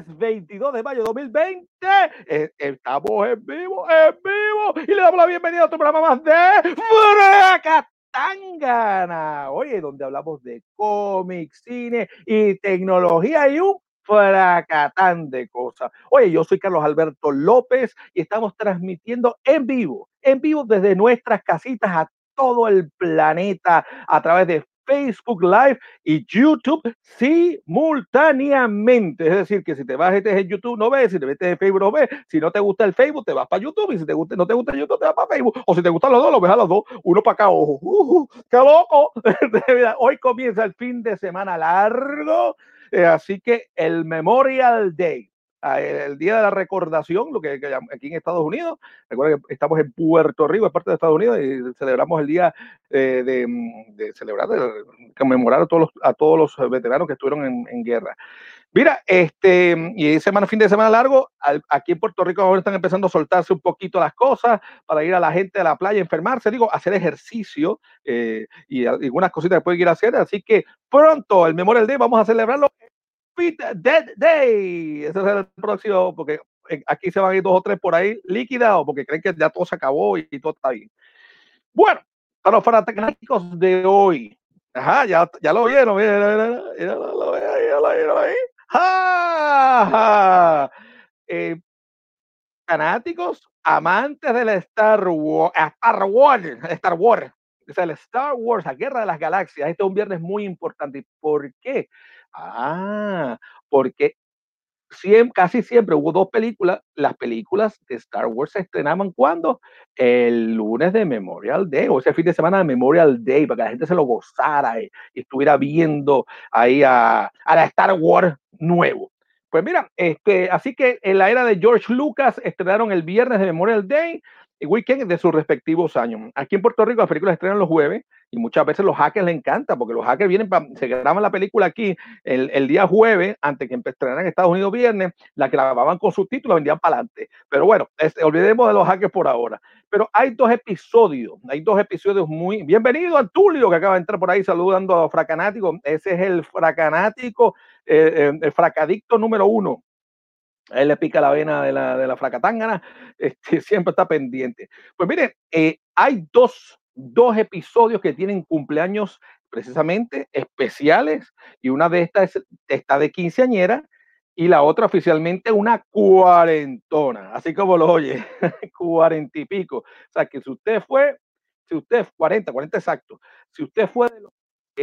22 de mayo de 2020. Eh, estamos en vivo, en vivo. Y le damos la bienvenida a otro programa más de Fracatangana. Oye, donde hablamos de cómics, cine y tecnología y un fracatán de cosas. Oye, yo soy Carlos Alberto López y estamos transmitiendo en vivo, en vivo desde nuestras casitas a todo el planeta a través de Facebook Live y YouTube simultáneamente. Es decir, que si te vas en YouTube no ves, si te metes en Facebook no ves, si no te gusta el Facebook te vas para YouTube y si te gusta, no te gusta YouTube te vas para Facebook. O si te gustan los dos, lo ves a los dos, uno para acá, ojo, qué loco. Hoy comienza el fin de semana largo, eh, así que el Memorial Day el día de la recordación, lo que, aquí en Estados Unidos, recuerden que estamos en Puerto Rico, es parte de Estados Unidos, y celebramos el día eh, de, mm, de, celebrar, de conmemorar a todos los, a todos los veteranos que estuvieron en, guerra. Mira, este, y semana, fin de semana largo, aquí en Puerto Rico ahora están empezando a soltarse un poquito las cosas para ir a la gente a la playa, enfermarse, digo, hacer ejercicio eh, y algunas cositas que pueden ir a hacer. Así que pronto, el Memorial Day, vamos a celebrarlo Dead Day. Ese es el próximo, porque aquí se van a ir dos o tres por ahí liquidados, porque creen que ya todo se acabó y, todo está bien. Bueno, para los fanáticos de hoy, ajá, ya, ya lo vieron, mira, mira, lo vieron ahí. Eh, fanáticos, amantes del Star Wars, Star Wars, Star Wars, o sea, el Star Wars, la Guerra de las Galaxias, este es un viernes muy importante. ¿Por qué? Ah, porque casi siempre hubo dos películas. Las películas de Star Wars se estrenaban cuando? El lunes de Memorial Day, o ese fin de semana de Memorial Day, para que la gente se lo gozara y, estuviera viendo ahí a, a, la Star Wars nuevo. Pues mira, este, así que en la era de George Lucas estrenaron el viernes de Memorial Day weekend de sus respectivos años. Aquí en Puerto Rico las películas estrenan los jueves y muchas veces los hackers les encanta porque los hackers vienen, para, se graban la película aquí el, día jueves, antes que estrenaran en Estados Unidos viernes, la grababan con subtítulos, vendían para adelante. Pero bueno, olvidemos de los hackers por ahora. Pero hay dos episodios, hay dos episodios muy... Bienvenido a Tulio que acaba de entrar por ahí saludando a Fracanático. Ese es el Fracanático, eh, eh, el Fracadicto número uno él le pica la vena de la, de la fracatángana, este, siempre está pendiente. Pues mire, eh, hay dos, dos episodios que tienen cumpleaños precisamente especiales y una de estas está de quinceañera y la otra oficialmente una cuarentona, así como lo oye, cuarenta y pico. O sea que si usted fue, si usted, 40, 40 exacto, si usted fue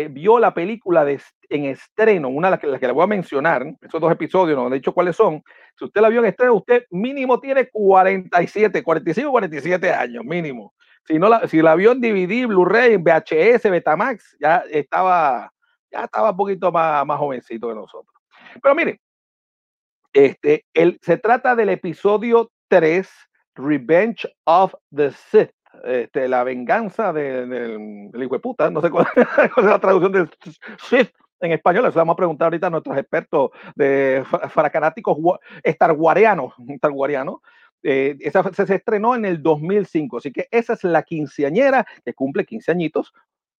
vio la película de, en estreno, una de las que, las que le voy a mencionar, esos dos episodios, no he dicho cuáles son, si usted la vio en estreno, usted mínimo tiene 47, 45, 47 años, mínimo. Si, no la, si la vio en DVD, Blu-ray, VHS, Betamax, ya estaba, ya estaba un poquito más, más jovencito que nosotros. Pero mire, este, el, se trata del episodio 3, Revenge of the Sith este, la venganza del de, hijo de puta, no sé cuál, es la traducción de Sith en español, eso vamos a preguntar ahorita a nuestros expertos de fracanáticos estarguarianos, eh, esa se, estrenó en el 2005, así que esa es la quinceañera que cumple 15 añitos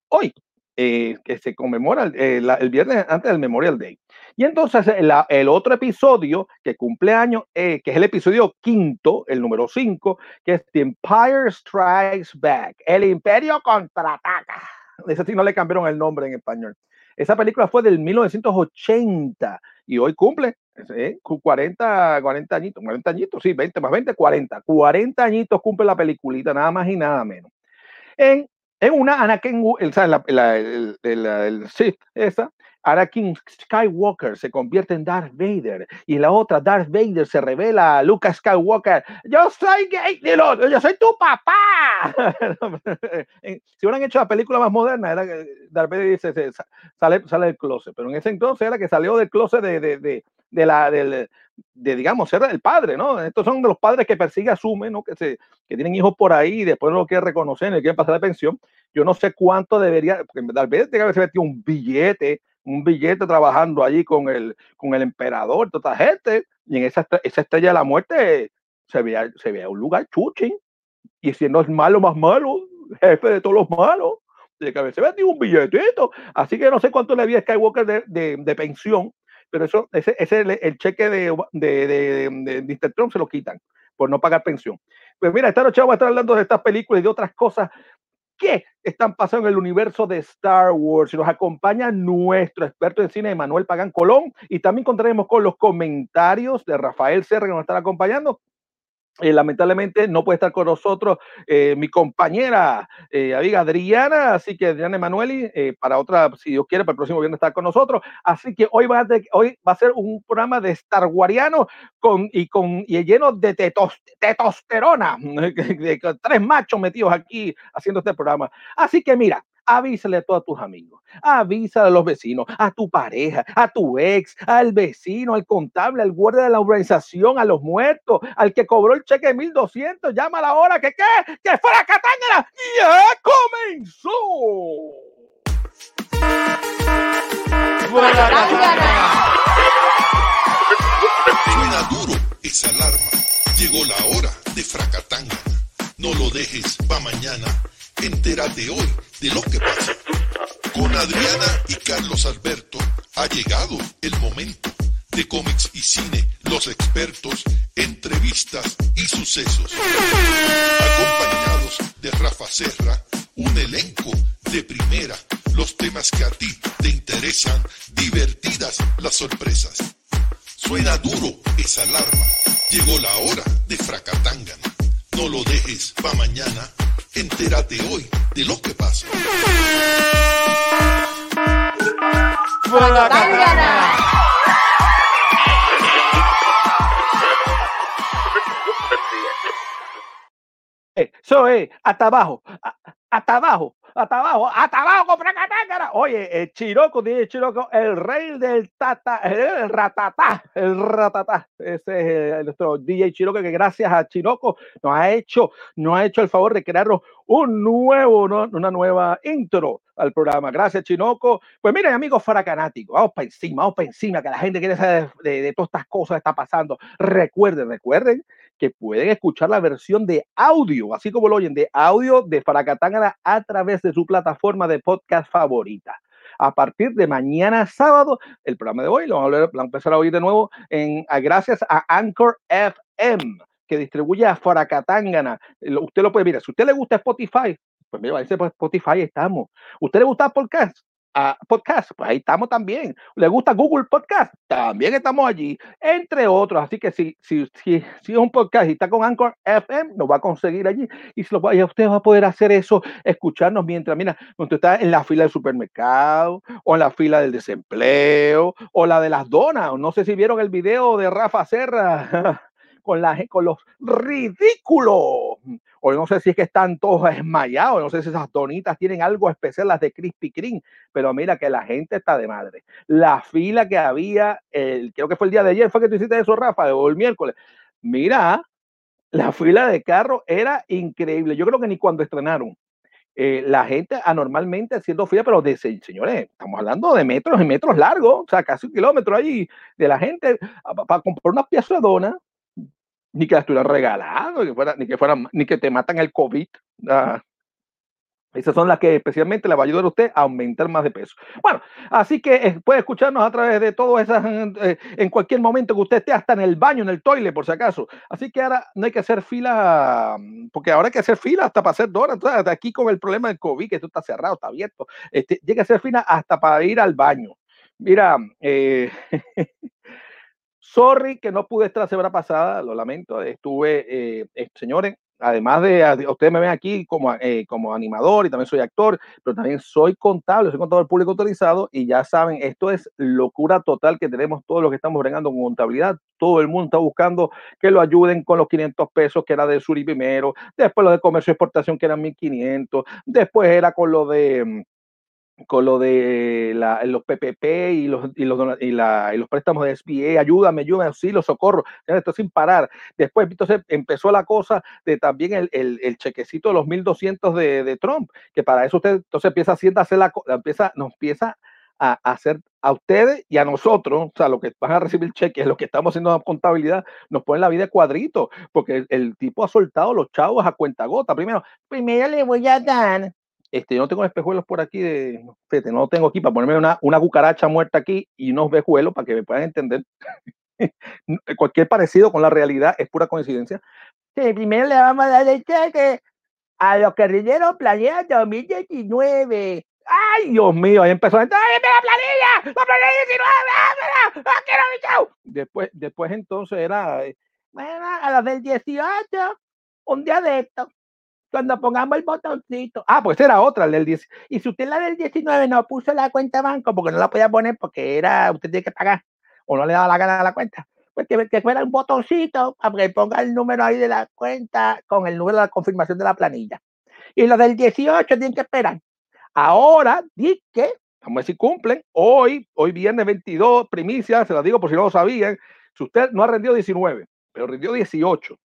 hoy. Eh, que se conmemora eh, el, viernes antes del Memorial Day. Y entonces el, otro episodio que cumple año, eh, que es el episodio quinto, el número cinco, que es The Empire Strikes Back, el Imperio contraataca. Ese sí no le cambiaron el nombre en español. Esa película fue del 1980 y hoy cumple 40, 40 añitos, 40 añitos, sí, 20 más 20, 40. 40 añitos cumple la peliculita, nada más y nada menos. En en una Anakin, el, la, el, el, sí, esa, Anakin Skywalker se convierte en Darth Vader y la otra Darth Vader se revela a Luke Skywalker, yo soy gay, yo soy tu papá. si hubieran hecho la película más moderna, era que Darth Vader dice, sale, sale del closet, pero en ese entonces era que salió del closet de, de, de, de la, del, de, digamos, ser el padre, ¿no? Estos son de los padres que persigue, asume, ¿no? Que, se, que tienen hijos por ahí y después no lo quieren reconocer, le quieren pasar de pensión. Yo no sé cuánto debería, porque tal vez tiene que haberse metido un billete, un billete trabajando allí con el, con el emperador, toda esta gente, y en esa, esa estrella de la muerte se veía, se veía un lugar chuchín, y siendo el malo más malo, jefe de todos los malos, de que veces metido un billetito, así que no sé cuánto le había Skywalker de, de, de pensión, pero eso, ese, ese el, cheque de, de, de, de, se lo quitan por no pagar pensión. Pues mira, esta noche vamos a estar hablando de estas películas y de otras cosas que están pasando en el universo de Star Wars. Nos acompaña nuestro experto en cine, Manuel Pagán Colón, y también contaremos con los comentarios de Rafael Serra, que nos estará acompañando, eh, lamentablemente no puede estar con nosotros eh, mi compañera eh, amiga Adriana, así que Adriana Emanueli, para otra, si Dios quiere, para el próximo viernes estar con nosotros. Así que hoy va a, hoy va a ser un programa de Star Wariano con, y, con, y lleno de testosterona, tres machos metidos aquí haciendo este programa. Así que mira, avísale a todos tus amigos, avísale a los vecinos, a tu pareja, a tu ex, al vecino, al contable, al guardia de la organización, a los muertos, al que cobró el cheque de 1200, llama a la hora que qué, que fuera Catángara, ya comenzó. Suena duro esa alarma. Llegó la hora de Fracatanga. No lo dejes pa' mañana Entérate hoy de lo que pasa. Con Adriana y Carlos Alberto ha llegado el momento de cómics y cine, los expertos, entrevistas y sucesos. Acompañados de Rafa Serra, un elenco de primera, los temas que a ti te interesan, divertidas las sorpresas. Suena duro esa alarma, llegó la hora de Fracatangana. No lo dejes pa' mañana Entérate hoy de lo que pasa. Eso es, hasta abajo, hasta abajo, hasta abajo, hasta abajo, Oye, el Chiroco, DJ Chiroco, el rey del tata, el ratatá, el ratatá. Ese es nuestro DJ Chiroco que gracias a Chiroco nos ha hecho, nos ha hecho el favor de crearnos un nuevo, una nueva intro al programa. Gracias, Chinoco. Pues miren, amigos faracanáticos, vamos para encima, vamos para encima, que la gente quiere saber de, de todas estas cosas que está pasando. Recuerden, recuerden que pueden escuchar la versión de audio, así como lo oyen, de audio de Faracatangana a través de su plataforma de podcast favorita. A partir de mañana sábado, el programa de hoy lo vamos a, empezar a oír de nuevo gracias a Anchor FM que distribuye a Faracatangana. Usted lo puede, mira, si usted le gusta Spotify, pues mira, ese Spotify estamos. ¿Usted le gusta podcast? A podcast, pues ahí estamos también. ¿Le gusta Google Podcast? También estamos allí, entre otros. Así que si, si, si, si es un podcast y está con Anchor FM, nos va a conseguir allí. Y si lo, usted va a poder hacer eso, escucharnos mientras, mira, usted está en la fila del supermercado, o en la fila del desempleo, o la de las donas. No sé si vieron el video de Rafa Serra con, la, con los ridículos. O no sé si es que están todos desmayados, no sé si esas donitas tienen algo especial, las de Krispy Kreme, pero mira que la gente está de madre. La fila que había, el, creo que fue el día de ayer, fue que tú hiciste eso, Rafa, o el miércoles. Mira, la fila de carro era increíble. Yo creo que ni cuando estrenaron. Eh, la gente anormalmente haciendo fila, pero de señores, estamos hablando de metros y metros largos, o sea, casi un kilómetro ahí de la gente para comprar una pieza de dona, ni que la estuviera regalando, ni, fuera, ni, que fuera, ni que te matan el COVID. Ah, esas son las que especialmente le va a ayudar a usted a aumentar más de peso. Bueno, así que eh, puede escucharnos a través de todas esas, eh, en cualquier momento que usted esté, hasta en el baño, en el toile, por si acaso. Así que ahora no hay que hacer fila, porque ahora hay que hacer fila hasta para hacer donas. Aquí con el problema del COVID, que esto está cerrado, está abierto, este, llega a hacer fila hasta para ir al baño. Mira, eh, Sorry que no pude estar la semana pasada, lo lamento. Estuve, eh, eh, señores, además de, ustedes me ven aquí como, eh, como animador y también soy actor, pero también soy contable, soy contador público autorizado y ya saben, esto es locura total que tenemos todos los que estamos bregando con contabilidad. Todo el mundo está buscando que lo ayuden con los 500 pesos que era de Suri primero, después lo de comercio y exportación que eran 1500, después era con lo de mm, con lo de los PPP y los, y los, y los préstamos de SBA, ayúdame, ayúdame, auxilio, socorro, esto sin parar. Después, entonces, empezó la cosa de también el, el, chequecito de los 1.200 de, de, Trump, que para eso usted entonces empieza haciendo, hacer la, empieza, nos empieza a, hacer a ustedes y a nosotros, o sea, lo que van a recibir cheques, lo que estamos haciendo la contabilidad, nos ponen la vida cuadrito, porque el, el, tipo ha soltado los chavos a cuenta gota. Primero, primero le voy a dar Este, yo no tengo espejuelos por aquí, de, fíjate, no tengo aquí para ponerme una, una cucaracha muerta aquí y unos espejuelos para que me puedan entender. Cualquier parecido con la realidad es pura coincidencia. Sí, primero le vamos a dar el cheque a los guerrilleros Planeta 2019. ¡Ay, Dios mío! Ahí empezó a entrar, ¡ay, la planilla! ¡La planilla 19! ¡Ah, quiero mi show! Después, después entonces era, eh, bueno, a las del 18, un día de esto, cuando pongamos el botoncito. Ah, pues era otra, el del 10. Y si usted la del 19 no puso la cuenta banco porque no la podía poner porque era, usted tiene que pagar o no le daba la gana a la cuenta, pues que, que fuera un botoncito para que ponga el número ahí de la cuenta con el número de la confirmación de la planilla. Y los del 18 tienen que esperar. Ahora, di que, vamos a ver si cumplen, hoy, hoy viernes 22, primicia, se lo digo por si no lo sabían, si usted no ha rendido 19, pero rindió 18,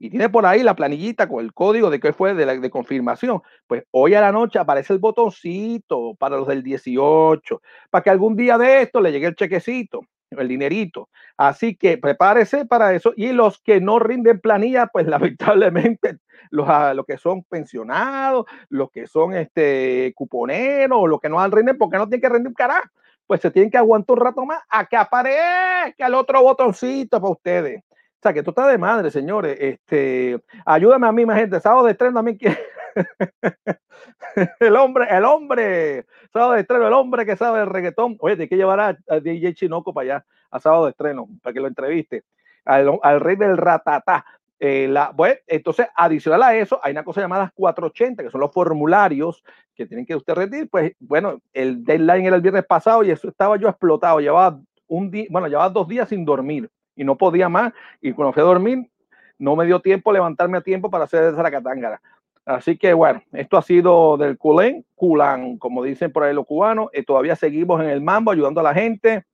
y tiene por ahí la planillita con el código de que fue de, la, confirmación, pues hoy a la noche aparece el botoncito para los del 18, para que algún día de esto le llegue el chequecito, el dinerito. Así que prepárese para eso. Y los que no rinden planilla, pues lamentablemente los, ah, los que son pensionados, los que son este, cuponeros, los que no rinden porque no tienen que rendir carajo, pues se tienen que aguantar un rato más a que aparezca el otro botoncito para ustedes. O sea, que tú estás de madre, señores. Este, ayúdame a mí, más gente. Sábado de estreno también quiere. el hombre, el hombre. Sábado de estreno, el hombre que sabe el reggaetón. Oye, tienes que llevar a, DJ Chinoco para allá, a sábado de estreno, para que lo entreviste. Al, al rey del ratatá. Eh, la, bueno, entonces, adicional a eso, hay una cosa llamada 480, que son los formularios que tienen que usted rendir. Pues bueno, el deadline era el viernes pasado y eso estaba yo explotado. Llevaba un día, bueno, llevaba dos días sin dormir y no podía más. Y cuando fui a dormir, no me dio tiempo levantarme a tiempo para hacer esa catángara. Así que bueno, esto ha sido del culén, culán, como dicen por ahí los cubanos. Eh, todavía seguimos en el mambo ayudando a la gente.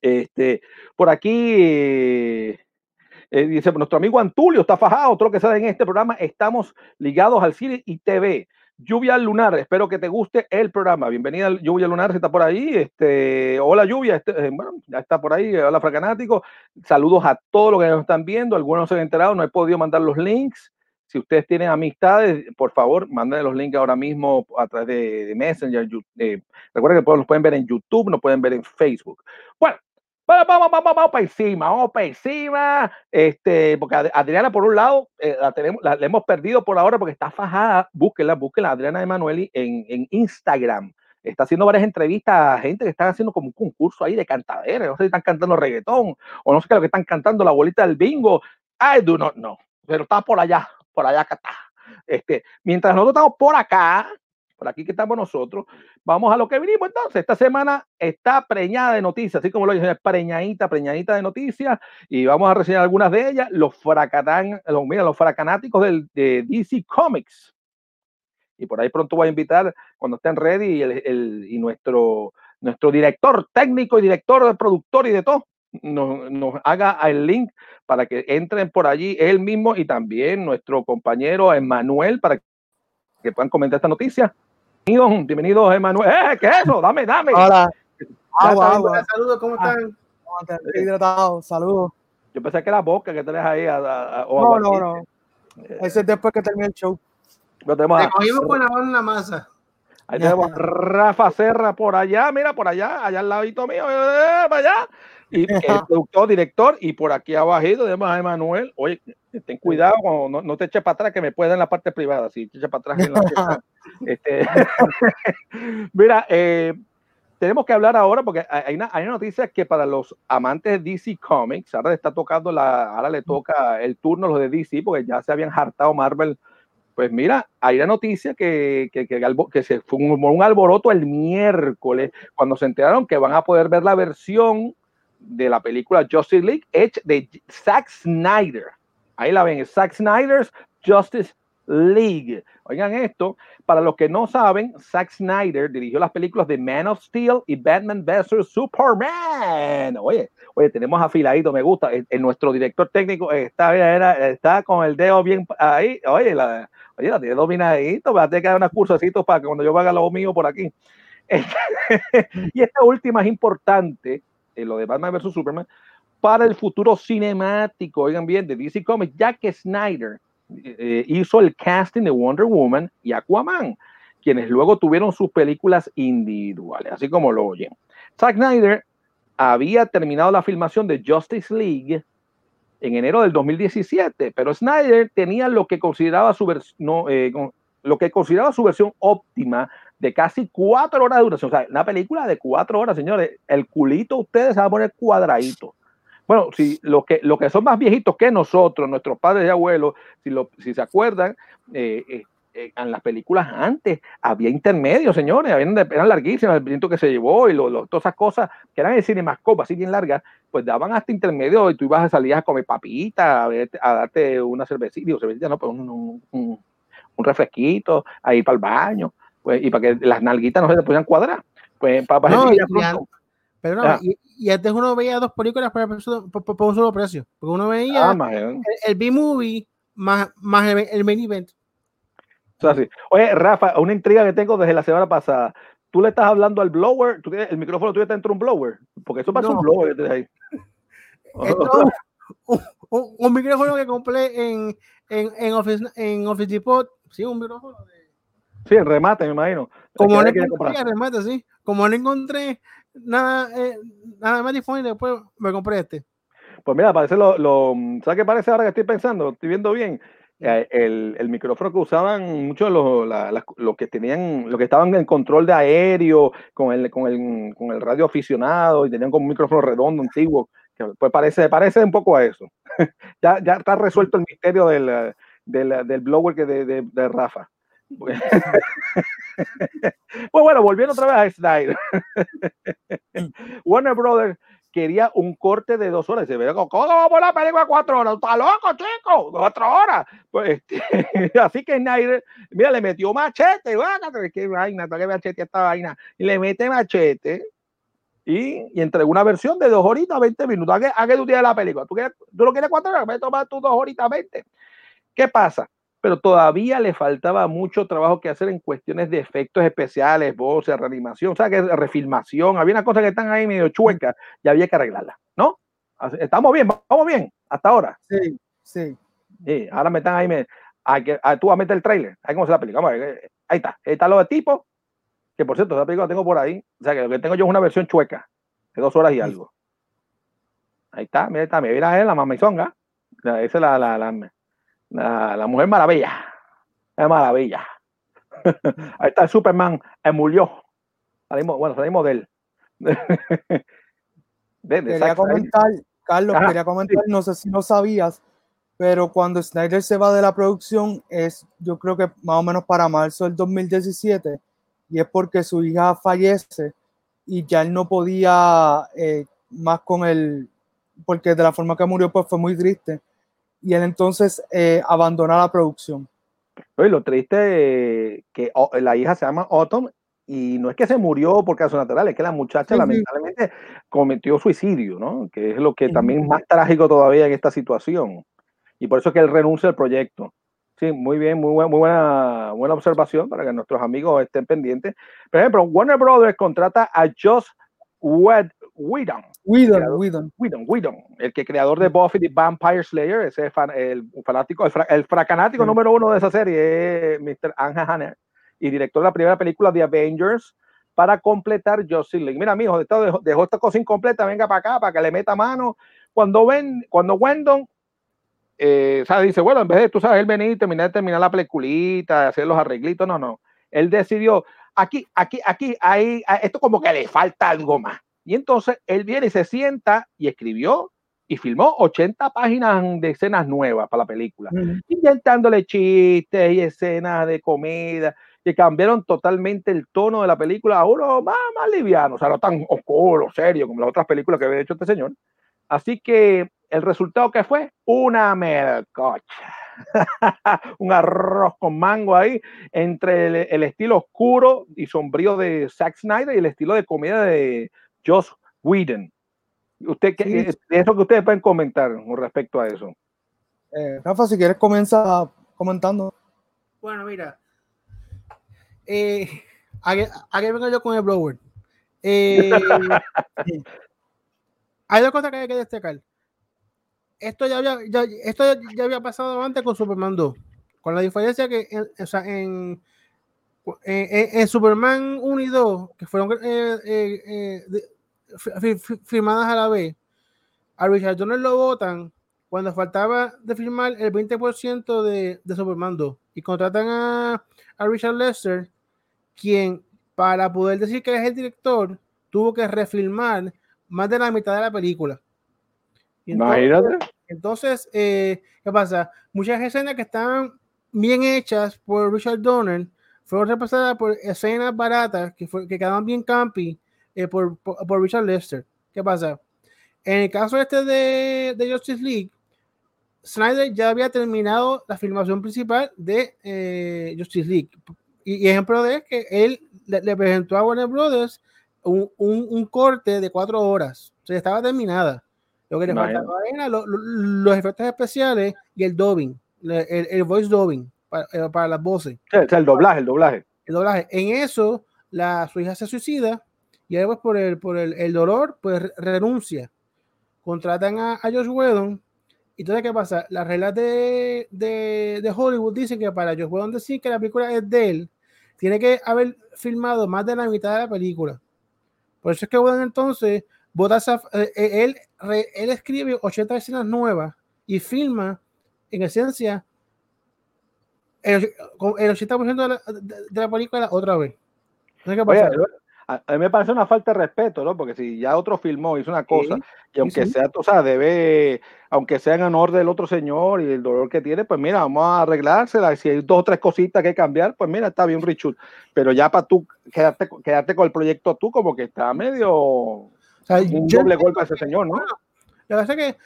Este, por aquí eh, eh, dice nuestro amigo Antulio está fajado. Lo que sale en este programa estamos ligados al cine y TV. Lluvia Lunar, espero que te guste el programa. Bienvenida Lluvia Lunar, si está por ahí. Este, hola Lluvia, este, eh, bueno, ya está por ahí. Hola Fracanático. Saludos a todos los que nos están viendo. Algunos se han enterado, no he podido mandar los links. Si ustedes tienen amistades, por favor, manden los links ahora mismo a través de, Messenger. Eh, recuerden que los pueden ver en YouTube, no pueden ver en Facebook. Bueno, Vamos, vamos, vamos, vamos para encima, vamos para encima. Este, porque Adriana, por un lado, eh, la, tenemos, la, hemos perdido por ahora porque está fajada. Búsquenla, búsquenla, Adriana Emanueli en, en Instagram. Está haciendo varias entrevistas a gente que están haciendo como un concurso ahí de cantadera. No sé si están cantando reggaetón o no sé qué lo que están cantando, la bolita del bingo. I do not know. Pero está por allá, por allá que está. Este, mientras nosotros estamos por acá, por aquí que estamos nosotros. Vamos a lo que vinimos entonces. Esta semana está preñada de noticias, así como lo dije, preñadita, preñadita de noticias, y vamos a reseñar algunas de ellas. Los fracatán, los, mira, los fracanáticos de DC Comics. Y por ahí pronto voy a invitar, cuando estén ready, el, el, y nuestro, nuestro director técnico y director, productor y de todo, nos, nos, haga el link para que entren por allí él mismo y también nuestro compañero Emanuel para que puedan comentar esta noticia. Bienvenidos, bienvenidos, Emanuel. ¡Eh, qué es eso! Dame, dame. Hola. Agua, agua. Saludos, ¿cómo ah. están? Estoy hidratado, saludos. Yo pensé que era boca que tenés ahí. A, a, no, no, no. Eh, Ese es después que termine el show. Lo tenemos Te cogimos con la mano en la masa. Ahí tenemos a Rafa Serra por allá, mira, por allá, allá al ladito mío, eh, para allá. Y el productor, director, y por aquí abajito tenemos a Emanuel. Oye, ten cuidado, no, no, te eches para atrás, que me puede en la parte privada. Si te eches para atrás, en la este, mira, eh, tenemos que hablar ahora porque hay una, hay una noticia que para los amantes de DC Comics, ahora le está tocando la, ahora le toca el turno a los de DC porque ya se habían hartado Marvel. Pues mira, hay una noticia que, que, que, que se fue un, un alboroto el miércoles cuando se enteraron que van a poder ver la versión de la película Justice League hecha de Zack Snyder. Ahí la ven, Zack Snyder's Justice League. Oigan esto, para los que no saben, Zack Snyder dirigió las películas de Man of Steel y Batman vs. Superman. Oye, oye, tenemos afiladito, me gusta. En, nuestro director técnico está, está con el dedo bien ahí. Oye, la, oye, la tiene dominadito. Va a tener que dar unos cursecitos para que cuando yo haga lo mío por aquí. y esta última es importante eh, lo de Batman vs. Superman, para el futuro cinemático, oigan bien, de DC Comics, ya que Snyder eh, hizo el casting de Wonder Woman y Aquaman. quienes luego tuvieron sus películas individuales, así como lo oyen. Zack Snyder había terminado la filmación de Justice League en enero del 2017, pero Snyder tenía lo que consideraba su, no, eh, lo que consideraba su versión óptima de casi cuatro horas de duración. O sea, una película de cuatro horas, señores. El culito ustedes se va a poner cuadradito. Bueno, si los que, lo que son más viejitos que nosotros, nuestros padres y abuelos, si, lo, si se acuerdan, eh, eh, eh, en las películas antes había intermedios, señores, habían, eran larguísimas, el viento que se llevó y lo, todas esas cosas que eran el cinemascope, así bien largas, pues daban hasta intermedios y tú ibas a salir a comer papita, a, darte una cervecita, cervecita, no, pues un, un, un, refresquito, a ir para el baño, pues, y para que las nalguitas no se te podían cuadrar. Pues para, no, pero no, y, y, antes uno veía dos películas por, por, un solo precio, porque uno veía ah, el, B-movie más, más el, el main event. Oye, Rafa, una intriga que tengo desde la semana pasada. Tú le estás hablando al blower, ¿Tú el micrófono tuyo está dentro de un blower, porque eso pasa un blower que ahí. un, micrófono que compré en, en, en, Office, en Office Depot. Sí, un micrófono de. Sí, en remate, me imagino. Como no encontré, remate, sí. Como no encontré nada, eh, nada más disponible, después me compré este. Pues mira, parece lo, lo, ¿sabes qué parece ahora que estoy pensando? Estoy viendo bien. Eh, el, el, micrófono que usaban muchos los, los que tenían, los que estaban en control de aéreo, con el, con el, con el radio aficionado y tenían como un micrófono redondo, antiguo, que pues parece, parece un poco a eso. ya, ya está resuelto el misterio del, del, del blower que de, de, de Rafa. pues bueno, volviendo otra vez a Snyder. Warner Brothers quería un corte de dos horas. Se ve, ¿cómo vamos a la película cuatro horas? ¿Está loco, chico? Cuatro horas. Pues, este, así que Snyder, mira, le metió machete. Qué vaina, qué machete esta vaina. Y le mete machete y, y entregó una versión de dos horitas, 20 minutos. ¿A qué, a qué tú tienes la película? ¿Tú, quieres, tú lo quieres cuatro horas? Me tomas tus dos horitas, 20. ¿Qué pasa? Pero todavía le faltaba mucho trabajo que hacer en cuestiones de efectos especiales, voces, reanimación, o sea, que refilmación, había una cosa que están ahí medio chuecas y había que arreglarla, ¿no? Estamos bien, vamos bien, hasta ahora. Sí, sí. Sí, ahora me están ahí, me, hay que, ah, tú vas a meter el trailer, ahí cómo se la película, eh, ahí está, ahí está lo de tipo, que por cierto, esa película la tengo por ahí, o sea, que lo que tengo yo es una versión chueca, de dos horas y algo. Ahí está, mira, está, mira, la mamizonga, esa es la, la, la la, Mujer Maravilla. Es maravilla. Ahí está el Superman, emuló. Salimos, bueno, salimos de él. quería comentar, Carlos, quería comentar, no sé si no sabías, pero cuando Snyder se va de la producción es, yo creo que más o menos para marzo del 2017, y es porque su hija fallece y ya él no podía eh, más con él, porque de la forma que murió pues fue muy triste y él entonces eh, abandona la producción. Oye, lo triste es que oh, la hija se llama Autumn y no es que se murió por caso natural, es que la muchacha lamentablemente cometió suicidio, ¿no? Que es lo que también es más trágico todavía en esta situación. Y por eso es que él renuncia al proyecto. Sí, muy bien, muy, buena, muy buena, buena observación para que nuestros amigos estén pendientes. Por ejemplo, Warner Brothers contrata a Josh Whedon. Whedon, Whedon, Whedon, el que creador de Buffy the Vampire Slayer, ese fan, el fanático, el, fracanático número uno de esa serie es Mr. Anja Hanner y director de la primera película The Avengers para completar Justice League. Mira, mijo, dejó, dejó esta cosa incompleta, venga para acá para que le meta mano. Cuando ven, cuando Wendon eh, dice, bueno, en vez de tú sabes, él venir y terminar, terminar la peliculita, hacer los arreglitos, no, no. Él decidió, aquí, aquí, aquí, ahí, esto como que le falta algo más. Y entonces él viene y se sienta y escribió y filmó 80 páginas de escenas nuevas para la película, intentándole chistes y escenas de comida que cambiaron totalmente el tono de la película a uno más, más liviano, o sea, no tan oscuro, serio como las otras películas que había hecho este señor. Así que el resultado que fue una melcocha. un arroz con mango ahí entre el, estilo oscuro y sombrío de Zack Snyder y el estilo de comida de Josh Whedon. Usted, ¿qué, eso que ustedes pueden comentar con respecto a eso. Eh, Rafa, si quieres comenzar comentando. Bueno, mira. Eh, aquí, vengo yo con el blower. Eh, hay dos cosas que hay que destacar esto ya había, esto ya había pasado antes con Superman 2, con la diferencia que, o sea, en, en, Superman 1 y 2, que fueron firmadas a la vez, a Richard Donner lo votan cuando faltaba de firmar el 20% de, de Superman 2 y contratan a, a Richard Lester, quien para poder decir que es el director, tuvo que refilmar más de la mitad de la película. entonces, entonces eh, ¿qué pasa? Muchas escenas que estaban bien hechas por Richard Donner fueron repasadas por escenas baratas que, que quedaban bien campi eh, por, por, Richard Lester. ¿Qué pasa? En el caso este de, de, Justice League, Snyder ya había terminado la filmación principal de eh, Justice League. Y, ejemplo de que él le, presentó a Warner Brothers un, un, corte de cuatro horas. O sea, estaba terminada. Lo que le faltaba eran los efectos especiales y el dubbing, el, el voice dubbing para, eh, para las voces. el doblaje, el doblaje. El doblaje. En eso, la, su hija se suicida y después por el, por el, el dolor, pues renuncia. Contratan a, a Josh Whedon. Y entonces, ¿qué pasa? Las reglas de, de, de, Hollywood dicen que para Josh Whedon decir que la película es de él, tiene que haber filmado más de la mitad de la película. Por eso es que Whedon entonces vota eh, eh, él, él escribe 80 escenas nuevas y filma en esencia el, el 80% de la, de, la, película otra vez. a, mí me parece una falta de respeto, ¿no? Porque si ya otro filmó, hizo una cosa, y aunque sea, tú sabes, debe, aunque sea en honor del otro señor y el dolor que tiene, pues mira, vamos a arreglársela. Si hay dos o tres cositas que cambiar, pues mira, está bien, Richard. Pero ya para tú quedarte, quedarte con el proyecto tú, como que está medio. O sea, un doble golpe a ese señor, ¿no? La verdad es que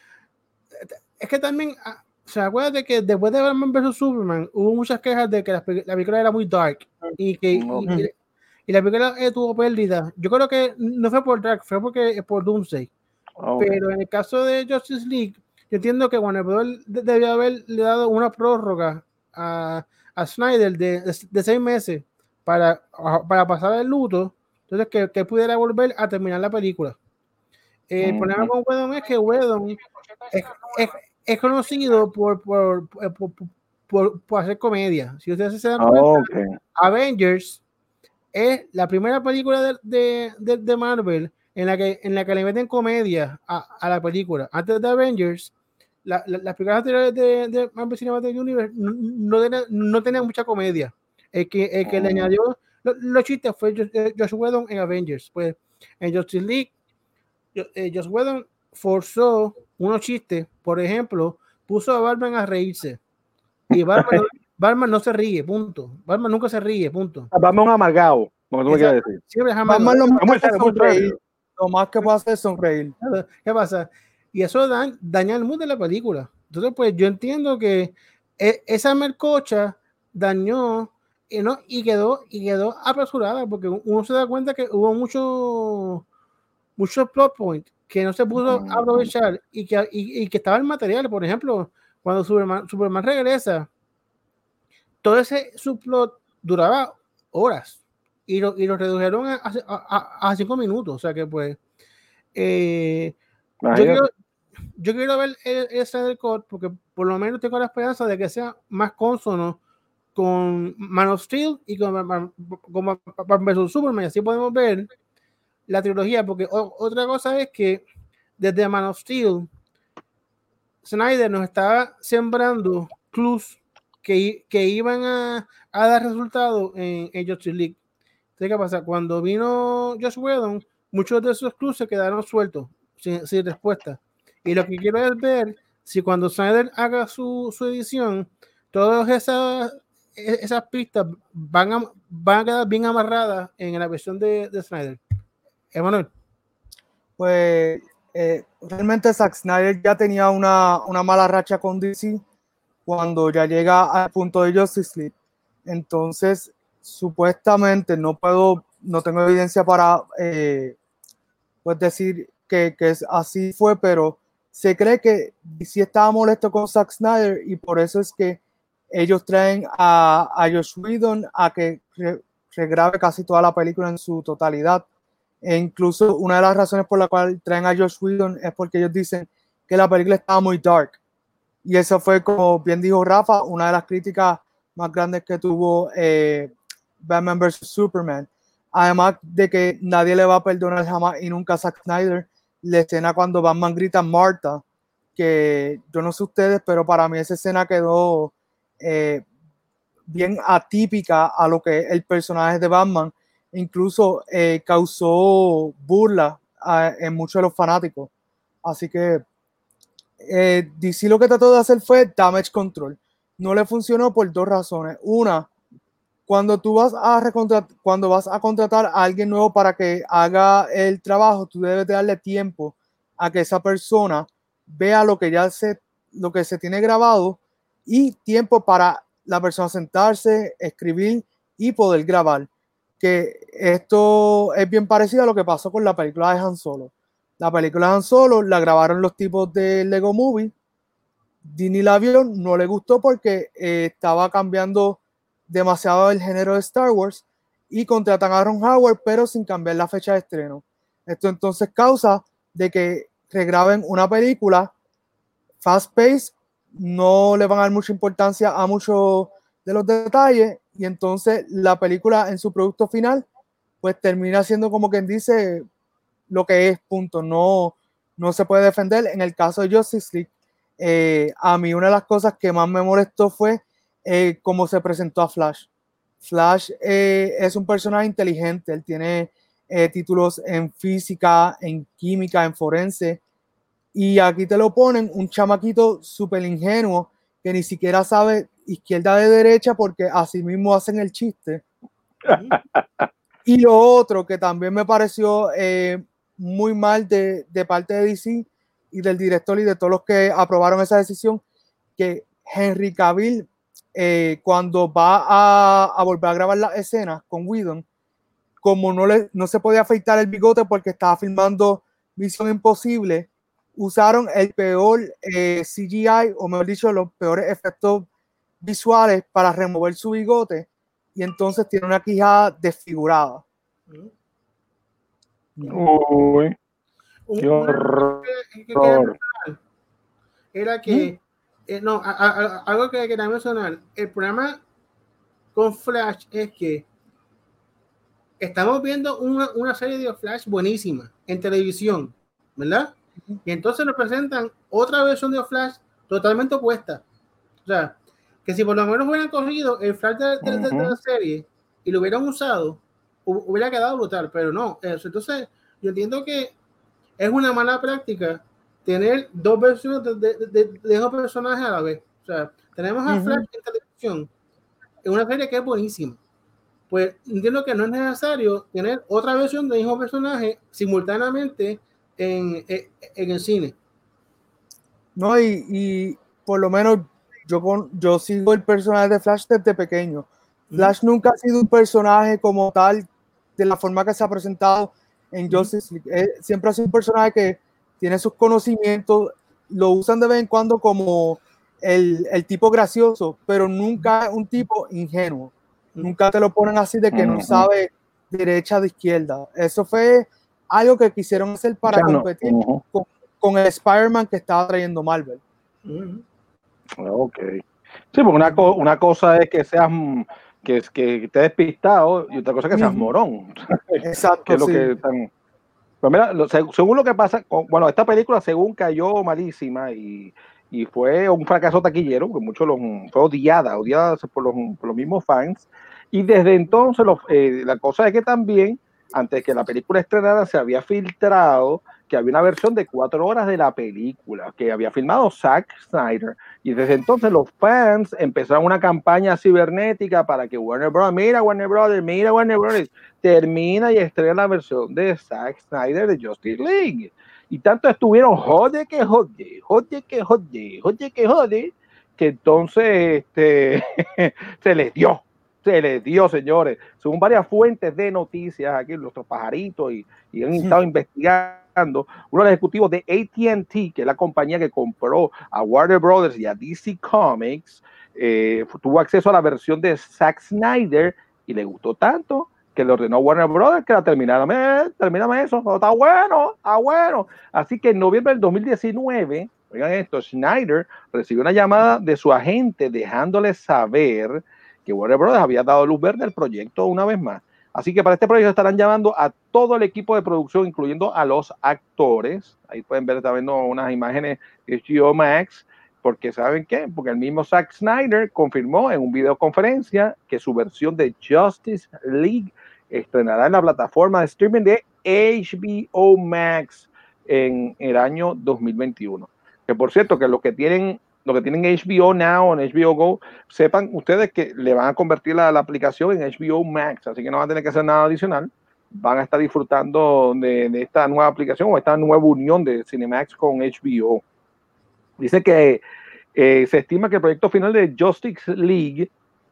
es que también ah, o sea, acuérdate que después de Batman vs Superman hubo muchas quejas de que la, película era muy dark y que y, la película eh, tuvo pérdida. Yo creo que no fue por dark, fue porque por Doomsday. Ah, Pero en el caso de Justice League, yo entiendo que Warner Bros. debió haberle dado una prórroga a, a Snyder de, de, seis meses para, para pasar el luto, entonces que, que pudiera volver a terminar la película. El problema con Wedon es que Wedon es, es, es conocido por, por, por, por, hacer comedia. Si ustedes se dan cuenta, Avengers es la primera película de, de, de, Marvel en la, que, en la que le meten comedia a, a la película. Antes de Avengers, la, las películas anteriores de, de Marvel Cinematic Universe no, no, tenían, no tenían mucha comedia. El que, el que le oh. añadió los, chistes fue Josh Whedon en Avengers. Pues en Justice League, eh, Josh Whedon forzó unos chistes, por ejemplo, puso a Batman a reírse. Y Batman, no, se ríe, punto. Batman nunca se ríe, punto. Batman amargado, como tú me quieres decir. Siempre jamás. Batman lo, más que sonreír. Lo más que puede hacer es sonreír. ¿Qué pasa? Y eso daña el mood de la película. Entonces, pues yo entiendo que e, esa mercocha dañó y, no, y, quedó, y quedó apresurada porque uno se da cuenta que hubo mucho muchos plot points que no se pudo aprovechar y que, y, que estaba el material. Por ejemplo, cuando Superman, Superman regresa, todo ese subplot duraba horas y lo, y lo redujeron a, a, cinco minutos. O sea que, pues, eh, yo, quiero, yo, quiero, ver ese del code porque por lo menos tengo la esperanza de que sea más consono con Man of Steel y con, con, con Superman. Así podemos ver la trilogía, porque otra cosa es que desde Man of Steel, Snyder nos estaba sembrando clues que, que iban a, a, dar resultados en, en Justice League. ¿qué pasa? Cuando vino Josh Whedon, muchos de esos clues se quedaron sueltos, sin, sin, respuesta. Y lo que quiero es ver si cuando Snyder haga su, su edición, todas esas, e, esas pistas van a, van a quedar bien amarradas en la versión de, de Snyder. Emanuel. Pues eh, realmente Zack Snyder ya tenía una, una, mala racha con DC cuando ya llega al punto de Justice League. Entonces, supuestamente no puedo, no tengo evidencia para eh, pues decir que, que así fue, pero se cree que DC estaba molesto con Zack Snyder y por eso es que ellos traen a, a Josh Whedon a que regrabe casi toda la película en su totalidad e incluso una de las razones por la cual traen a Josh Whedon es porque ellos dicen que la película estaba muy dark. Y eso fue, como bien dijo Rafa, una de las críticas más grandes que tuvo eh, Batman vs. Superman. Además de que nadie le va a perdonar jamás y nunca Zack Snyder la escena cuando Batman grita Marta, que yo no sé ustedes, pero para mí esa escena quedó eh, bien atípica a lo que el personaje de Batman. Incluso eh, causó burla en muchos de los fanáticos. Así que eh, DC lo que trató de hacer fue damage control. No le funcionó por dos razones. Una, cuando tú vas a cuando vas a contratar a alguien nuevo para que haga el trabajo, tú debes darle tiempo a que esa persona vea lo que ya se, lo que se tiene grabado y tiempo para la persona sentarse, escribir y poder grabar. Esto es bien parecido a lo que pasó con la película de Han Solo. La película de Han Solo la grabaron los tipos de Lego Movie. Disney la vio, no le gustó porque eh, estaba cambiando demasiado el género de Star Wars y contratan a Ron Howard, pero sin cambiar la fecha de estreno. Esto entonces causa de que regraben una película fast pace, no le van a dar mucha importancia a muchos de los detalles y entonces la película en su producto final pues termina siendo como quien dice lo que es, punto, no, no se puede defender. En el caso de Justice League, eh, a mí una de las cosas que más me molestó fue eh, cómo se presentó a Flash. Flash eh, es un personaje inteligente, él tiene títulos en física, en química, en forense, y aquí te lo ponen un chamaquito súper ingenuo que ni siquiera sabe izquierda de derecha porque así mismo hacen el chiste. y lo otro que también me pareció muy mal de, de parte de DC y del director y de todos los que aprobaron esa decisión, que Henry Cavill eh, cuando va a, volver a grabar la escena con Whedon, como no, le, no se podía afeitar el bigote porque estaba filmando Misión Imposible, usaron el peor eh, CGI, o mejor dicho, los peores efectos visuales para remover su bigote y entonces tiene una quijada desfigurada. Uy, qué horror. Era que eh, no, algo que quería mencionar, el problema con Flash es que estamos viendo una, una, serie de Flash buenísima en televisión, ¿verdad? Y entonces nos presentan otra versión de Flash totalmente opuesta. O sea, que si por lo menos hubieran cogido el Flash de, la serie y lo hubieran usado, hubiera quedado brutal, pero no. Eso. Entonces, yo entiendo que es una mala práctica tener dos versiones de, de, de, esos personajes a la vez. O sea, tenemos a Flash en televisión, en una serie que es buenísima. Pues entiendo que no es necesario tener otra versión de mismo personaje simultáneamente en, en, el cine. No, y, y, por lo menos yo, con, yo sigo el personaje de Flash desde pequeño. Flash nunca ha sido un personaje como tal, de la forma que se ha presentado en Justice League. siempre ha sido un personaje que tiene sus conocimientos, lo usan de vez en cuando como el, el tipo gracioso, pero nunca un tipo ingenuo. Nunca te lo ponen así de que no sabe derecha de izquierda. Eso fue algo que quisieron hacer para competir con, con, el Spider-Man que estaba trayendo Marvel. Ok. Sí, porque una, una cosa es que seas que, que estés despistado y otra cosa es que seas morón. Exacto. que es lo que están, pues mira, según lo que pasa, bueno, esta película según cayó malísima y, y fue un fracaso taquillero, que muchos los, fue odiada, odiada por los, por los mismos fans. Y desde entonces eh, la cosa es que también, antes que la película estrenara, se había filtrado que había una versión de cuatro horas de la película que había filmado Zack Snyder. Y desde entonces los fans empezaron una campaña cibernética para que Warner Bros. Mira Warner Brothers, mira Warner Bros. termina y estrena la versión de Zack Snyder de Justice League. Y tanto estuvieron jode que jode, jode que jode, jode que jode, que entonces este, se les dio se les dio, señores. Según varias fuentes de noticias aquí, nuestros pajaritos, y, y han estado investigando uno de los ejecutivos de ATT, que es la compañía que compró a Warner Brothers y a DC Comics, eh, tuvo acceso a la versión de Zack Snyder y le gustó tanto que le ordenó a Warner Brothers que la terminara. Termíname eso, está bueno, está bueno. Así que en noviembre del 2019, oigan esto, Snyder recibió una llamada de su agente dejándole saber que Warner Brothers había dado luz verde al proyecto una vez más. Así que para este proyecto estarán llamando a todo el equipo de producción, incluyendo a los actores. Ahí pueden ver también unas imágenes de HBO Max, porque ¿saben qué? Porque el mismo Zack Snyder confirmó en un videoconferencia que su versión de Justice League estrenará en la plataforma de streaming de HBO Max en el año 2021. Que por cierto, que los que tienen lo que tienen HBO Now en HBO Go, sepan ustedes que le van a convertir la, aplicación en HBO Max, así que no van a tener que hacer nada adicional. Van a estar disfrutando de, esta nueva aplicación o esta nueva unión de Cinemax con HBO. Dice que eh, se estima que el proyecto final de Justice League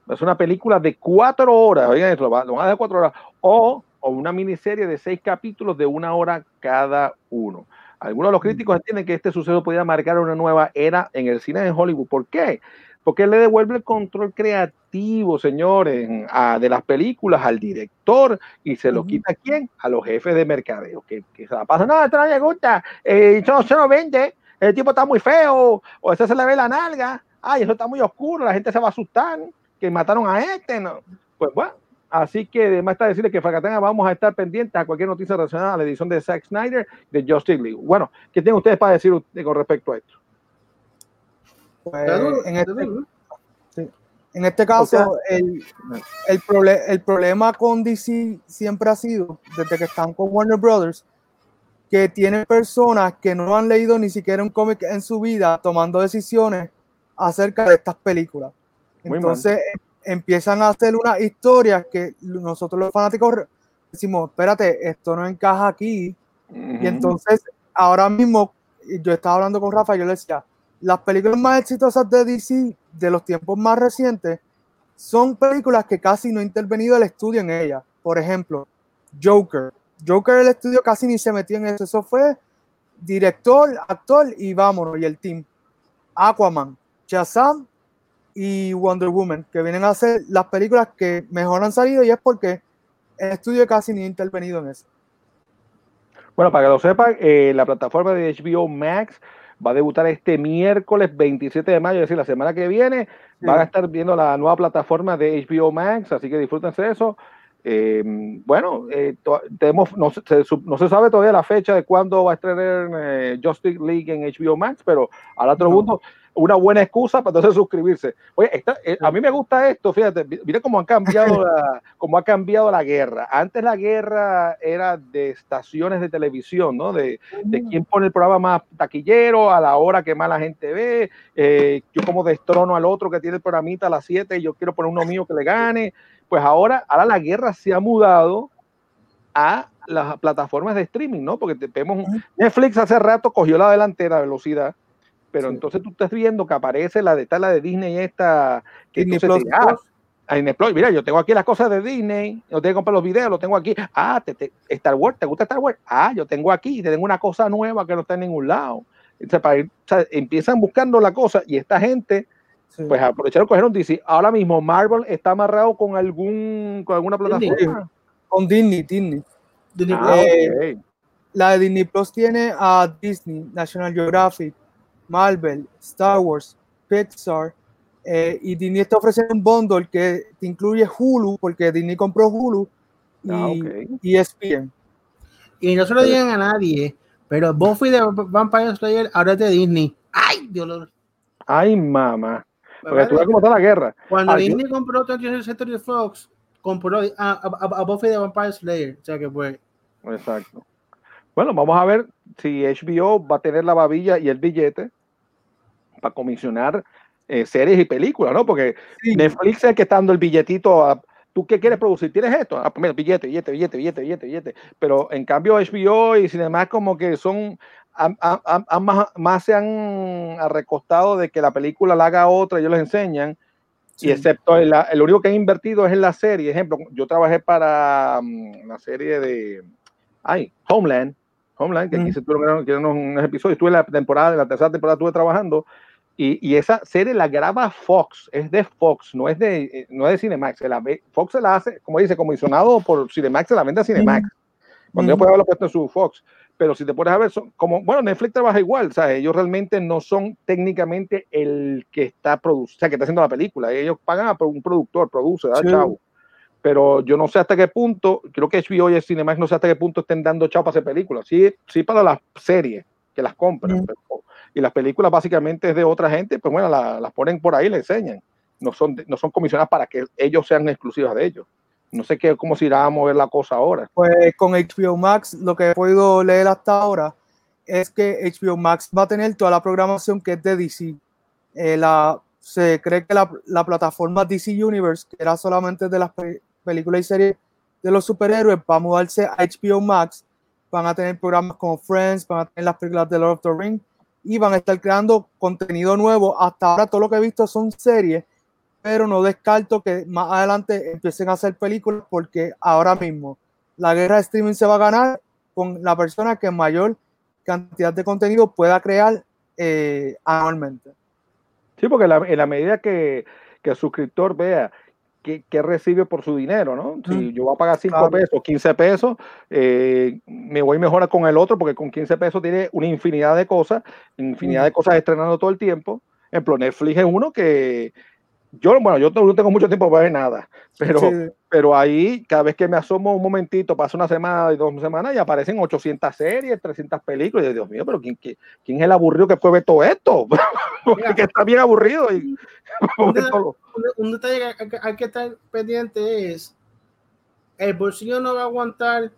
es una película de cuatro horas, oigan lo van a dar cuatro horas, o, o una miniserie de seis capítulos de una hora cada uno. Algunos de los críticos entienden que este suceso podría marcar una nueva era en el cine de Hollywood. ¿Por qué? Porque le devuelve el control creativo, señores, de las películas al director y se lo quita a quién? A los jefes de mercadeo, que, se la pasan, no, esto no le gusta, eh, eso, no vende, el tipo está muy feo, o ese se le ve la nalga, ay, eso está muy oscuro, la gente se va a asustar, que mataron a este, ¿no? Pues bueno, Así que además está decirle que Fracatanga vamos a estar pendientes a cualquier noticia relacionada a la edición de Zack Snyder de Justice League. Bueno, ¿qué tienen ustedes para decir con respecto a esto? Pues, en, este, en, este, caso, el, el, problema con DC siempre ha sido, desde que están con Warner Brothers, que tienen personas que no han leído ni siquiera un cómic en su vida tomando decisiones acerca de estas películas. Entonces, empiezan a hacer una historia que nosotros los fanáticos decimos, espérate, esto no encaja aquí. Y entonces, ahora mismo, yo estaba hablando con Rafa y yo le decía, las películas más exitosas de DC de los tiempos más recientes son películas que casi no ha intervenido el estudio en ellas. Por ejemplo, Joker. Joker, el estudio casi ni se metió en eso. Eso fue director, actor y vámonos, y el team. Aquaman, Shazam y Wonder Woman, que vienen a ser las películas que mejor han salido y es porque el estudio casi ni ha intervenido en eso. Bueno, para que lo sepan, eh, la plataforma de HBO Max va a debutar este miércoles 27 de mayo, es decir, la semana que viene. Van a estar viendo la nueva plataforma de HBO Max, así que disfrútense de eso. Eh, bueno, eh, tenemos, no, se, no, se, sabe todavía la fecha de cuándo va a estrenar Justice League en HBO Max, pero ahora todo el mundo una buena excusa para entonces suscribirse. Oye, eh, a mí me gusta esto, fíjate, mira cómo han cambiado la, cómo ha cambiado la guerra. Antes la guerra era de estaciones de televisión, ¿no? De, de quién pone el programa más taquillero, a la hora que más la gente ve, eh, yo como destrono al otro que tiene el programita a las 7 y yo quiero poner uno mío que le gane. Pues ahora, ahora la guerra se ha mudado a las plataformas de streaming, ¿no? Porque vemos, Netflix hace rato cogió la delantera velocidad pero entonces tú estás viendo que aparece la de tal, la de Disney esta, que Disney Plus, Mira, yo tengo aquí las cosas de Disney, yo tengo que comprar los videos, lo tengo aquí. Ah, te, Star Wars, ¿te gusta Star Wars? Ah, yo tengo aquí, te tengo una cosa nueva que no está en ningún lado. empiezan buscando la cosa y esta gente, pues aprovecharon, cogieron DC. Ahora mismo Marvel está amarrado con algún con alguna plataforma. Con Disney, Disney. Ah, eh, la de Disney Plus tiene a Disney, National Geographic, Marvel, Star Wars, Pixar, eh, y Disney está ofreciendo un bundle que te incluye Hulu, porque Disney compró Hulu y, ah, ESPN. Y no se lo digan a nadie, pero Buffy de Vampire Slayer ahora es de Disney. ¡Ay, Dios! ¡Ay, mamá! Porque tú ves cómo está la guerra. Cuando Disney compró 20 Century Fox, compró a, a, Buffy de Vampire Slayer. O sea que fue. Exacto. Bueno, vamos a ver si HBO va a tener la babilla y el billete para comisionar eh, series y películas, ¿no? Porque Netflix es el que está dando el billetito a, ¿Tú qué quieres producir? ¿Tienes esto? Ah, pues billete, billete, billete, billete, billete, billete. Pero en cambio HBO y demás como que son, más, se han recostado de que la película la haga otra, ellos les enseñan. Y excepto el, el, único que han invertido es en la serie. Ejemplo, yo trabajé para mm, la serie de ay, Homeland. Homeland, que aquí se tuvieron unos episodios. Estuve en la temporada, en la tercera temporada estuve trabajando y, esa serie la graba Fox, es de Fox, no es de, eh, no es de Cinemax. La, Fox se la hace, como dice, comisionado por Cinemax, se la vende a Cinemax. Cuando yo puedo haberlo puesto en su Fox. pero si te pones a ver, son como, bueno, Netflix trabaja igual, sea, ellos realmente no son técnicamente el que está produciendo, o sea, que está haciendo la película, ellos pagan a un productor, produce, da chavo. Pero yo no sé hasta qué punto, creo que HBO y Cinemax no sé hasta qué punto estén dando chavo para hacer películas. Sí, sí para las series que las compran. y las películas básicamente es de otra gente, pues bueno, las ponen por ahí, le enseñan. No son, no son comisionadas para que ellos sean exclusivas de ellos. No sé qué, cómo se irá a mover la cosa ahora. Pues con HBO Max, lo que he podido leer hasta ahora es que HBO Max va a tener toda la programación que es de DC. Eh, la, se cree que la, la, plataforma DC Universe, que era solamente de las películas y series de los superhéroes, va a mudarse a HBO Max. Van a tener programas como Friends, van a tener las películas de Lord of the Rings y van a estar creando contenido nuevo. Hasta ahora todo lo que he visto son series pero no descarto que más adelante empiecen a hacer películas porque ahora mismo la guerra de streaming se va a ganar con la persona que mayor cantidad de contenido pueda crear eh, anualmente. Sí, porque en la medida que, que el suscriptor vea que, recibe por su dinero, ¿no? Si yo voy a pagar 5 pesos, 15 pesos, eh, me voy mejor con el otro porque con 15 pesos tiene una infinidad de cosas, infinidad de cosas estrenando todo el tiempo. Por ejemplo, Netflix es uno que yo, bueno, yo no tengo mucho tiempo para ver nada, pero, pero ahí cada vez que me asomo un momentito, pasa una semana y dos semanas y aparecen 800 series, 300 películas. Y Dios mío, pero ¿quién, quién, quién es el aburrido que puede ver todo esto? Porque está bien aburrido. Y, un, detalle que hay que estar pendiente es, el bolsillo no va a aguantar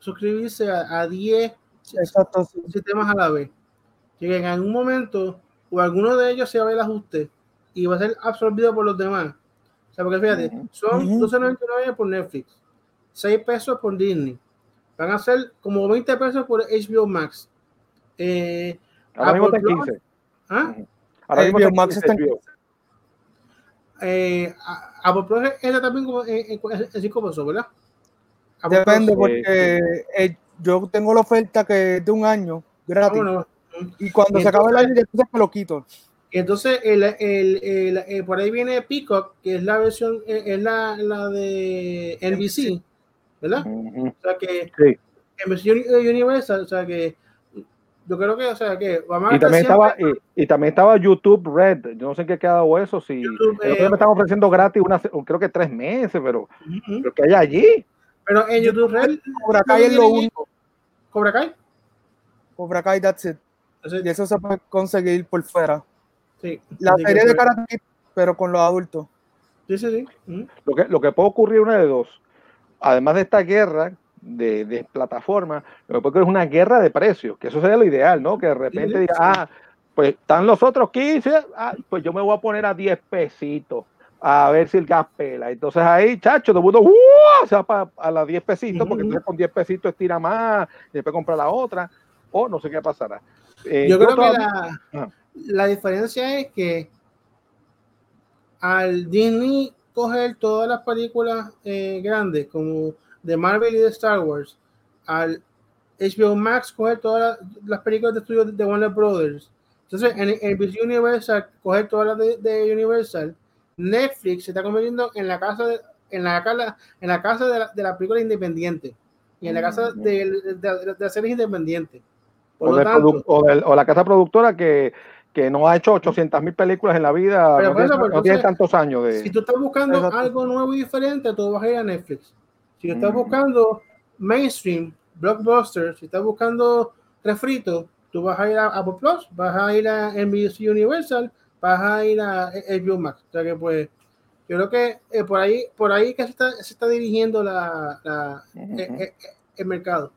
suscribirse a, 10 sistemas a la vez. Que en algún momento o alguno de ellos se va a ver el ajuste y va a ser absorbido por los demás. O sea, porque fíjate, son 12.99 por Netflix, 6 pesos por Disney. Van a ser como 20 pesos por HBO Max. Eh, Ahora mismo está en 15. ¿Ah? Ahora mismo HBO Max está en 15. Eh, Apple Plus está también como en, 5 pesos, ¿verdad? Depende, porque eh, yo tengo la oferta que es de un año gratis. Ah, y cuando se acaba el año, ya me lo quito. Entonces, el, el, el, por ahí viene Peacock, que es la versión, eh, es la, la de NBC, ¿verdad? O sea que sí. en versión Universal, o sea que yo creo que, o sea que y también estaba y, también estaba YouTube Red, yo no sé en qué ha quedado eso, si YouTube, eh, me están ofreciendo gratis una, creo que tres meses, pero, pero que hay allí. Pero en YouTube Red, Cobra Kai es lo único. ¿Cobra Kai? Cobra Kai, that's it. y eso se puede conseguir por fuera la serie de Karate pero con los adultos. Sí, sí, sí. Lo, que, lo que puede ocurrir una de dos. Además de esta guerra de, de plataforma, lo que puede ocurrir es una guerra de precios, que eso sería lo ideal, ¿no? Que de repente diga, ah, pues están los otros 15, ah, pues yo me voy a poner a 10 pesitos a ver si el gas pela. Entonces ahí, chacho, todo el mundo ¡uh! se va a las 10 pesitos, porque entonces con 10 pesitos estira más, y después compra la otra, o no sé qué pasará. Eh, yo, creo que la, la diferencia es que al Disney coger todas las películas eh, grandes como de Marvel y de Star Wars, al HBO Max coger todas las, películas de estudio de Warner Brothers, entonces en, el Universal coger todas las de, Universal, Netflix se está convirtiendo en la casa de, en la, en la casa de la, de la película independiente y en la casa de, de, las series independientes. o, o, la casa productora que que no ha hecho 800 mil películas en la vida, no, tiene, tantos años. De... Si tú estás buscando algo nuevo y diferente, tú vas a ir a Netflix. Si estás buscando mainstream, blockbuster, si estás buscando refrito, tú vas a ir a Apple Plus, vas a ir a NBC Universal, vas a ir a HBO Max. O sea que pues, yo creo que eh, por ahí, por ahí que se está, se está dirigiendo la, la eh, eh, el mercado.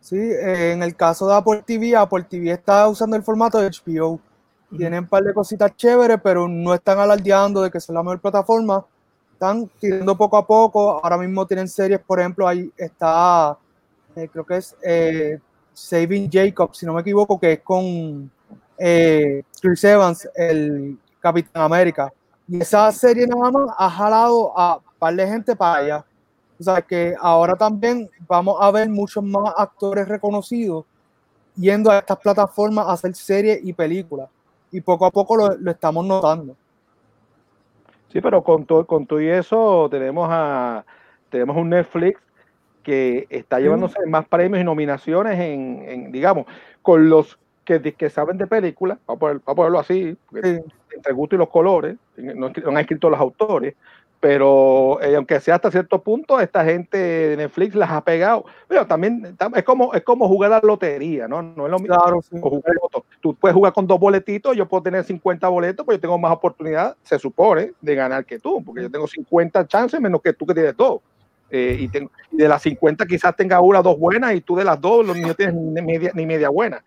Sí, en el caso de Apple TV, Apple TV está usando el formato de HBO. Tienen un par de cositas chéveres, pero no están alardeando de que es la mejor plataforma. Están tirando poco a poco. Ahora mismo tienen series, por ejemplo, ahí está, eh, creo que es eh, Saving Jacob, si no me equivoco, que es con eh, Chris Evans, el Capitán América. Y esa serie nada más ha jalado a un par de gente para allá. O sea que ahora también vamos a ver muchos más actores reconocidos yendo a estas plataformas a hacer series y películas. Y poco a poco lo, estamos notando. Sí, pero con todo, con todo y eso tenemos a tenemos un Netflix que está llevándose más premios y nominaciones en, digamos, con los que, que saben de películas, vamos a, ponerlo así, entre gusto y los colores, no, han escrito los autores, pero eh, aunque sea hasta cierto punto, esta gente de Netflix las ha pegado. Pero también es como, es como jugar a la lotería, ¿no? No es lo mismo. Claro, Tú puedes jugar con dos boletitos, yo puedo tener 50 boletos, pues yo tengo más oportunidad, se supone, de ganar que tú, porque yo tengo 50 chances menos que tú que tienes dos. Eh, y, tengo, de las 50 quizás tenga una o dos buenas y tú de las dos no tienes ni media, ni media buena.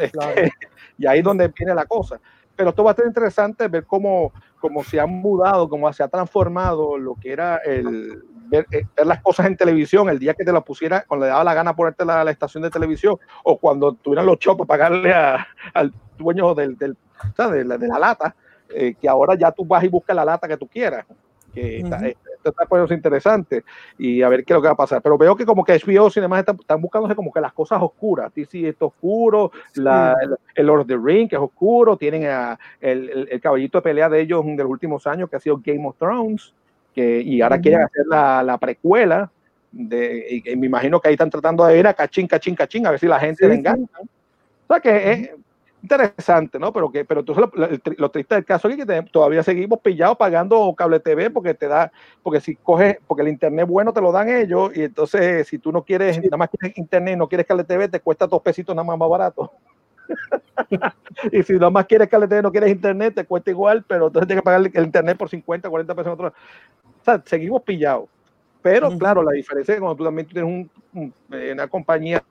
Este, y ahí es donde viene la cosa. Pero esto va a ser interesante ver cómo, cómo se ha mudado, cómo se ha transformado lo que era el ver, eh, ver, las cosas en televisión el día que te las pusiera, cuando le daba la gana ponerte la, la estación de televisión, o cuando tuvieran los para pagarle al dueño del, del de, la, de, la, lata, eh, que ahora ya tú vas y buscas la lata que tú quieras que está, esto está poniéndose interesante y a ver qué es lo que va a pasar. Pero veo que como que HBO Cinema están, están buscándose como que las cosas oscuras. sí esto oscuro, la, el, el, Lord of the Ring, que es oscuro, tienen a, el, el, el, caballito de pelea de ellos de los últimos años, que ha sido Game of Thrones, que, y ahora quieren hacer la, la precuela. De, y, y, me imagino que ahí están tratando de ir a cachín, cachín, cachín, a ver si la gente sí, le engancha. Sí. O sea que es, interesante, ¿no? Pero que, pero entonces lo, lo, lo, triste del caso es que te, todavía seguimos pillados pagando cable TV porque te da, porque si coges, porque el internet bueno te lo dan ellos y entonces si tú no quieres, sí. nada más quieres internet, no quieres cable TV, te cuesta dos pesitos nada más más barato. y si nada más quieres cable TV, no quieres internet, te cuesta igual, pero entonces tienes que pagar el internet por 50, 40 pesos. Otro. O sea, seguimos pillados. Pero uh -huh. claro, la diferencia es cuando tú también tienes un, un, una compañía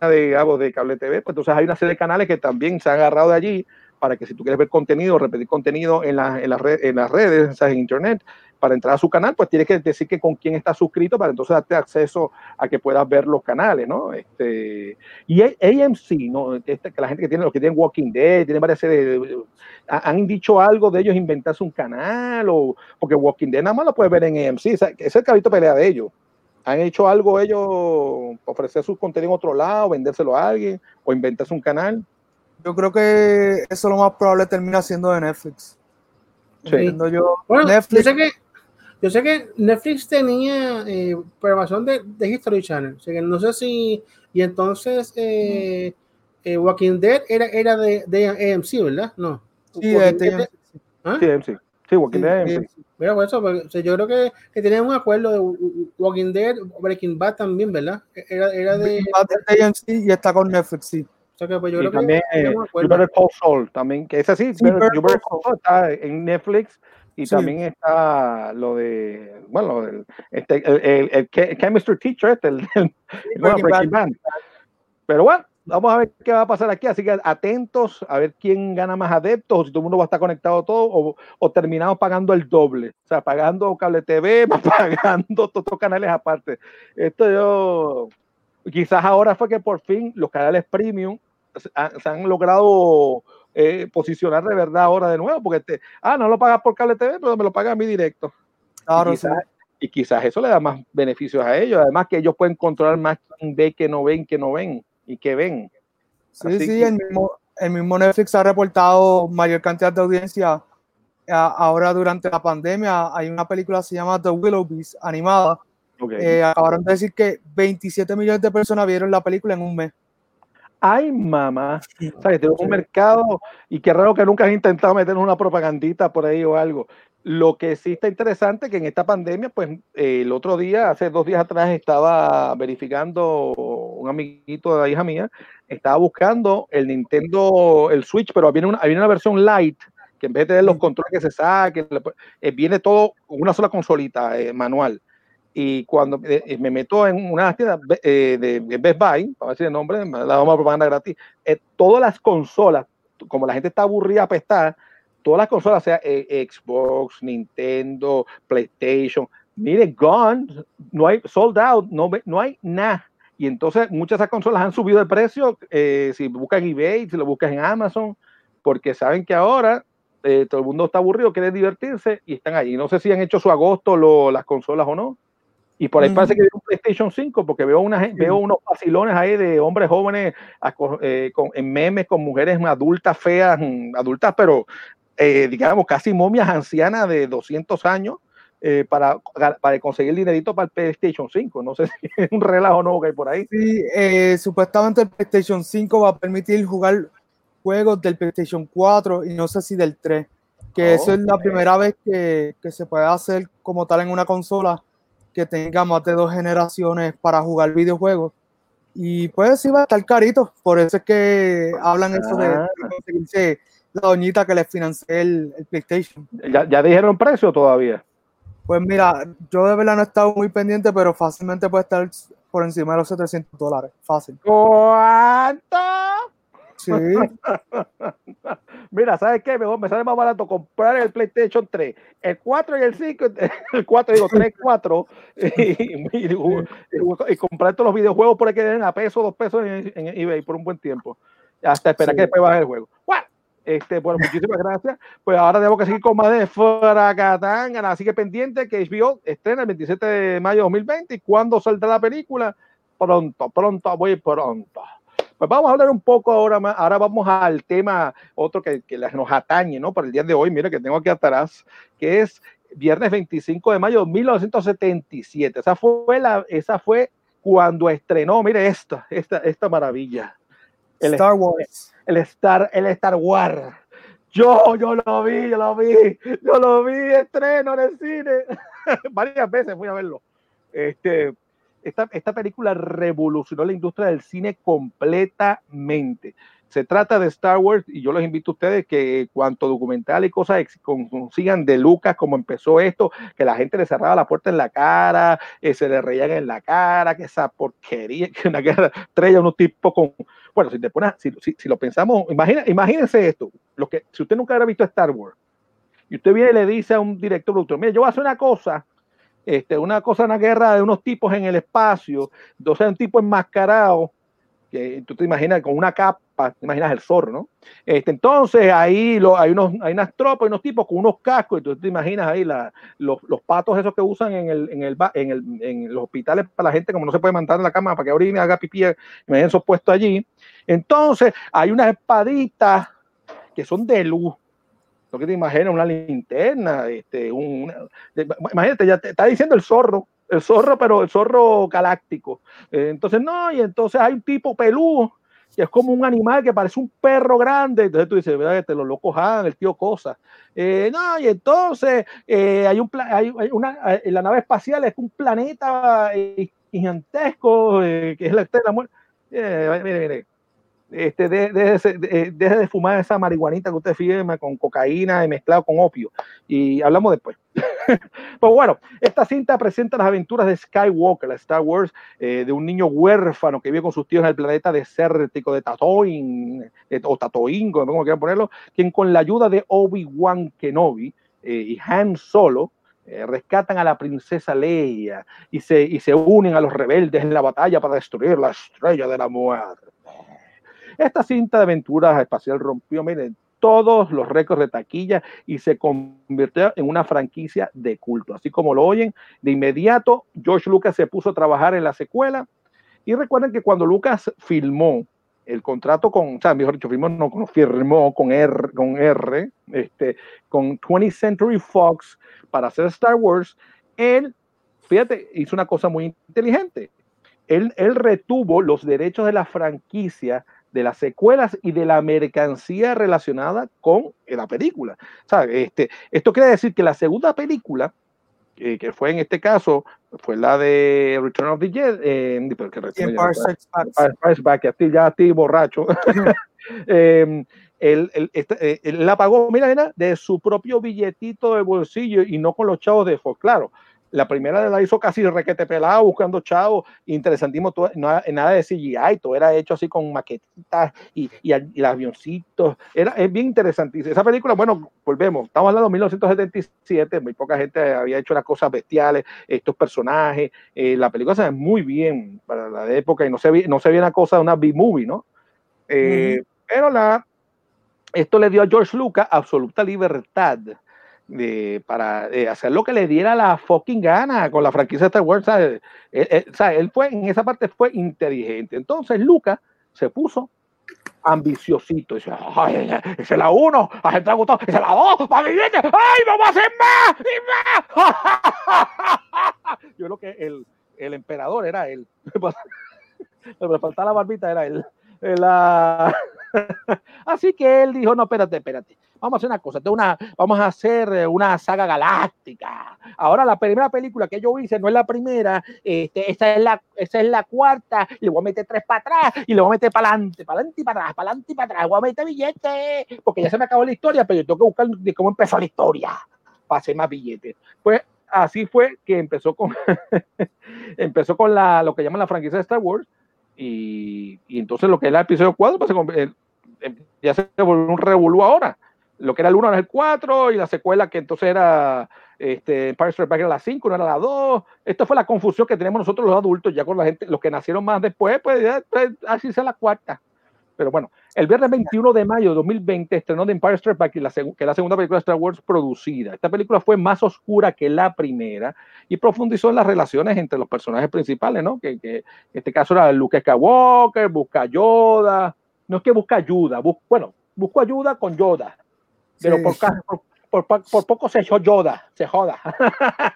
digamos, de cable TV, pues entonces hay una serie de canales que también se han agarrado de allí para que si tú quieres ver contenido, repetir contenido en, la, en, la red, en las redes, o sea, en internet, para entrar a su canal, pues tienes que decir que con quién estás suscrito para entonces darte acceso a que puedas ver los canales, ¿no? Este, y AMC, ¿no? Este, que la gente que tiene, los que tienen Walking Dead, tienen varias series, de, han dicho algo de ellos inventarse un canal, o porque Walking Dead nada más lo puedes ver en AMC, o sea, es el cabito pelea de ellos. ¿Han hecho algo ellos, ofrecer su contenido en otro lado, vendérselo a alguien o inventarse un canal? Yo creo que eso lo más probable termina siendo de Netflix. Sí. Yo, bueno, Netflix. Yo sé, que, yo sé que Netflix tenía eh, programación de, de, History Channel. O sea, que no sé si. Y entonces eh, eh, Walking Dead era, era de, de, AMC, ¿verdad? No. Sí, de, de, ¿Ah? sí, AMC. Sí, Walking Dead AMC. Pero por eso, sea, yo creo que, que tenían un acuerdo de Walking Dead, Breaking Bad también, ¿verdad? Era, era de. Bad de AMC y está con Netflix, sí. O sea que pues yo y creo también, que eh, You Better Call Saul, también, que es así, sí, You Better Call Saul está en Netflix y sí. también está lo de, bueno, el, este, el, el, el, el Chemistry Teacher, este, el, el, el Breaking, Breaking Bad. Pero bueno, vamos a ver qué va a pasar aquí, así que atentos a ver quién gana más adeptos, o si todo el mundo va a estar conectado todo, o, o terminamos pagando el doble, o sea, pagando cable TV, pagando todos los canales aparte. Esto yo, quizás ahora fue que por fin los canales premium se han logrado eh, posicionar de verdad ahora de nuevo, porque te, ah, no lo pagas por cable TV, pero me lo pagas a mí directo. Claro, y, quizás, sí. y quizás eso le da más beneficios a ellos, además que ellos pueden controlar más quién ve que no ven, que no ven y que ven. Sí, Así sí, que... el, mismo, el mismo Netflix ha reportado mayor cantidad de audiencia ahora durante la pandemia. Hay una película que se llama The Willoughbys, animada. Okay. Eh, acabaron de decir que 27 millones de personas vieron la película en un mes ay mamá, o sea, que tenemos un mercado y qué raro que nunca has intentado meternos una propagandita por ahí o algo. Lo que sí está interesante que en esta pandemia, pues eh, el otro día, hace dos días atrás, estaba verificando un amiguito de la hija mía, estaba buscando el Nintendo, el Switch, pero viene una, viene una versión light, que en vez de tener los controles que se saquen, eh, viene todo una sola consolita eh, manual y cuando eh, me meto en una tienda eh, de Best Buy, para decir el nombre, la vamos a propaganda gratis, eh, todas las consolas, como la gente está aburrida a pestar, todas las consolas, sea eh, Xbox, Nintendo, PlayStation, mire, gone, no hay sold out, no, no hay nada. Y entonces muchas de esas consolas han subido de precio, si buscas en eBay, si lo buscas en Amazon, porque saben que ahora todo el mundo está aburrido, quiere divertirse y están ahí. No sé si han hecho su agosto lo, las consolas o no y por ahí uh -huh. parece que veo un PlayStation 5, porque veo, una, veo unos vacilones ahí de hombres jóvenes eh, con, en memes con mujeres adultas, feas, adultas, pero eh, digamos casi momias ancianas de 200 años, eh, para, para conseguir dinerito para el PlayStation 5. No sé si es un relajo nuevo que hay por ahí. Sí, eh, supuestamente el PlayStation 5 va a permitir jugar juegos del PlayStation 4 y no sé si del 3. Que eso es la primera vez que, que, se puede hacer como tal en una consola que tenga más de dos generaciones para jugar videojuegos. Y pues sí va a estar carito. Por eso es que hablan eso de, ah. conseguirse la doñita que les financie el, el PlayStation. ¿Ya, ¿Ya dijeron precio todavía? Pues mira, yo de verdad no he estado muy pendiente, pero fácilmente puede estar por encima de los 700 dólares. Fácil. ¿Cuánto? Sí. Mira, ¿sabes qué? Mejor me sale más barato comprar el PlayStation 3, el 4 y el 5, el 4, digo 3, 4, y, y, comprar todos los videojuegos por ahí que den a peso, dos pesos en, en, eBay por un buen tiempo. Hasta esperar sí. que después baje el juego. Este, bueno, muchísimas gracias. Pues ahora tengo que seguir con más de Fracatangana. Así que pendiente que HBO estrena el 27 de mayo de 2020. ¿Y cuándo saldrá la película? Pronto, pronto, voy pronto. Pues vamos a hablar un poco ahora más. Ahora vamos al tema, otro que, que nos atañe, ¿no? Para el día de hoy, mira que tengo aquí atrás, que es viernes 25 de mayo de 1977. Esa fue, la, esa fue cuando estrenó, mire esta, esta, esta maravilla. El Star Wars el Star, el Star Wars. Yo, yo lo vi, yo lo vi, yo lo vi, estreno en el cine. Varias veces fui a verlo. Este, esta, esta película revolucionó la industria del cine completamente. Se trata de Star Wars y yo les invito a ustedes que cuanto documental y cosas consigan de Lucas, como empezó esto, que la gente le cerraba la puerta en la cara, eh, se le reían en la cara, que esa porquería, que una guerra estrella, unos tipos con, bueno, si te pones, si, si, lo pensamos, imagina, imagínense esto, lo que, si usted nunca hubiera visto Star Wars y usted viene y le dice a un director productor, mire, yo voy a hacer una cosa, este, una cosa, una guerra de unos tipos en el espacio, entonces un tipo enmascarado que tú te imaginas con una capa, imaginas el zorro, ¿no? Este, entonces ahí hay, unos, hay unas tropas, unos tipos con unos cascos, y tú te imaginas ahí los, los, patos esos que usan en, el, en, el, en, el, en los hospitales para la gente, como no se puede mandar en la cama para que orine, haga pipí, me esos puestos allí. Entonces hay unas espaditas que son de luz, lo que te imaginas, una linterna, este, un, imagínate, ya te está diciendo el zorro, el zorro, pero el zorro galáctico. Eh, entonces, no, y entonces hay un tipo peludo, que es como un animal que parece un perro grande. Entonces tú dices, ¿verdad? Este, los locos Han, el tío Cosa. Eh, no, y entonces eh, hay, un hay, una, eh, la nave espacial es un planeta eh, gigantesco, que es la estrella de la mire, mire, este, deje, de, fumar esa marihuanita que usted firma con cocaína y mezclado con opio. Y hablamos después. pues bueno, esta cinta presenta las aventuras de Skywalker, la Star Wars, eh, de un niño huérfano que vive con sus tíos en el planeta desértico de Tatooine, eh, o Tatooine, como quieran ponerlo, quien con la ayuda de Obi-Wan Kenobi eh, y Han Solo, eh, rescatan a la princesa Leia y se, y se unen a los rebeldes en la batalla para destruir la estrella de la muerte. Esta cinta de aventuras espacial rompió, miren, todos los récords de taquilla y se convirtió en una franquicia de culto. Así como lo oyen, de inmediato George Lucas se puso a trabajar en la secuela. Y recuerden que cuando Lucas filmó el contrato con, o sea, mejor dicho, firmó, no, firmó con R, con R, este, con 20th Century Fox para hacer Star Wars, él, fíjate, hizo una cosa muy inteligente. Él, él retuvo los derechos de la franquicia de las secuelas y de la mercancía relacionada con la película. Este, esto quiere decir que la segunda película, eh, que fue en este caso, fue la de Return of the Jedi, eh, que ya estoy borracho. eh, él, él, este, él, la pagó, mira, de su propio billetito de bolsillo y no con los chavos de Fox. Claro, la primera la hizo casi requete pelado, buscando chavos, interesantísimo, todo, no, nada de CGI, todo era hecho así con maquetitas y, y, y avioncitos. Era, es bien interesantísimo. Esa película, bueno, volvemos, estamos hablando de 1977, muy poca gente había hecho las cosas bestiales, estos personajes. Eh, la película se ve muy bien para la época y no se ve, no se ve una cosa de una B-movie, ¿no? Eh, -huh. Pero la, esto le dio a George Lucas absoluta libertad de, para hacer lo que le diera la fucking gana con la franquicia de Star Wars. ¿sabes? Él, él, ¿sabes? él, fue en esa parte fue inteligente. Entonces Lucas se puso ambiciosito. Dice, ay, esa es la uno, a gente le gustó, esa es la dos, para mi ¡ay, vamos a hacer más! ¡Y más! Yo creo que el, el emperador era él. Lo que faltaba la barbita era él. La... Así que él dijo, no, espérate, espérate. Vamos a hacer una cosa, una, vamos a hacer eh, una saga galáctica. Ahora la primera película que yo hice no es la primera, este, esa, es la, esa es la cuarta, le voy a meter tres para atrás, y le voy a meter para adelante, para adelante y para atrás, para adelante y para atrás, voy a meter billetes, porque ya se me acabó la historia, pero yo tengo que buscar de cómo empezó la historia para hacer más billetes. Pues así fue que empezó con, empezó con la, lo que llaman la franquicia de Star Wars, y, y, entonces lo que es el episodio 4, pues se, eh, ya se volvió un revolú ahora. Lo que era el 1 era el 4 y la secuela que entonces era este, Empire Strikes Back era la 5, no era la 2. Esta fue la confusión que tenemos nosotros los adultos, ya con la gente, los que nacieron más después, pues, ya, pues así sea la cuarta. Pero bueno, el viernes 21 de mayo de 2020 estrenó The Empire Strikes Back, que es la segunda película de Star Wars producida. Esta película fue más oscura que la primera y profundizó en las relaciones entre los personajes principales, ¿no? Que, que en este caso era Luke Skywalker, busca Yoda, no es que busca ayuda, bueno, busco ayuda con Yoda, pero por, por, por, por, poco se Yoda, se joda.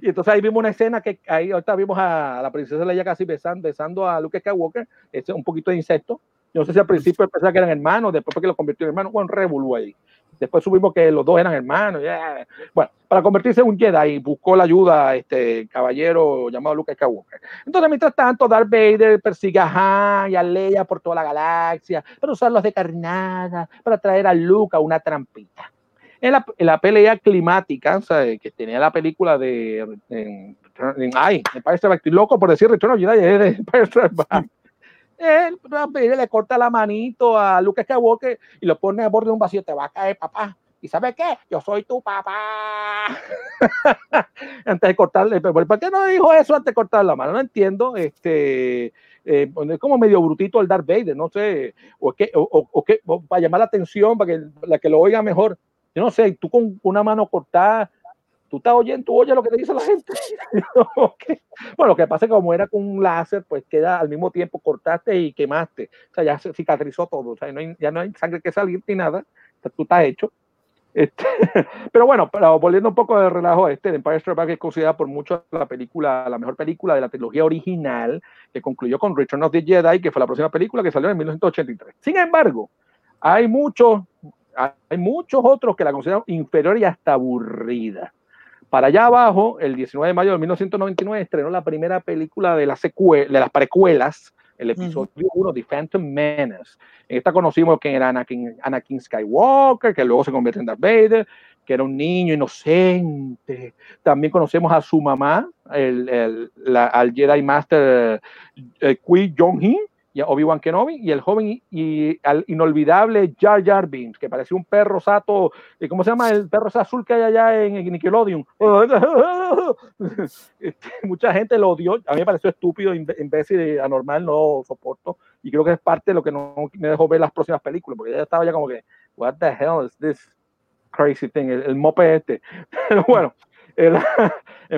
Y entonces ahí vimos una escena que ahí ahorita vimos a la princesa Leia casi besando, besando a Luke Skywalker, es un poquito de insecto. Yo no sé si al principio pensaba que eran hermanos, después porque lo convirtió en hermano, bueno, revolú ahí. Después subimos que los dos eran hermanos. Yeah. Bueno, para convertirse en un Jedi buscó la ayuda este caballero llamado Luke Skywalker. Entonces, mientras tanto, Darth Vader persigue a Han y a Leia por toda la galaxia para usarlos de carnada, para traer a Luke a una trampita. En la, en la pelea climática, sea, que tenía la película de. En, en, ay, me parece loco por decir Return of Jedi, él le corta la manito a Luke Skywalker y lo pone a borde de un vacío, te va a caer, papá. ¿Y sabe qué? Yo soy tu papá. antes de cortarle, ¿por qué no dijo eso antes de cortarle la mano? No entiendo. Este, eh, es como medio brutito el Darth Vader, no sé, o, que, o, o, que, para llamar la atención, para que, la que lo oiga mejor. Yo no sé, tú con una mano cortada, tú estás oyendo, tú oyes lo que te dice la gente. Bueno, lo que pasa es que como era con un láser, pues queda al mismo tiempo cortaste y quemaste. O sea, ya se cicatrizó todo. O sea, no hay, ya no hay sangre que salir ni nada. O sea, tú estás hecho. Este, pero bueno, pero volviendo un poco de relajo, este Empire Strikes Back es considerada por muchos la película, la mejor película de la trilogía original, que concluyó con Return of the Jedi, que fue la próxima película que salió en 1983. Sin embargo, hay muchos, hay muchos otros que la consideran inferior y hasta aburrida. Para allá abajo, el 19 de mayo de 1999 estrenó la primera película de, la de las precuelas, el episodio 1 de Phantom Menace. En esta conocimos que era Anakin, Anakin Skywalker, que luego se convierte en Darth Vader, que era un niño inocente. También conocemos a su mamá, el, el, la, al Jedi Master eh, Qui Jong-un, y Obi-Wan Kenobi y el joven y, al inolvidable Jar Jar Binks, que parecía un perro sato, ¿cómo se llama el perro azul que hay allá en, en Nickelodeon? Mucha gente lo odió, a mí me pareció estúpido, imbécil, anormal, no soporto, y creo que es parte de lo que no me dejó ver las próximas películas, porque ya estaba ya como que, what the hell is this crazy thing, el mope este, pero bueno,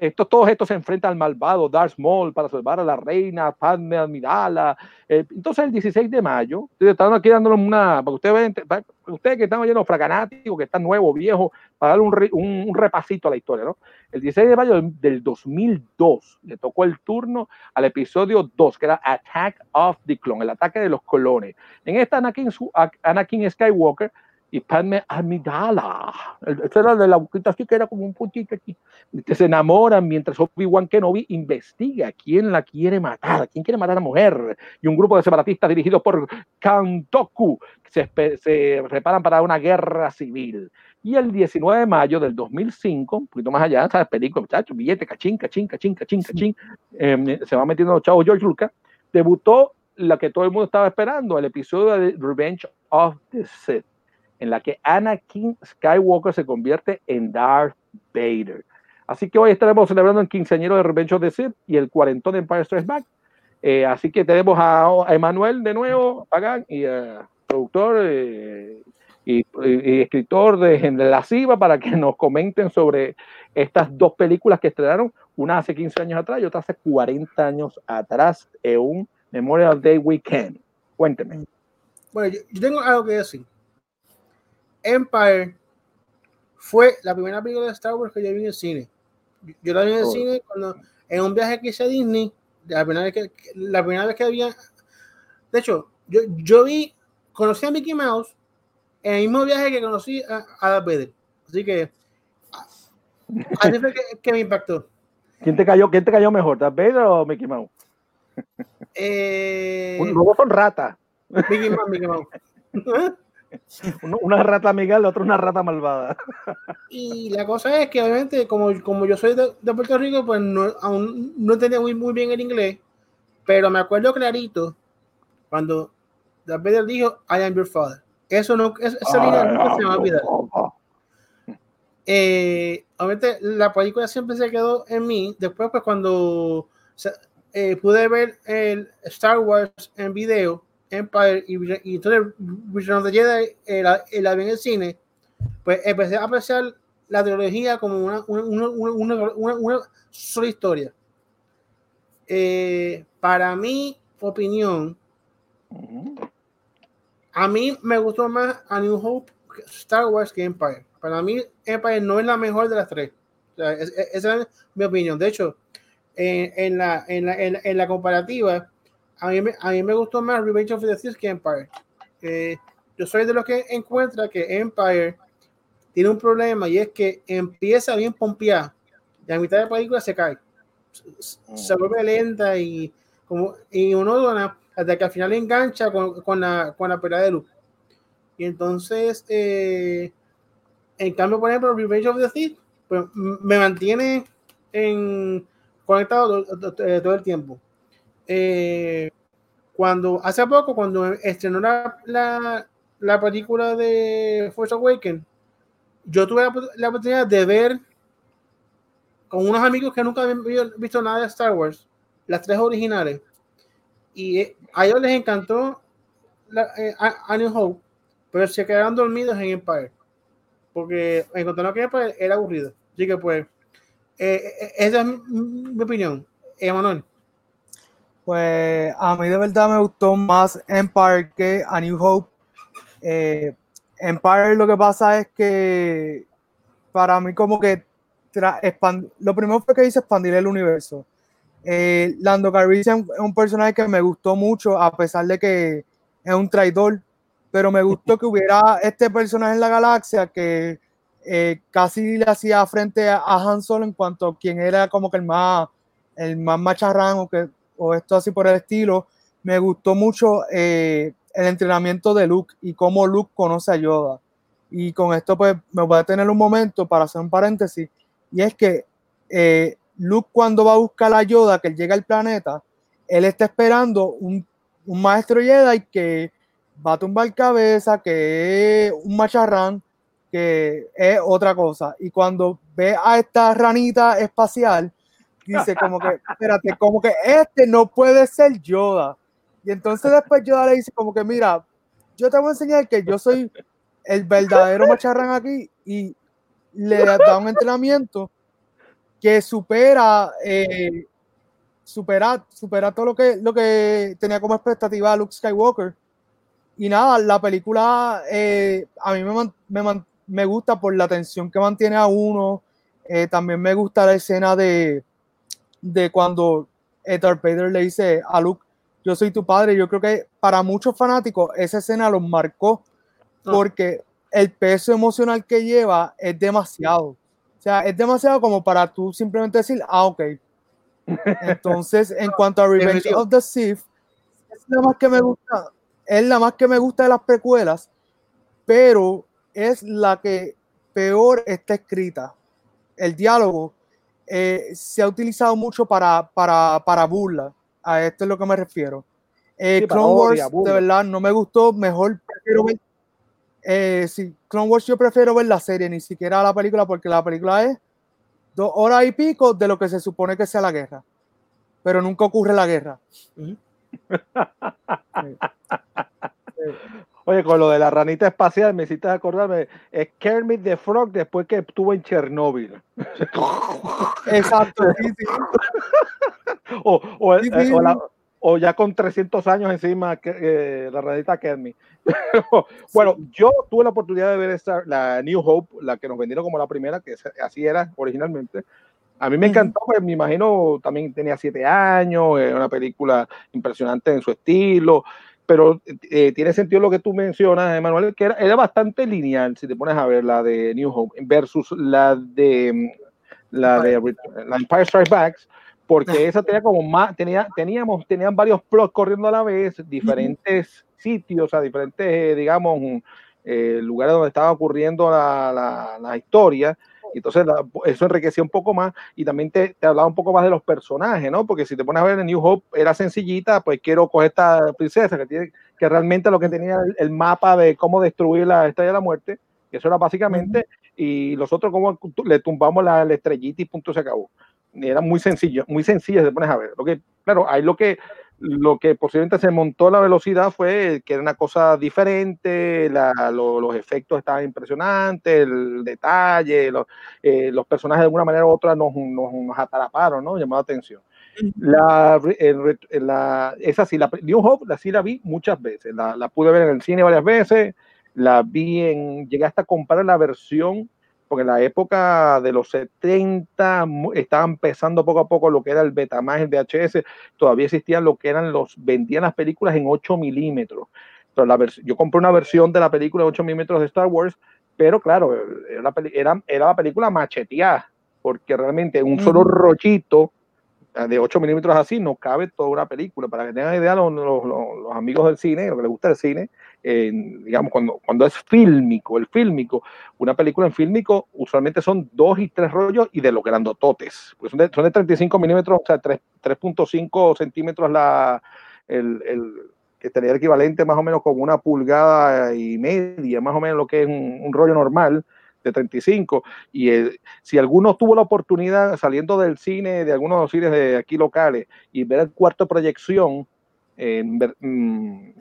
estos, todos estos se enfrentan al malvado Darth Maul para salvar a la reina Padme Amidala. Eh, entonces, el 16 de mayo, están aquí dándonos una, para ustedes, para ustedes que están oyendo fraganáticos, que están nuevos, viejos, para dar un, un, un, repasito a la historia, ¿no? El 16 de mayo del 2002 le tocó el turno al episodio 2, que era Attack of the Clone, el ataque de los clones. En esta Anakin, Anakin Skywalker y Padme Amidala. Ese era de la boquita así que era como un puntito aquí. Que se enamoran mientras Obi-Wan Kenobi investiga quién la quiere matar, quién quiere matar a la mujer. Y un grupo de separatistas dirigidos por Kantoku se, se preparan para una guerra civil. Y el 19 de mayo del 2005, un poquito más allá, ¿sabes? Película, muchachos, billete, cachín, cachín, cachín, cachín, cachín. Eh, se va metiendo los chavos George Lucas. Debutó la que todo el mundo estaba esperando, el episodio de Revenge of the Sith en la que Anakin Skywalker se convierte en Darth Vader. Así que hoy estaremos celebrando el quinceañero de Revenge of the Sith y el cuarentón de Empire Strikes Back. Eh, así que tenemos a, a Emanuel de nuevo, Pagan, y uh, productor eh, y, escritor de, La Ciba para que nos comenten sobre estas dos películas que estrenaron, una hace 15 años atrás y otra hace 40 años atrás, en un Memorial Day Weekend. Cuénteme. Bueno, yo tengo algo que decir. Empire fue la primera película de Star Wars que yo vi en el cine. Yo la vi en el Oh. cine cuando en un viaje que hice a Disney, la primera vez que, la primera vez que había, de hecho, yo, yo vi, conocí a Mickey Mouse en el mismo viaje que conocí a, a Darth Vader. Así que así fue que, que me impactó. ¿Quién te cayó, quién te cayó mejor, Darth Vader o Mickey Mouse? Eh, dos son ratas. Mickey Mouse, Mickey Mouse. Uno- Una rata amiga, la otra una rata malvada. Y la cosa es que obviamente como, como yo soy de, de Puerto Rico, pues no, aún no entendía muy, muy bien el inglés, pero me acuerdo clarito cuando Darth Vader dijo, I am your father. Eso no, es- esa línea nunca se me va a olvidar. Eh, obviamente la película siempre se quedó en mí. Después, pues cuando se- eh, pude ver el Star Wars en video, Empire y, entonces Return of the Jedi, la, en el cine, pues empecé a apreciar la trilogía como una, una, una, una, sola historia. Eh, para mi opinión, a mí me gustó más A New Hope, Star Wars que Empire. Para mí, Empire no es la mejor de las tres. Esa es mi opinión. De hecho, en, la, en, la, en la comparativa, a mí, me, a mí me gustó más Revenge of the Sith que Empire. Eh, yo soy de los que encuentra que Empire tiene un problema y es que empieza bien pompeada y a mitad de la película se cae. Se- Se vuelve lenta y, como, y monótona hasta que al final engancha con, con la, con la pelea de Luke. Y entonces, eh, en cambio, por ejemplo, Revenge of the Sith pues, me mantiene en, conectado to- todo el tiempo. Eh, cuando hace poco, cuando estrenó la, la, la película de Force Awakens, yo tuve la, oportunidad de ver con unos amigos que nunca habían vi- visto nada de Star Wars, las tres originales, y eh, a ellos les encantó la, eh, A- New Hope, pero se quedaron dormidos en Empire, porque encontraron que era aburrido. Así que pues, eh, esa es mi, mi opinión. Emanuel. Pues a mí de verdad me gustó más Empire que A New Hope. Eh, Empire lo que pasa es que para mí como que lo primero fue que hice expandir el universo. Eh, Lando Calrissian es un personaje que me gustó mucho a pesar de que es un traidor, pero me gustó que hubiera este personaje en la galaxia que eh, casi le hacía frente a, Han Solo en cuanto a quien era como que el más el más macharrán o que o esto así por el estilo. Me gustó mucho eh, el entrenamiento de Luke y cómo Luke conoce a Yoda. Y con esto, pues, me voy a tener un momento para hacer un paréntesis. Y es que eh, Luke, cuando va a buscar a Yoda, que él llega al planeta, él está esperando un, un maestro Jedi que va a tumbar cabeza, que es un macharrán, que es otra cosa. Y cuando ve a esta ranita espacial, dice como que, espérate, como que este no puede ser Yoda. Y entonces después Yoda le dice como que, mira, yo te voy a enseñar que yo soy el verdadero macharrán aquí y le da un entrenamiento que supera, eh, supera, supera todo lo que, lo que tenía como expectativa Luke Skywalker. Y nada, la película eh, a mí me, me, me gusta por la tensión que mantiene a uno. Eh, también me gusta la escena de, de cuando Darth Vader le dice a Luke, yo soy tu padre. Yo creo que para muchos fanáticos esa escena los marcó Ah. porque el peso emocional que lleva es demasiado. O sea, es demasiado como para tú simplemente decir, ah, ok. Entonces, en cuanto a Revenge of the Sith, es la más que me gusta, es la más que me gusta de las precuelas, pero es la que peor está escrita. El diálogo eh, se ha utilizado mucho para, para, para burla. A esto es lo que me refiero. Eh, Sí, Clone Wars, de verdad, no me gustó. Mejor prefiero ver. Eh, sí, Clone Wars yo prefiero ver la serie, ni siquiera la película, porque la película es dos horas y pico de lo que se supone que sea la guerra. Pero nunca ocurre la guerra. Ujú. Oye, con lo de la ranita espacial me hiciste acordarme, es Kermit the Frog después que estuvo en Chernóbil. Exacto, sí, sí. O, o, Sí, eh, o la, o ya con 300 años encima que, eh, la ranita Kermit. bueno, yo tuve la oportunidad de ver esta, la New Hope, la que nos vendieron como la primera, que así era originalmente. A mí me encantó, pues me imagino, también tenía siete años, era una película impresionante en su estilo, pero eh, tiene sentido lo que tú mencionas, Emanuel, que era, era, bastante lineal, si te pones a ver la de New Hope versus la de la de la Empire Strikes Back, porque esa tenía como más, tenía, teníamos, tenían varios plots corriendo a la vez, diferentes sitios, a diferentes, digamos, eh, lugares donde estaba ocurriendo la, la, la historia entonces eso enriquecía un poco más y también te, te, hablaba un poco más de los personajes, ¿no? Porque si te pones a ver en New Hope era sencillita, pues quiero coger esta princesa que tiene que realmente lo que tenía el, el mapa de cómo destruir la estrella de la muerte, que eso era básicamente, y los otros como le tumbamos la, la estrellita y punto se acabó. Y era muy sencillo, muy sencillo si te pones a ver. Lo que, claro, hay lo que lo que posiblemente se montó la velocidad fue que era una cosa diferente, la, lo, los efectos estaban impresionantes, el detalle, lo, eh, los personajes de alguna manera u otra nos, nos, nos atraparon, ¿no? Llamó la atención. La, el, la, esa sí, la New Hope, la sí la vi muchas veces, la, la pude ver en el cine varias veces, la vi en, llegué hasta comprar la versión porque en la época de los 70 estaba empezando poco a poco lo que era el Betamax, el VHS, todavía existían lo que eran los, vendían las películas en 8 milímetros. Yo compré una versión de la película de 8 milímetros de Star Wars, pero claro, era, la, era, era la película macheteada, porque realmente un solo rollito de 8 milímetros así no cabe toda una película. Para que tengan idea los, los, los amigos del cine, lo que les gusta el cine, eh, digamos, cuando, cuando es fílmico, el fílmico, una película en fílmico usualmente son dos y tres rollos y de los grandototes, pues son de, son de 35 milímetros, o sea, 3.5 centímetros la, el, el, que estaría el equivalente más o menos como una pulgada y media, más o menos lo que es un, un rollo normal de 35 y el, si alguno tuvo la oportunidad saliendo del cine de algunos cines de aquí locales y ver el cuarto proyección eh,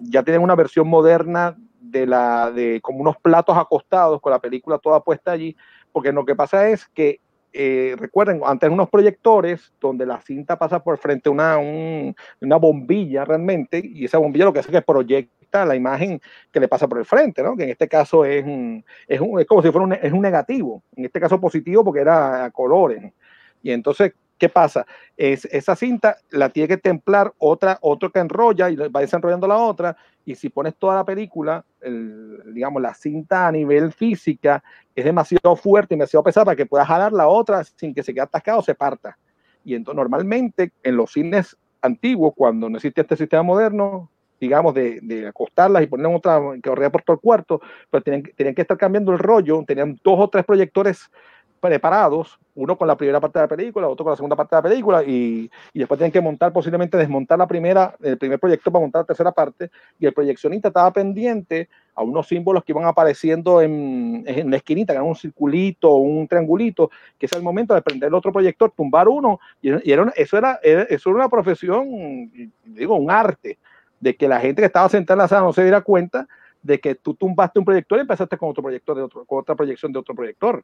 ya tienen una versión moderna de la de como unos platos acostados con la película toda puesta allí, porque lo que pasa es que eh, recuerden, antes unos proyectores donde la cinta pasa por frente a una, un, una bombilla realmente, y esa bombilla lo que hace es que proyecta la imagen que le pasa por el frente, ¿no? que en este caso es, un, es, un, es como si fuera un, es un negativo, en este caso positivo porque era a colores. Y entonces, ¿Qué pasa? Es, esa cinta la tiene que templar otra, otro que enrolla y va desenrollando la otra. Y si pones toda la película, el, digamos, la cinta a nivel física es demasiado fuerte y demasiado pesada para que puedas jalar la otra sin que se quede atascado o se parta. Y entonces, normalmente en los cines antiguos, cuando no existía este sistema moderno, digamos, de, de acostarlas y poner otra que corría por todo el cuarto, pero tenían, tenían que estar cambiando el rollo, tenían dos o tres proyectores preparados, uno con la primera parte de la película, otro con la segunda parte de la película, y, y, después tienen que montar, posiblemente desmontar la primera, el primer proyecto para montar la tercera parte, y el proyeccionista estaba pendiente a unos símbolos que iban apareciendo en, en la esquinita, que era un circulito un triangulito, que es el momento de prender el otro proyector, tumbar uno, y, y era eso, era, era, eso era una profesión, digo, un arte, de que la gente que estaba sentada en la sala no se diera cuenta de que tú tumbaste un proyector y empezaste con otro proyector de otro, con otra proyección de otro proyector.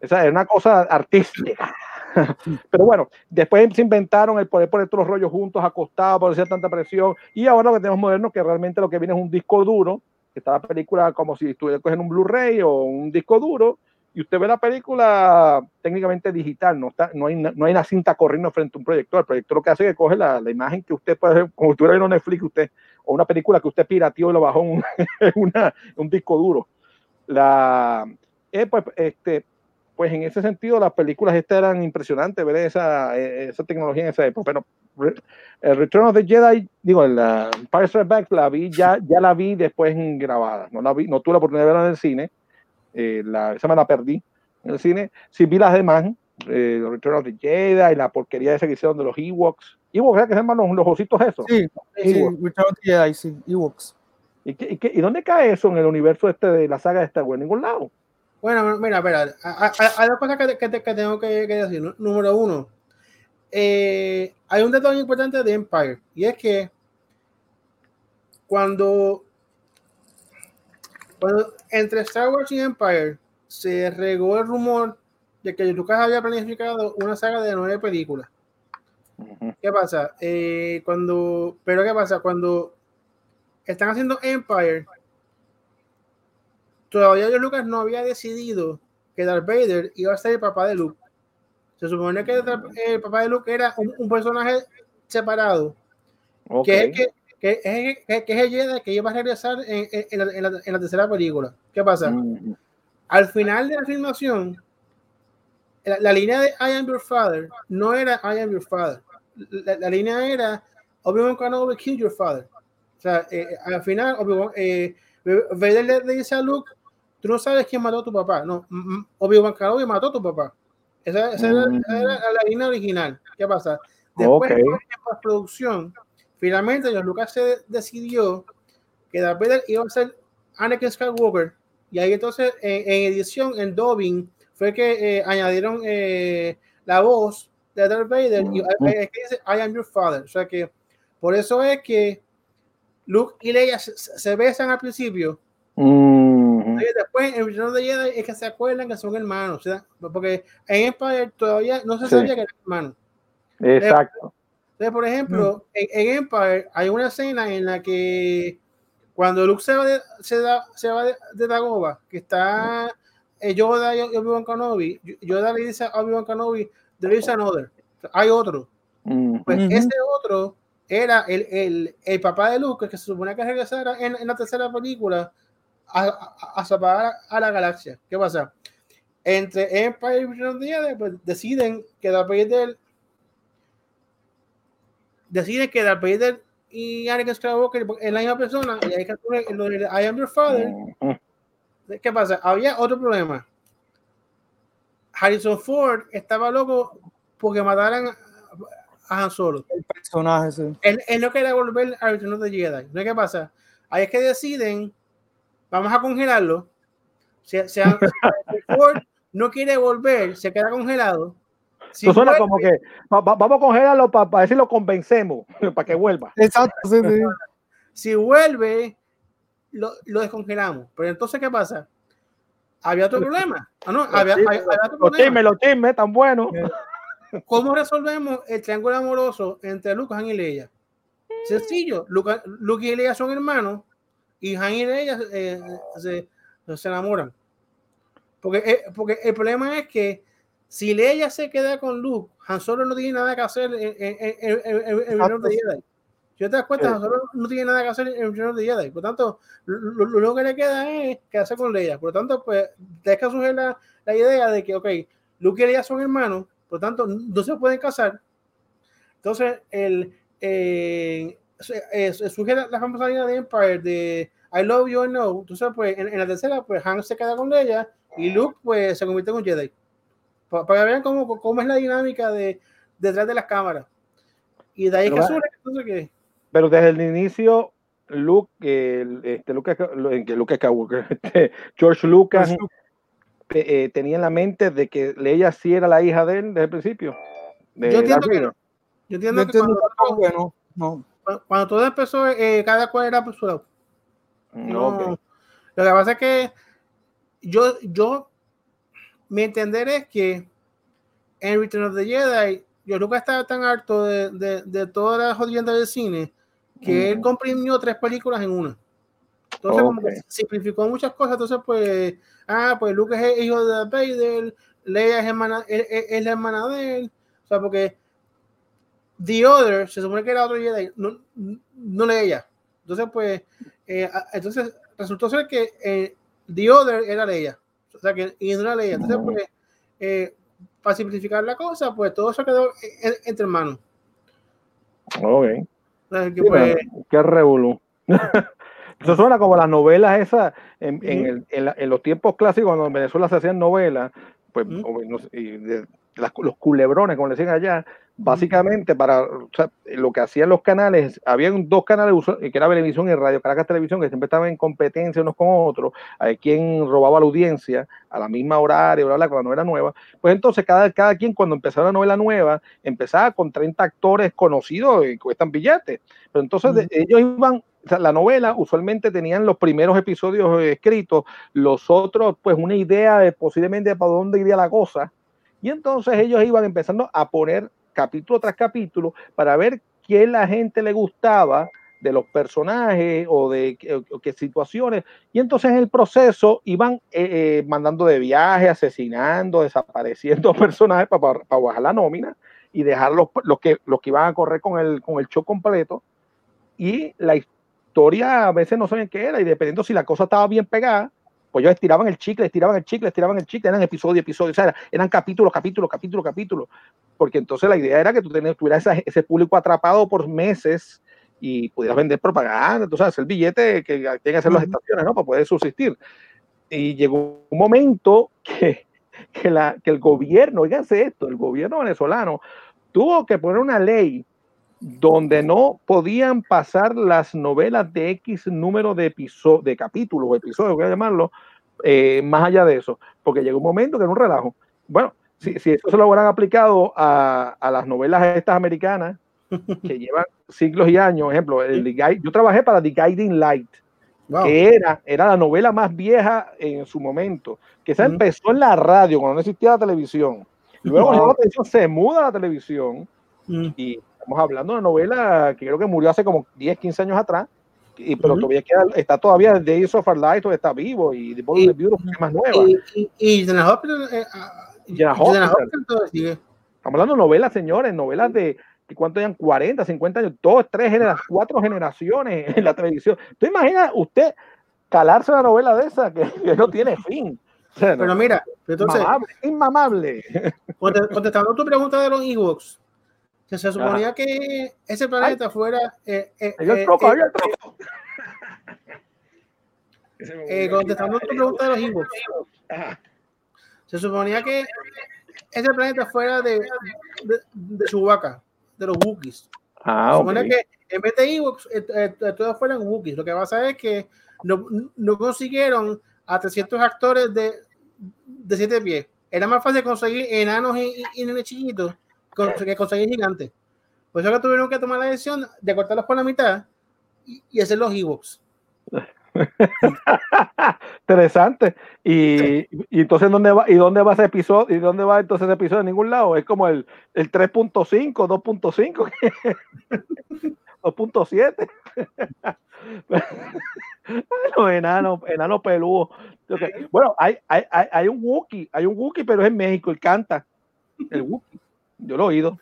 Esa es una cosa artística. Pero bueno, después se inventaron el poder poner todos los rollos juntos, acostados, por hacer tanta presión. Y ahora lo que tenemos moderno, que realmente lo que viene es un disco duro, que está la película como si estuviera cogiendo un Blu-ray o un disco duro, y usted ve la película técnicamente digital, no, está, no, hay, no hay una cinta corriendo frente a un proyector. El proyector lo que hace es que coge la, la imagen que usted puede, como si estuviera viendo Netflix, usted, o una película que usted pirateó y lo bajó en un, un disco duro. La, eh, pues, este, pues en ese sentido las películas estas eran impresionantes ver esa, esa tecnología en esa época. Pero el Return of the Jedi, digo, la Empire Strikes Back la vi, ya, ya la vi después grabada. No la vi, no tuve la oportunidad de verla en el cine. Eh, la, esa me la perdí en el cine. Sí vi las demás, eh, Return of the Jedi y la porquería esa que hicieron de los Ewoks. Ewoks, ¿verdad que se llaman los, los ositos esos? Sí, sí, Return of the Jedi, sí, Ewoks. ¿Y, qué, y, qué, ¿Y dónde cae eso en el universo este de la saga de Star Wars? En ningún lado. Bueno, mira, espera, hay dos cosas que, que, que tengo que, que, decir. Número uno, eh, hay un detalle importante de Empire y es que cuando, cuando entre Star Wars y Empire se regó el rumor de que Lucas había planificado una saga de nueve películas. ¿Qué pasa? Eh, cuando, pero ¿qué pasa? Cuando están haciendo Empire, todavía George Lucas no había decidido que Darth Vader iba a ser el papá de Luke. Se supone que el papá de Luke era un, personaje separado, que, es que, que, es, que, es el Jedi que iba a regresar en, en, la, en, la, tercera película. ¿Qué pasa? Mm. Al final de la filmación, la, línea de I am your father no era I am your father. La, línea era Obi-Wan Kenobi kill your father. O sea, eh, al final, Obi-Wan, eh, Vader le, dice a Luke, tú no sabes quién mató a tu papá. No, Obi-Wan Kenobi mató a tu papá. Esa, era, mm. la línea original. ¿Qué pasa? Después de la producción, finalmente Lucas se decidió que Darth Vader iba a ser Anakin Skywalker y ahí entonces en, edición, en dubbing, fue que eh, añadieron eh, la voz de Darth Vader y es que dice I am your father. O sea que por eso es que Luke y Leia se, besan al principio. Y después en el de Jedi es que se acuerdan que son hermanos. Porque en Empire todavía no se sabía que eran hermanos. Exacto. Entonces, por ejemplo, en, Empire hay una escena en la que cuando Luke se va de, se da, se va de, Dagoba, que está eh, Yoda y Obi-Wan Kenobi, Yoda le dice a Obi-Wan Kenobi, there is another, hay otro. Pues ese otro era el, el, el, papá de Luke, que se supone que regresara en, en la tercera película a, a, a a la galaxia. ¿Qué pasa? Entre Empire y of pues deciden que Darth Vader deciden que Darth Vader y Anakin Skywalker es la misma persona y hay que lo de I am your father. ¿Qué pasa? Había otro problema. Harrison Ford estaba loco porque mataran a Han Solo. El personaje, sí. Él, él no quería volver a Return de Jedi. ¿No qué pasa? Ahí es que deciden, vamos a congelarlo. Si, si Ford no quiere volver, se queda congelado si suena como que vamos a congelarlo para ver si lo convencemos, para que vuelva. Exacto. Si vuelve, lo, lo, descongelamos. Pero entonces, ¿qué pasa? Había otro problema. Ah, no, había, había, otro los chismes, los chismes, tan buenos. ¿Cómo resolvemos el triángulo amoroso entre Lucas y Leia? Sencillo. Lucas, y Leia son hermanos y Han y Leia eh, se, se, enamoran. Porque, eh, porque el problema es que si Leia se queda con Luke, Han Solo no tiene nada que hacer en, el menor de Jedi. Si te das cuenta, Han Solo no tiene nada que hacer en el menor de Jedi. Por tanto, lo, lo, que le queda es quedarse con Leia. Por lo tanto, pues, deja que surge la, la, idea de que, ok, Luke y Leia son hermanos, por lo tanto, no se pueden casar. Entonces, el, eh, surge la, la, famosa línea de Empire de I love you or no. Entonces, pues, en, en, la tercera, pues, Han se queda con Leia y Luke, pues, se convierte en un Jedi para, que vean cómo, cómo, es la dinámica de detrás de las cámaras. Y de ahí que surge entonces que... Pero desde el inicio, Luke, el, este, Luke, Luke Skywalker, este, George Lucas eh, tenía en la mente de que Leia sí era la hija de él desde el principio. yo entiendo que no. Yo entiendo que cuando, no, cuando, todo empezó, eh, cada cual era apresurado. Mm, no, Lo que pasa es que yo, yo mi entender es que en Return of the Jedi, yo nunca estaba tan harto de, de, de todas las jodiendas del cine que él comprimió tres películas en una. Entonces, como que simplificó muchas cosas. Entonces, pues, ah, pues Luke es hijo de Vader, Leia es, hermana, es, la hermana de él. O sea, porque The Other, se supone que era otro Jedi, no, no Leia. Entonces, pues, eh, entonces resultó ser que eh, The Other era Leia. O sea, que y no la ley. Entonces, pues, eh, para simplificar la cosa, pues todo se quedó entre manos. Ok. Que, pues, qué revolú. Eso suena como las novelas esas en, en, el, en, los tiempos clásicos, cuando en Venezuela se hacían novelas, pues y de, los culebrones, como le decían allá, básicamente para lo que hacían los canales, habían dos canales que era televisión y Radio Caracas Televisión, que siempre estaban en competencia unos con otros, hay quien robaba la audiencia a la misma horario, bla, bla, con la novela nueva. Pues entonces cada, cada quien cuando empezaba la novela nueva, empezaba con 30 actores conocidos y cuestan billetes. Pero entonces ellos iban la novela usualmente tenían los primeros episodios escritos, los otros, pues una idea de posiblemente para dónde iría la cosa. Y entonces ellos iban empezando a poner capítulo tras capítulo para ver quién la gente le gustaba de los personajes o de qué situaciones. Y entonces en el proceso iban eh, eh, mandando de viaje, asesinando, desapareciendo personajes para, bajar la nómina y dejar los, que, los que iban a correr con el, con el show completo. Y la historia a veces no saben qué era y dependiendo si la cosa estaba bien pegada, pues ellos estiraban el chicle, estiraban el chicle, estiraban el chicle, eran episodios, episodios, o sea, eran capítulos, capítulos, capítulos, capítulos, porque entonces la idea era que tú tuvieras ese público atrapado por meses y pudieras vender propaganda, tú sabes, el billete que tienen que hacer las estaciones, ¿no? Para poder subsistir. Y llegó un momento que, que, la, que el gobierno, oíganse esto, el gobierno venezolano tuvo que poner una ley donde no podían pasar las novelas de X número de, episodios, de capítulos o episodios, voy a llamarlo, eh, más allá de eso, porque llegó un momento que era un relajo. Bueno, si, si eso se lo hubieran aplicado a, a las novelas estas americanas, que llevan siglos y años. Ejemplo, el, yo trabajé para The Guiding Light, que era, era la novela más vieja en su momento, que se empezó en la radio, cuando no existía la televisión. Luego la televisión se muda a la televisión y estamos hablando de una novela que creo que murió hace como 10, 15 años atrás, y, pero todavía queda, está todavía The Days of Our Life, está vivo y The Ball of the Beautiful es más nueva. Y, y, Hospital, Estamos hablando de novelas, señores, novelas de, ¿cuánto hayan? 40, 50 años, dos, tres generaciones, cuatro generaciones en la televisión. ¿Tú imaginas usted calarse una novela de esa que, no tiene fin? Pero mira, entonces. Inmamable. Contestando tu pregunta de los Ewoks, que se suponía que ese planeta fuera. Eh, eh, eh, eh contestando tu pregunta de los Ewoks, se suponía que ese planeta fuera de, de, de Chewbacca de los Wookiees. Ah, Supone que en vez de Ewoks, eh, eh, todos fueran Wookiees. Lo que pasa es que no, no consiguieron a 300 actores de, de 7 pies. Era más fácil conseguir enanos y, y, nenes chiquitos que conseguir gigantes. Por eso que tuvieron que tomar la decisión de cortarlos por la mitad y, y hacer los Ewoks. Interesante. Y, y, entonces, ¿dónde va, ¿y dónde va ese episodio? ¿Y dónde va entonces ese episodio? En ningún lado. Es como el, el 3.5, 2.5, 2.7. bueno, enano, enano peludo. Bueno, hay, hay, hay, un Wookiee, hay un Wookiee, pero es en México, él canta. El Wookiee. Yo lo he oído.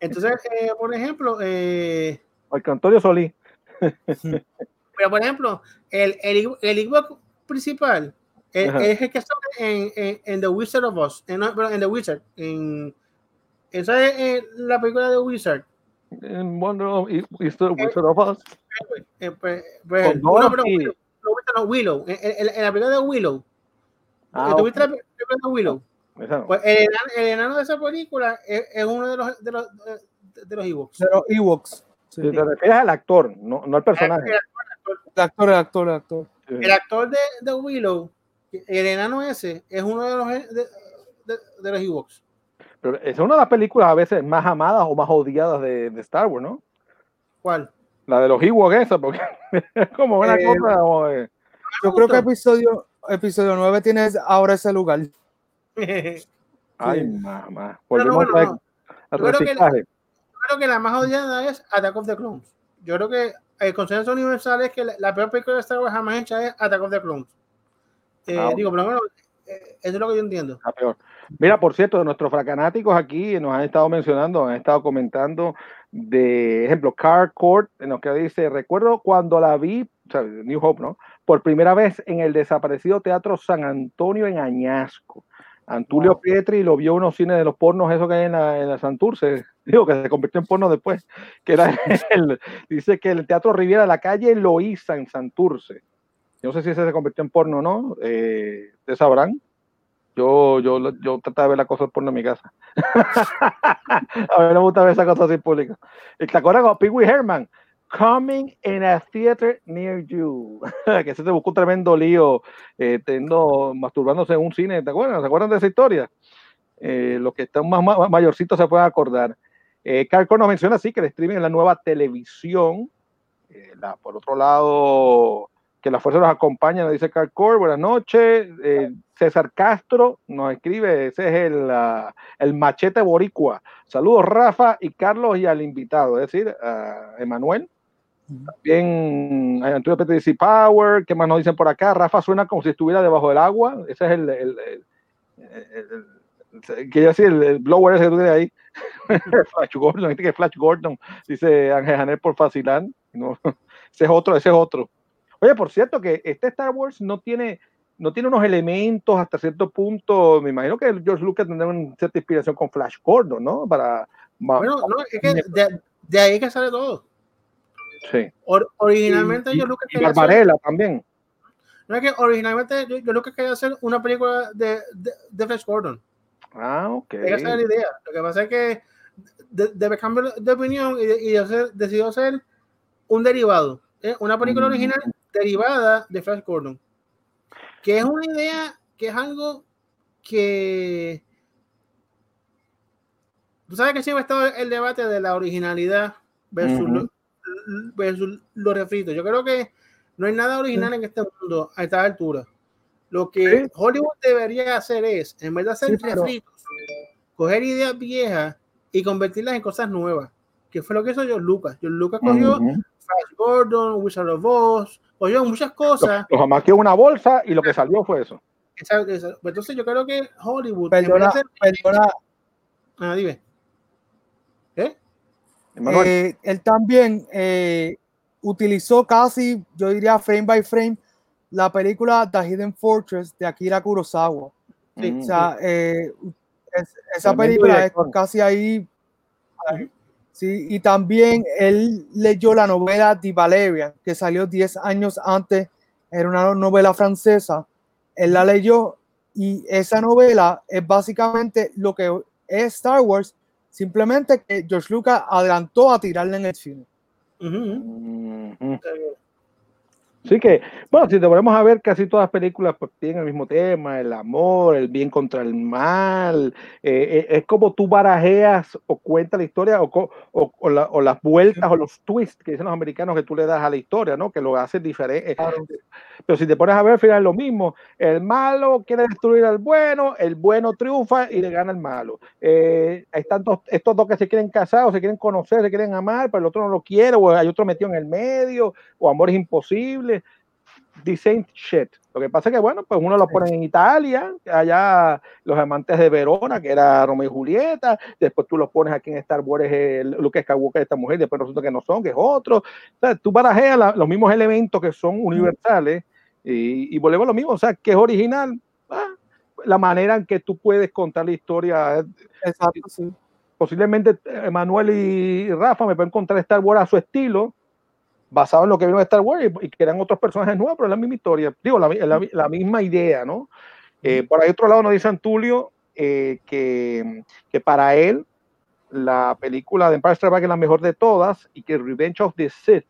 Entonces, eh, por ejemplo, eh... Antonio Solís. Pero, por ejemplo, el, el, el principal es, es, el que está en, en, en, The Wizard of Oz, en, en The Wizard, en, esa es la película de Wizard. En Wonder of, Wizard of Oz. Eh, pues, pues, no, pero, no, Willow, en, la película de Willow. Ah, ¿Tuviste okay. la película de Willow? Pues el, enano, el enano de esa película es, es uno de los de los de, los Ewoks. De los Ewoks. Sí. te refieres al actor, no, no al personaje. El, actor, el actor, el actor. El actor de, de, Willow, el enano ese, es uno de los de, de, de los Ewoks. Pero es una de las películas a veces más amadas o más odiadas de, de Star Wars, ¿no? ¿Cuál? La de los Ewoks esa, porque es como una eh, cosa. Como. Yo creo que episodio, episodio 9 tiene ahora ese lugar. Ay, mamá. Volvemos no, no, reciclaje creo que la más odiada es Attack of the Clones. Yo creo que el consenso universal es que la, la peor película de Star Wars jamás hecha es Attack of the Clones. Eh, ah, digo, pero bueno, eh, eso es lo que yo entiendo. La peor. Mira, por cierto, nuestros fracanáticos aquí nos han estado mencionando, han estado comentando de ejemplo, Car Court, en lo que dice, recuerdo cuando la vi, o sea, New Hope, ¿no? Por primera vez en el desaparecido Teatro San Antonio en Añasco. Antulio wow. Pietri lo vio en unos cines de los pornos, eso que hay en la, en la Santurce, digo que se convirtió en porno después, que era el, dice que el Teatro Riviera, la calle Loíza en Santurce. Yo no sé si ese se convirtió en porno o no, eh, ¿ustedes sabrán? Yo, yo, yo trataba de ver la cosa porno en mi casa. a mí me gusta ver esa cosa así pública. ¿Te acuerdas con Pee Wee Herman? Coming in a theater near you. que se te buscó un tremendo lío eh, teniendo, masturbándose en un cine. ¿Te acuerdas? ¿Se acuerdan de esa historia? Eh, los que están más, mayorcitos se pueden acordar. Eh, nos menciona así que el streaming es la nueva televisión. Eh, por otro lado, que la fuerza los acompaña, nos dice Carl buenas noches. César Castro nos escribe, ese es el, el machete boricua. Saludos Rafa y Carlos y al invitado, es decir, a Emanuel. También Antonio Petrici Power, ¿qué más nos dicen por acá? Rafa suena como si estuviera debajo del agua, ese es el, el, el, el decir, el, blower ese que tú tienes ahí. Flash Gordon, que Flash Gordon, dice Ángel Janel por Facilán. No, ese es otro, ese es otro. Oye, por cierto, que este Star Wars no tiene, no tiene unos elementos hasta cierto punto. Me imagino que George Lucas tendrá una cierta inspiración con Flash Gordon, ¿no? Para. Bueno, no, es que de, de ahí que sale todo. Sí. Or, originalmente y, yo Lucas y Barbarella hacer, también. No es que originalmente yo, yo Lucas quería hacer una película de, de, de Flash Gordon. Ah, ok. Esa es la idea. Lo que pasa es que debe de cambiar de opinión y, y hacer, decidió hacer un derivado. ¿eh? Una película mm. original derivada de Flash Gordon. Que es una idea, que es algo que. Tú sabes que siempre ha estado el debate de la originalidad versus, uh -huh. Lo, versus los refritos. Yo creo que no hay nada original en este mundo a esta altura. Lo que ¿Sí? Hollywood debería hacer es, en vez de hacer sí, refritos, coger ideas viejas y convertirlas en cosas nuevas. Que fue lo que hizo George Lucas. George Lucas cogió uh -huh. Flash Gordon, Wizard of Oz, cogió muchas cosas. Los jamás que una bolsa y lo que salió fue eso. Exacto, exacto. Pues Entonces yo creo que Hollywood. Perdona, perdona. Ah, dime. ¿Eh? Él también eh, utilizó casi, yo diría frame by frame, la película The Hidden Fortress de Akira Kurosawa. Sí, mm. O sea, eh, es, esa película es casi ahí. Sí, y también él leyó la novela The Valerian, que salió 10 años antes, era una novela francesa. Él la leyó y esa novela es básicamente lo que es Star Wars, simplemente que George Lucas adelantó a tirarle en el cine. Uh -huh. Uh -huh. Así que, bueno, si te ponemos a ver, casi todas las películas pues, tienen el mismo tema, el amor, el bien contra el mal. Eh, es como tú barajeas o cuentas la historia o, o, o, la, o, las vueltas o los twists que dicen los americanos que tú le das a la historia, ¿no? Que lo haces diferente. Claro. Pero si te pones a ver, al final es lo mismo. El malo quiere destruir al bueno, el bueno triunfa y le gana el malo. Eh, están dos, estos dos que se quieren casar o se quieren conocer, se quieren amar, pero el otro no lo quiere, o hay otro metido en el medio, o amor es imposible the same shit. Lo que pasa es que, bueno, pues uno lo pone en Italia, allá los amantes de Verona, que era Romeo y Julieta, después tú los pones aquí en Star Wars, el, Luke Skywalker, esta mujer, después resulta que no son, que es otro. O sea, tú barajeas la, los mismos elementos que son universales y, y, volvemos a lo mismo, o sea, que es original, ah, la manera en que tú puedes contar la historia. Exacto, sí. Posiblemente Manuel y Rafa me pueden contar Star Wars a su estilo, basado en lo que vieron de Star Wars y, y, que eran otros personajes nuevos, pero es la misma historia, digo, la, la, la misma idea, ¿no? Eh, por ahí otro lado nos dice Antulio eh, que, que, para él la película de Empire Strikes Back es la mejor de todas y que Revenge of the Sith,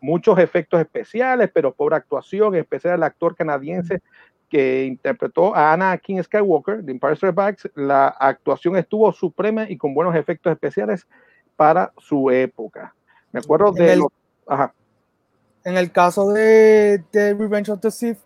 muchos efectos especiales, pero pobre actuación, en especial el actor canadiense que interpretó a Anakin Skywalker de Empire Strikes Back, la actuación estuvo suprema y con buenos efectos especiales para su época. Me acuerdo de... El... Los, Ajá. En el caso de, de, Revenge of the Sith,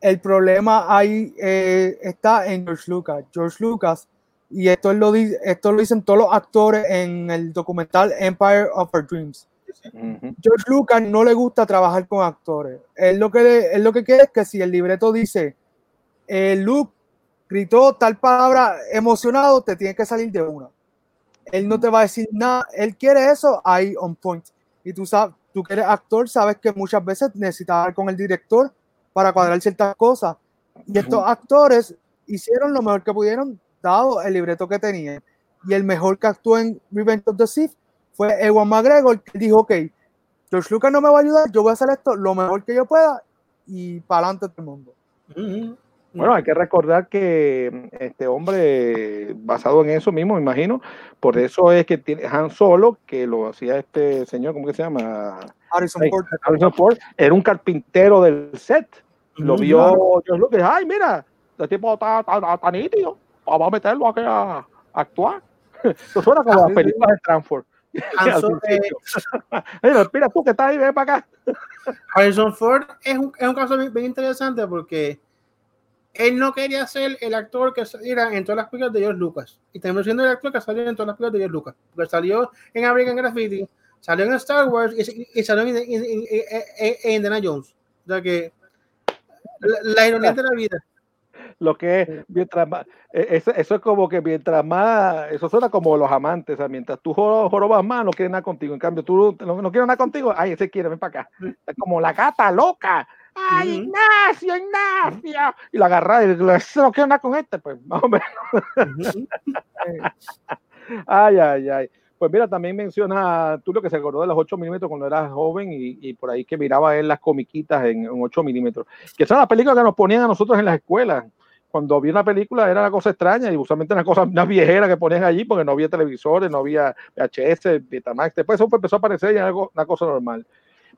el problema ahí eh, está en George Lucas. George Lucas, y esto lo, esto lo dicen todos los actores en el documental Empire of Our Dreams. Uh -huh. George Lucas no le gusta trabajar con actores. Él lo que, él lo que quiere es que si el libreto dice eh, Luke gritó tal palabra emocionado, te tiene que salir de una. Él no te va a decir nada. Él quiere eso ahí on point y tú sabes, tú que eres actor, sabes que muchas veces necesitas hablar con el director para cuadrar ciertas cosas. Y estos actores hicieron lo mejor que pudieron, dado el libreto que tenían. Y el mejor que actuó en Revenge of the Sith fue Ewan McGregor, que dijo, ok, George Lucas no me va a ayudar, yo voy a hacer esto lo mejor que yo pueda y para adelante todo el mundo. Uh -huh. Bueno, hay que recordar que este hombre, basado en eso mismo, me imagino, por eso es que tiene Han Solo, que lo hacía este señor, ¿cómo que se llama? Harrison Ford. Harrison Ford, era un carpintero del set. Lo mm, vio George Lucas, ay, mira, este tipo está, está nítido, vamos a meterlo aquí a, a actuar. Eso suena como las películas de Transform. mira tú que estás ahí, ven para acá. Harrison Ford es un, es un caso bien, interesante porque él no quería ser el actor que saliera en todas las películas de George Lucas. Y también siendo el actor que salió en todas las películas de George Lucas. Porque salió en American Graffiti, salió en Star Wars y, salió en, en, Indiana Jones. O sea que la, la ironía de la vida lo que es mientras más, e, eso, eso, es como que mientras más, eso suena como los amantes, o sea, mientras tú jorobas más, no quieren nada contigo, en cambio tú no, no quieres nada contigo, ay, ese quiere, ven para acá, es como la gata loca, ay, Ignacio, Ignacio, y la agarra y le dice, no quiero nada con este, pues, más o menos. ay, ay, ay. Pues mira, también menciona tú lo que se acordó de los 8 milímetros cuando era joven y, y, por ahí que miraba él las comiquitas en, en 8 milímetros, que son las películas que nos ponían a nosotros en las escuelas cuando vi una película era una cosa extraña y usualmente una cosa, una viejera que ponían allí porque no había televisores, no había VHS, Betamax, después eso empezó a aparecer y algo, una cosa normal.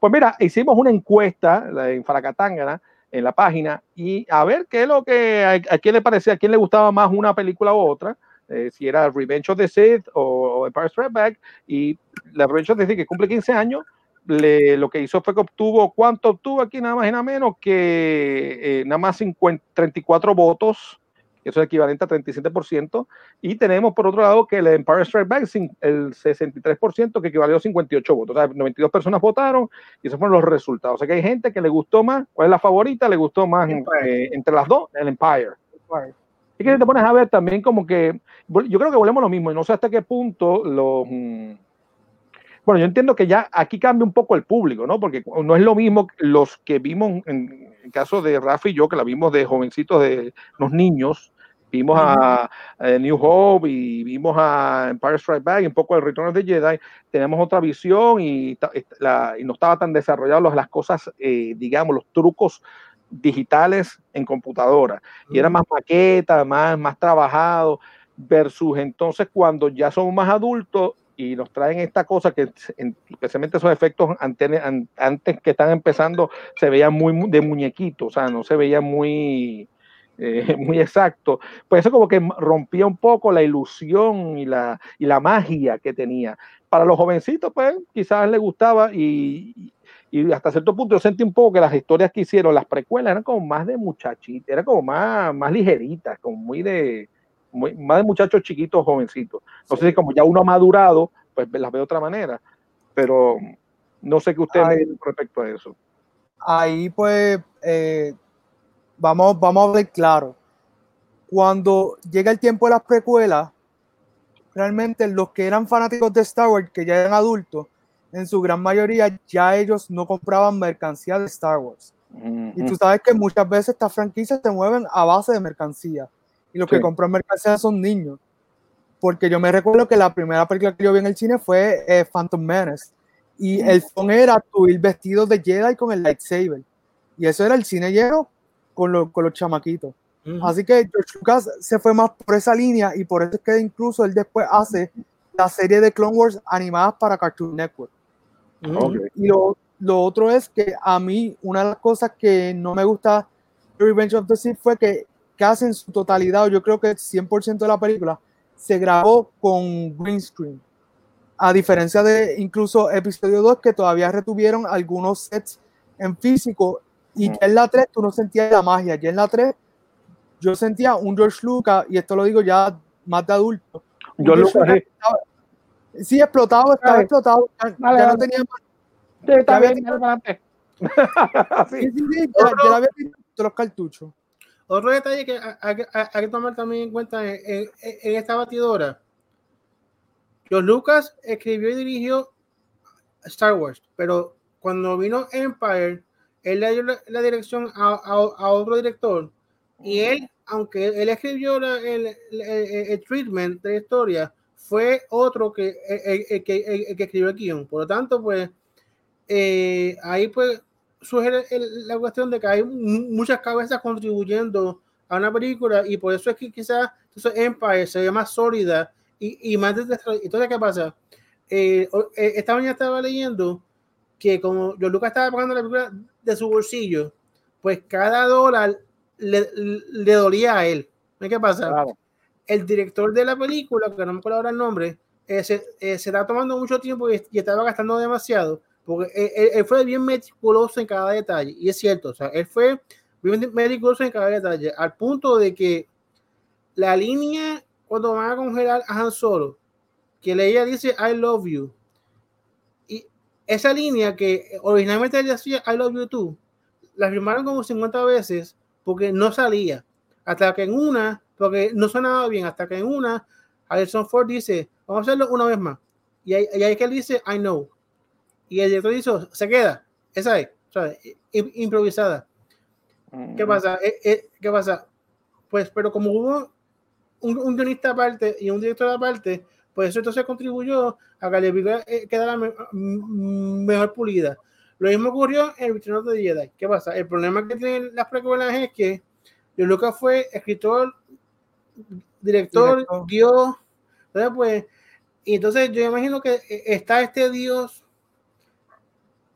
Pues mira, hicimos una encuesta en Faracatangana, en la página, y a ver qué es lo que, a, quién le parecía, a quién le gustaba más una película u otra, eh, si era Revenge of the Sith o, Empire Strikes Back, y la Revenge of the Sith que cumple 15 años, le, lo que hizo fue que obtuvo, ¿cuánto obtuvo aquí? Nada más y nada menos que eh, nada más 50, 34 votos, eso es equivalente a 37%, y tenemos por otro lado que el Empire Strike Back, el 63%, que equivalió a 58 votos, o sea, 92 personas votaron, y esos fueron los resultados. O sea que hay gente que le gustó más, ¿cuál es la favorita? Le gustó más eh, entre las dos, el Empire. Y que te pones a ver también como que, yo creo que volvemos lo mismo, y no sé hasta qué punto los... Mm, bueno, yo entiendo que ya aquí cambia un poco el público, ¿no? Porque no es lo mismo los que vimos, en el caso de Rafa y yo, que la vimos de jovencitos, de los niños, vimos a, New Hope y vimos a Empire Strike Back y un poco el Return of the Jedi, tenemos otra visión y, no estaba tan desarrolladas las cosas, eh, digamos, los trucos digitales en computadora. Y era más maqueta, más, más trabajado, versus entonces cuando ya somos más adultos y nos traen esta cosa que especialmente esos efectos antes, que están empezando se veían muy de muñequito, o sea, no se veía muy, eh, muy exacto. Pues eso como que rompía un poco la ilusión y la, y la magia que tenía. Para los jovencitos, pues quizás les gustaba y, y hasta cierto punto yo sentí un poco que las historias que hicieron, las precuelas, eran como más de muchachitas, eran como más, más ligeritas, como muy de más de muchachos chiquitos, jovencitos. No sé si como ya uno ha madurado, pues las ve de otra manera, pero no sé qué usted dice respecto a eso. Ahí pues eh, vamos, vamos a ver claro. Cuando llega el tiempo de las precuelas, realmente los que eran fanáticos de Star Wars, que ya eran adultos, en su gran mayoría ya ellos no compraban mercancía de Star Wars. Y tú sabes que muchas veces estas franquicias se mueven a base de mercancía y los que compran mercancía son niños. Porque yo me recuerdo que la primera película que yo vi en el cine fue eh, Phantom Menace. Y el fondo era tu ir vestido de Jedi con el lightsaber. Y eso era el cine lleno con, con los chamaquitos. Así que George Lucas se fue más por esa línea y por eso es que incluso él después hace la serie de Clone Wars animadas para Cartoon Network. Y lo, lo, otro es que a mí una de las cosas que no me gusta de Revenge of the Sith fue que casi en su totalidad, yo creo que el 100% de la película, se grabó con green screen. A diferencia de incluso episodio 2, que todavía retuvieron algunos sets en físico. Y ya en la 3 tú no sentías la magia. Ya en la 3 yo sentía un George Lucas, y esto lo digo ya más de adulto. Yo lo Sí, explotado, estaba explotado. Ya, no tenía más. Sí, sí, sí, ya, ya había los cartuchos. Otro detalle que hay, que tomar también en cuenta en, esta batidora. George Lucas escribió y dirigió Star Wars, pero cuando vino Empire, él le dio la, dirección a, otro director y él, aunque él escribió el, treatment de la historia, fue otro que, que, escribió el guion. Por lo tanto, pues, eh, ahí pues sugiere la cuestión de que hay muchas cabezas contribuyendo a una película y por eso es que quizás Empire se ve más sólida y, y más entonces qué pasa eh, eh, esta mañana estaba leyendo que como yo Lucas estaba pagando la película de su bolsillo pues cada dólar le, le dolía a él. Qué pasa? el director de la película que no me acuerdo ahora el nombre eh, se, eh, se está tomando mucho tiempo y, y estaba gastando demasiado, porque él, él, fue bien meticuloso en cada detalle, y es cierto, o sea, él fue bien meticuloso en cada detalle, al punto de que la línea cuando van a congelar a Han Solo, que ella dice I love you, y esa línea que originalmente ella decía I love you too, la firmaron como 50 veces porque no salía, hasta que en una, porque no sonaba bien, hasta que en una, Harrison Ford dice, vamos a hacerlo una vez más. Y ahí, y ahí que él dice, I know. Y el director dice, se queda. Esa es, o sea, improvisada. ¿Qué pasa? Eh, eh, ¿Qué pasa? Pues, pero como hubo un, un, guionista aparte y un director aparte, pues eso entonces contribuyó a que la película eh, quedara me, mejor pulida. Lo mismo ocurrió en el Return of the Jedi. ¿Qué pasa? El problema que tienen las precuelas es que Lucas fue escritor, director, director. Dios. Entonces, pues, y entonces yo imagino que está este Dios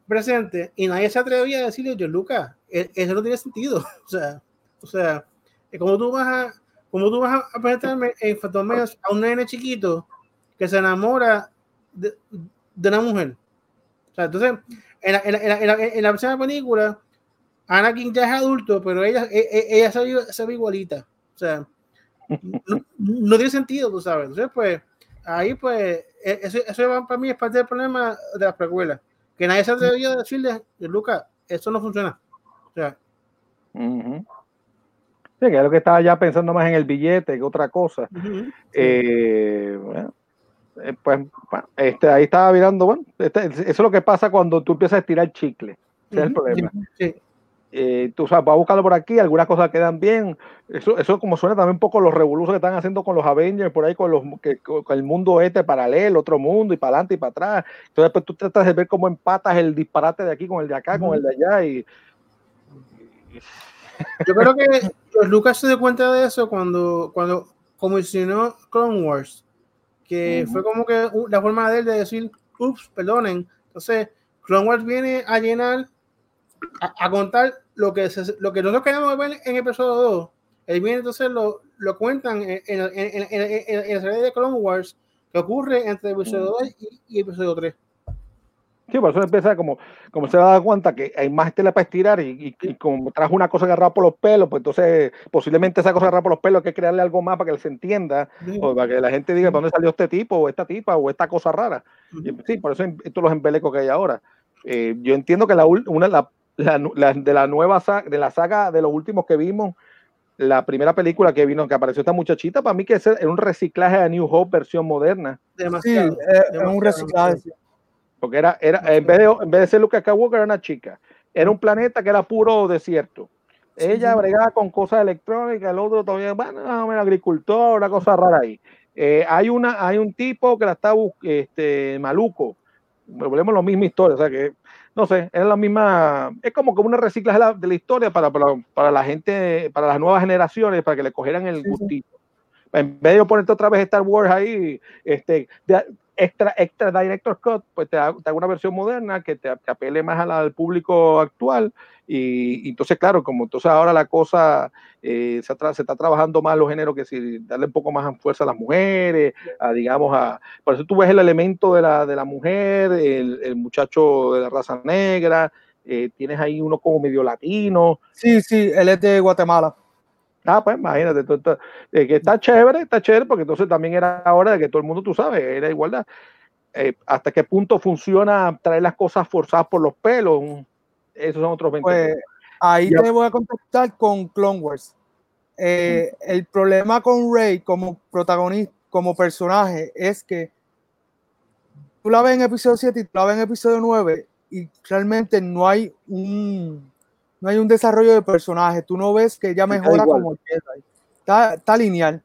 presente y nadie se atrevía a decirle, yo, Lucas, eso no tiene sentido. O sea, o sea, como tú vas a, como tú vas a presentarme en Fatomeos a un nene chiquito que se enamora de, de una mujer. O sea, entonces, en la, en la, en la, en la próxima película, Anakin ya es adulto, pero ella, ella, ella se, ve, se, ve, igualita. O sea, no, no, tiene sentido, tú sabes. Entonces, pues, ahí, pues, eso, eso para mí es parte del problema de las precuelas. Que nadie se atrevió a decirle, Lucas, eso no funciona. O sea. Uh -huh. Sí, que es lo que estaba ya pensando más en el billete que otra cosa. Uh -huh. eh, bueno, eh, pues, bueno, este, ahí estaba mirando, bueno, este, eso es lo que pasa cuando tú empiezas a estirar chicle. Ese uh -huh. es el problema. Sí. Eh, tú sabes, vas a buscarlo por aquí, algunas cosas quedan bien. Eso, eso como suena también un poco los revoluciones que están haciendo con los Avengers, por ahí con, los, que, con el mundo este paralelo, otro mundo, y para adelante y para atrás. Entonces, pues tú tratas de ver cómo empatas el disparate de aquí con el de acá, con el de allá. Y, Yo creo que Lucas se dio cuenta de eso cuando, cuando comisionó Clone Wars, que uh -huh. fue como que la forma de él de decir, ups, perdonen. Entonces, Clone Wars viene a llenar, a, a contar lo que, se, lo que nosotros queremos ver en episodio 2, él viene entonces lo, lo cuentan en, en, en, en, la serie de Clone Wars que ocurre entre episodio 2 y, y, episodio 3. Sí, por eso empieza como, como se va a dar cuenta que hay más tela para estirar y, y, y, como trajo una cosa agarrada por los pelos, pues entonces posiblemente esa cosa agarrada por los pelos hay que crearle algo más para que se entienda, sí. o para que la gente diga dónde salió este tipo, o esta tipa, o esta cosa rara. Uh -huh. Sí, por eso estos los embelecos que hay ahora. Eh, yo entiendo que la, una, la, la, la, de la nueva saga, de la saga de los últimos que vimos, la primera película que vino, que apareció esta muchachita, para mí que es un reciclaje de New Hope versión moderna. Demasiado. Sí, es demasiado, un reciclaje. Porque era, era en, vez de, en vez de ser Luke Skywalker, era una chica. Era un planeta que era puro desierto. Ella sí. bregaba con cosas electrónicas, el otro todavía, bueno, un agricultor, una cosa rara ahí. Eh, hay, una, hay un tipo que la está este, maluco. Volvemos a la misma historia, o sea que no sé, es la misma, es como como una reciclaje de la, de la historia para, para, para, la gente, para las nuevas generaciones, para que le cogieran el gustito. En vez de ponerte otra vez Star Wars ahí, este, de, extra, extra Director Cut, pues te hago una versión moderna que te, te apele más a la, al público actual. Y, entonces, claro, como entonces ahora la cosa eh, se, está trabajando más los géneros que si darle un poco más fuerza a las mujeres, a, digamos, a, por eso tú ves el elemento de la, de la mujer, el, el muchacho de la raza negra, eh, tienes ahí uno como medio latino. Sí, sí, él es de Guatemala. Ah, pues imagínate, tú, tú, eh, que está chévere, está chévere, porque entonces también era hora de que todo el mundo, tú sabes, era igualdad. Eh, hasta qué punto funciona traer las cosas forzadas por los pelos, esos son otros 20 pues, ahí ya. te voy a contactar con Clone Wars. Eh. El problema con Rey como protagonista, como personaje, es que tú la ves en episodio 7 y tú la ves en episodio 9 y realmente no hay un no hay un desarrollo de personaje. Tú no ves que ella mejora como Jedi. Está, está lineal.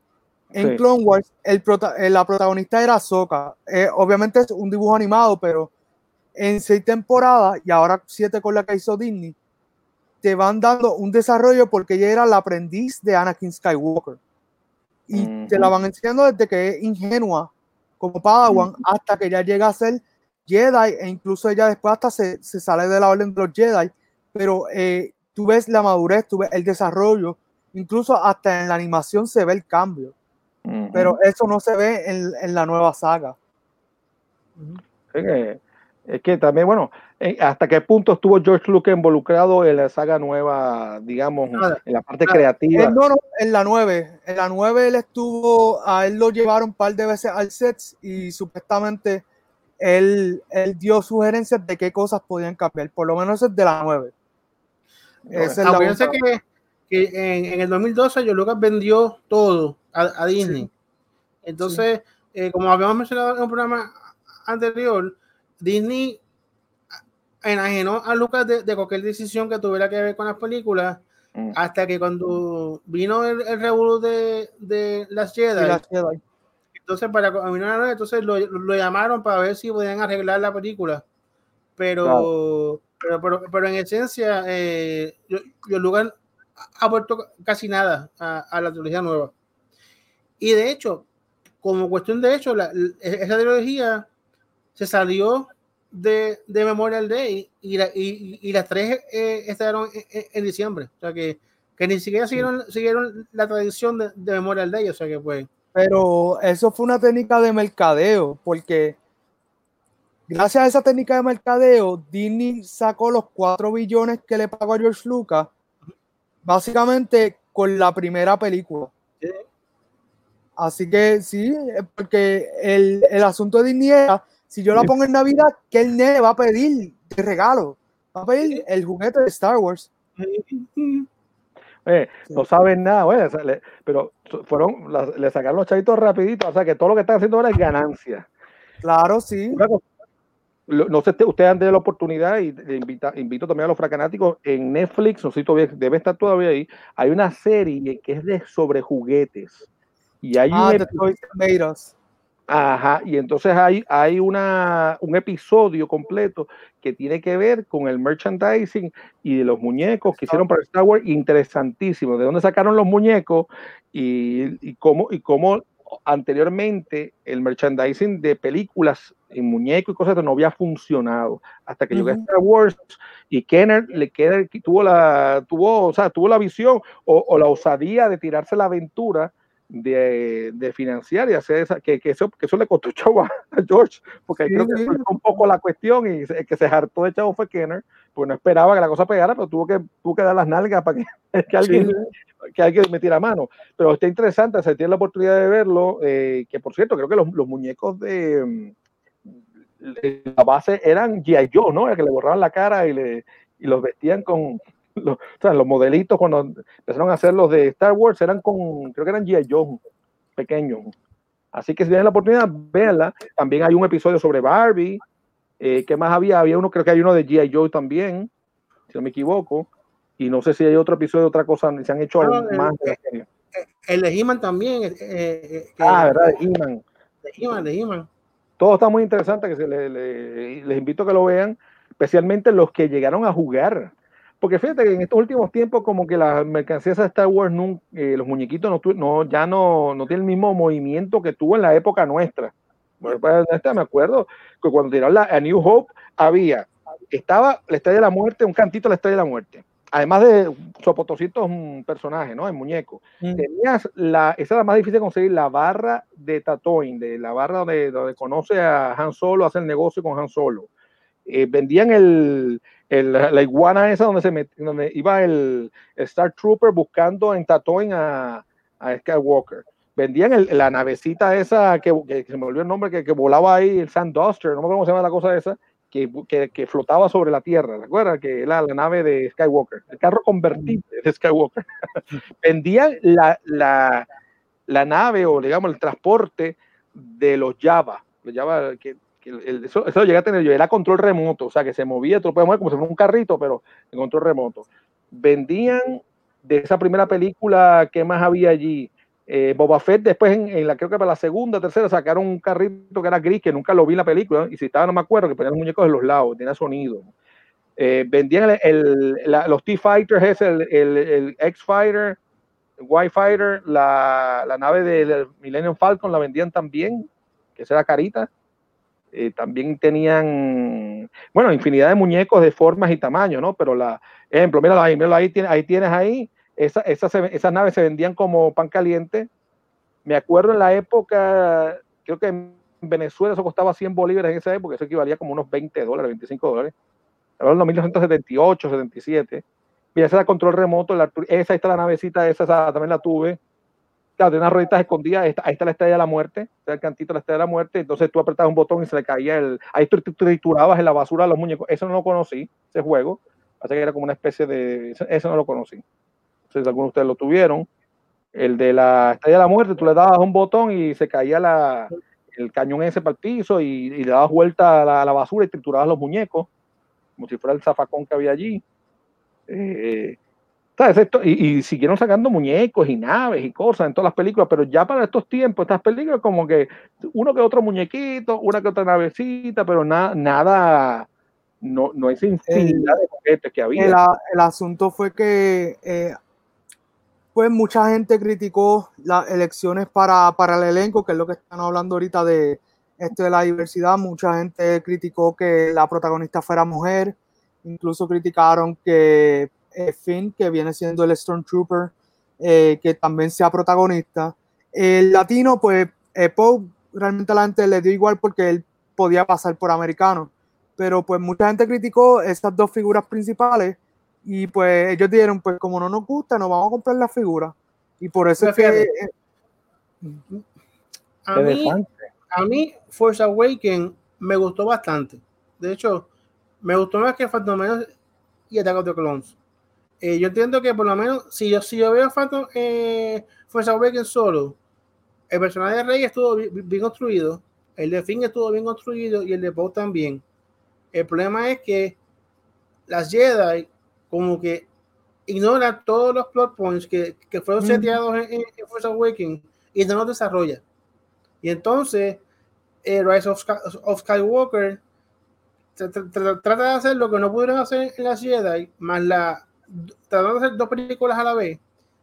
En sí. Clone Wars, el prota eh, la protagonista era Soka. Eh, obviamente es un dibujo animado, pero en seis temporadas y ahora siete con la que hizo Disney, te van dando un desarrollo porque ella era la aprendiz de Anakin Skywalker. Y uh -huh. te la van enseñando desde que es ingenua como Padawan uh -huh. hasta que ya llega a ser Jedi e incluso ella después hasta se, se sale de la orden de los Jedi pero eh, tú ves la madurez, tú ves el desarrollo, incluso hasta en la animación se ve el cambio, uh -huh. pero eso no se ve en, en, la nueva saga. es que también, bueno, eh, ¿hasta qué punto estuvo George Lucas involucrado en la saga nueva, digamos, en la parte creativa? no, no, en la 9. En la 9 él estuvo, a él lo llevaron un par de veces al set y supuestamente él, él dio sugerencias de qué cosas podían cambiar, por lo menos es de la 9. Esa es la que, que en, el 2012 George Lucas vendió todo a, Disney. Entonces, eh, como habíamos mencionado en un programa anterior, Disney enajenó a Lucas de, cualquier decisión que tuviera que ver con las películas mm. hasta que cuando vino el, el de, de, las Jedi, entonces para entonces lo, lo, llamaron para ver si podían arreglar la película. Pero pero, pero, en esencia eh, yo, Lucas ha vuelto casi nada a, a, la trilogía nueva y de hecho como cuestión de hecho la, esa trilogía se salió de, de Memorial Day y, y, y las tres eh, estaban en, diciembre. O sea que, que ni siquiera siguieron, siguieron la tradición de, de, Memorial Day. O sea que pues. Pero eso fue una técnica de mercadeo, porque gracias a esa técnica de mercadeo, Disney sacó los 4 billones que le pagó a George Lucas, básicamente con la primera película. Así que sí, porque el, el asunto de Disney era si yo la pongo en Navidad, ¿qué el nene va a pedir de regalo? Va a pedir el juguete de Star Wars. no saben nada, pero fueron, le sacaron los chavitos rapidito, o sea que todo lo que están haciendo ahora es ganancia. Claro, sí. No sé, ustedes han tenido la oportunidad y invito también a los fracanáticos en Netflix, no sé si todavía debe estar todavía ahí. Hay una serie que es de sobre juguetes y hay ah, un Ajá, y entonces hay, hay una, un episodio completo que tiene que ver con el merchandising y de los muñecos que hicieron para Star Wars, interesantísimo, de dónde sacaron los muñecos y, y, cómo, y cómo anteriormente el merchandising de películas en muñecos y cosas no había funcionado hasta que llegó Star Wars y Kenner le queda, tuvo la tuvo o sea tuvo la visión o, o la osadía de tirarse la aventura de, de, financiar y hacer esa, que, que, eso, que eso le costó chavo a George, porque creo que fue un poco la cuestión y el que se hartó de chavo fue Kenner, pues no esperaba que la cosa pegara, pero tuvo que, tuvo que dar las nalgas para que, que alguien, que alguien metiera mano. Pero está interesante, se tiene la oportunidad de verlo, eh, que por cierto, creo que los, los muñecos de, la base eran G.I. Joe, ¿no? Que le borraban la cara y, le, y los vestían con, los, o sea, los modelitos cuando empezaron a hacer los de Star Wars eran con, creo que eran G.I. Joe, pequeños. Así que si tienen la oportunidad, véanla. También hay un episodio sobre Barbie. Eh, ¿Qué más había? Había uno, creo que hay uno de G.I. Joe también, si no me equivoco. Y no sé si hay otro episodio de otra cosa, se han hecho no, más. El, el de He-Man también. Eh, eh, ah, ¿verdad? De He-Man. De He-Man, de He-Man. Todo está muy interesante, que se le, le, les invito a que lo vean, especialmente los que llegaron a jugar porque fíjate que en estos últimos tiempos como que las mercancías de Star Wars, no, eh, los muñequitos no, no, ya no, no tienen el mismo movimiento que tuvo en la época nuestra. Bueno, pues, me acuerdo que cuando tiraron la, a New Hope había, estaba la Estrella de la Muerte, un cantito de la Estrella de la Muerte. Además de sopotocitos un personaje, ¿no? El muñeco. Mm. Tenías la, esa era la más difícil de conseguir, la barra de Tatooine, de la barra donde, donde conoce a Han Solo, hace el negocio con Han Solo. Eh, vendían el, la iguana esa donde, se donde iba el, Star Trooper buscando en Tatooine a, a Skywalker. Vendían la navecita esa que, se me olvidó el nombre, que, que, volaba ahí, el Sand Duster, no me acuerdo cómo se llama la cosa esa, que, que, flotaba sobre la Tierra, ¿te acuerdas? Que era la nave de Skywalker, el carro convertible de Skywalker. Vendían la, la, la, nave o, digamos, el transporte de los Java, los Java que eso, eso, lo llegué a tener yo, era control remoto, o sea, que se movía, tú lo puedes mover como si fuera un carrito, pero en control remoto. Vendían de esa primera película, ¿qué más había allí? Eh, Boba Fett, después en, la, creo que para la segunda, tercera, sacaron un carrito que era gris, que nunca lo vi en la película, y si estaba, no me acuerdo, que ponían muñecos de los lados, tenía sonido. Eh, vendían el, los T-Fighters, el, el, X-Fighter, Y-Fighter, la, la nave del Millennium Falcon, la vendían también, que esa era carita. Eh, también tenían, bueno, infinidad de muñecos de formas y tamaños, ¿no? Pero la, ejemplo, mira, ahí, ahí tienes ahí, esa, esas naves se vendían como pan caliente. Me acuerdo en la época, creo que Venezuela eso costaba 100 bolívares en esa época, eso equivalía como unos 20 dólares, 25 dólares. Hablando de 1978, 77. Mira, esa era control remoto, la, esa está la navecita, esa, esa también la tuve. Claro, tiene unas rueditas escondidas, ahí está la estrella de la muerte, está el cantito de la estrella de la muerte, entonces tú apretabas un botón y se le caía el, ahí tú triturabas en la basura los muñecos, eso no lo conocí, ese juego, así que era como una especie de, eso no lo conocí. Entonces algunos de ustedes lo tuvieron. El de la estrella de la muerte, tú le dabas un botón y se caía la, el cañón ese para el piso y, le dabas vuelta a la, basura y triturabas los muñecos, como si fuera el zafacón que había allí. Eh, esto, y, y, siguieron sacando muñecos y naves y cosas en todas las películas, pero ya para estos tiempos, estas películas como que uno que otro muñequito, una que otra navecita, pero nada, nada, no, no es infinidad de juguetes que había. El, el asunto fue que eh, pues mucha gente criticó las elecciones para, para el elenco, que es lo que están hablando ahorita de esto de la diversidad. Mucha gente criticó que la protagonista fuera mujer, incluso criticaron que eh, Finn, que viene siendo el Stormtrooper, eh, que también sea protagonista. El latino, pues eh, Poe realmente a la gente le dio igual porque él podía pasar por americano, pero pues mucha gente criticó estas dos figuras principales y pues ellos dijeron, pues como no nos gusta, nos vamos a comprar la figura. Y por eso es que... A mí, a mí Force Awakens me gustó bastante. De hecho, me gustó más que Phantom y Attack of the Clones. Eh, yo entiendo que por lo menos, si yo, si yo veo Phantom eh, Force Awakens solo, el personaje de Rey estuvo bien, construido, el de Finn estuvo bien construido y el de Poe también. El problema es que las Jedi como que ignoran todos los plot points que, que fueron seteados en, Force Awakens y no los desarrolla. Y entonces, el Rise of, of Skywalker trata de hacer lo que no pudieron hacer en las Jedi, más la tratando de hacer dos películas a la vez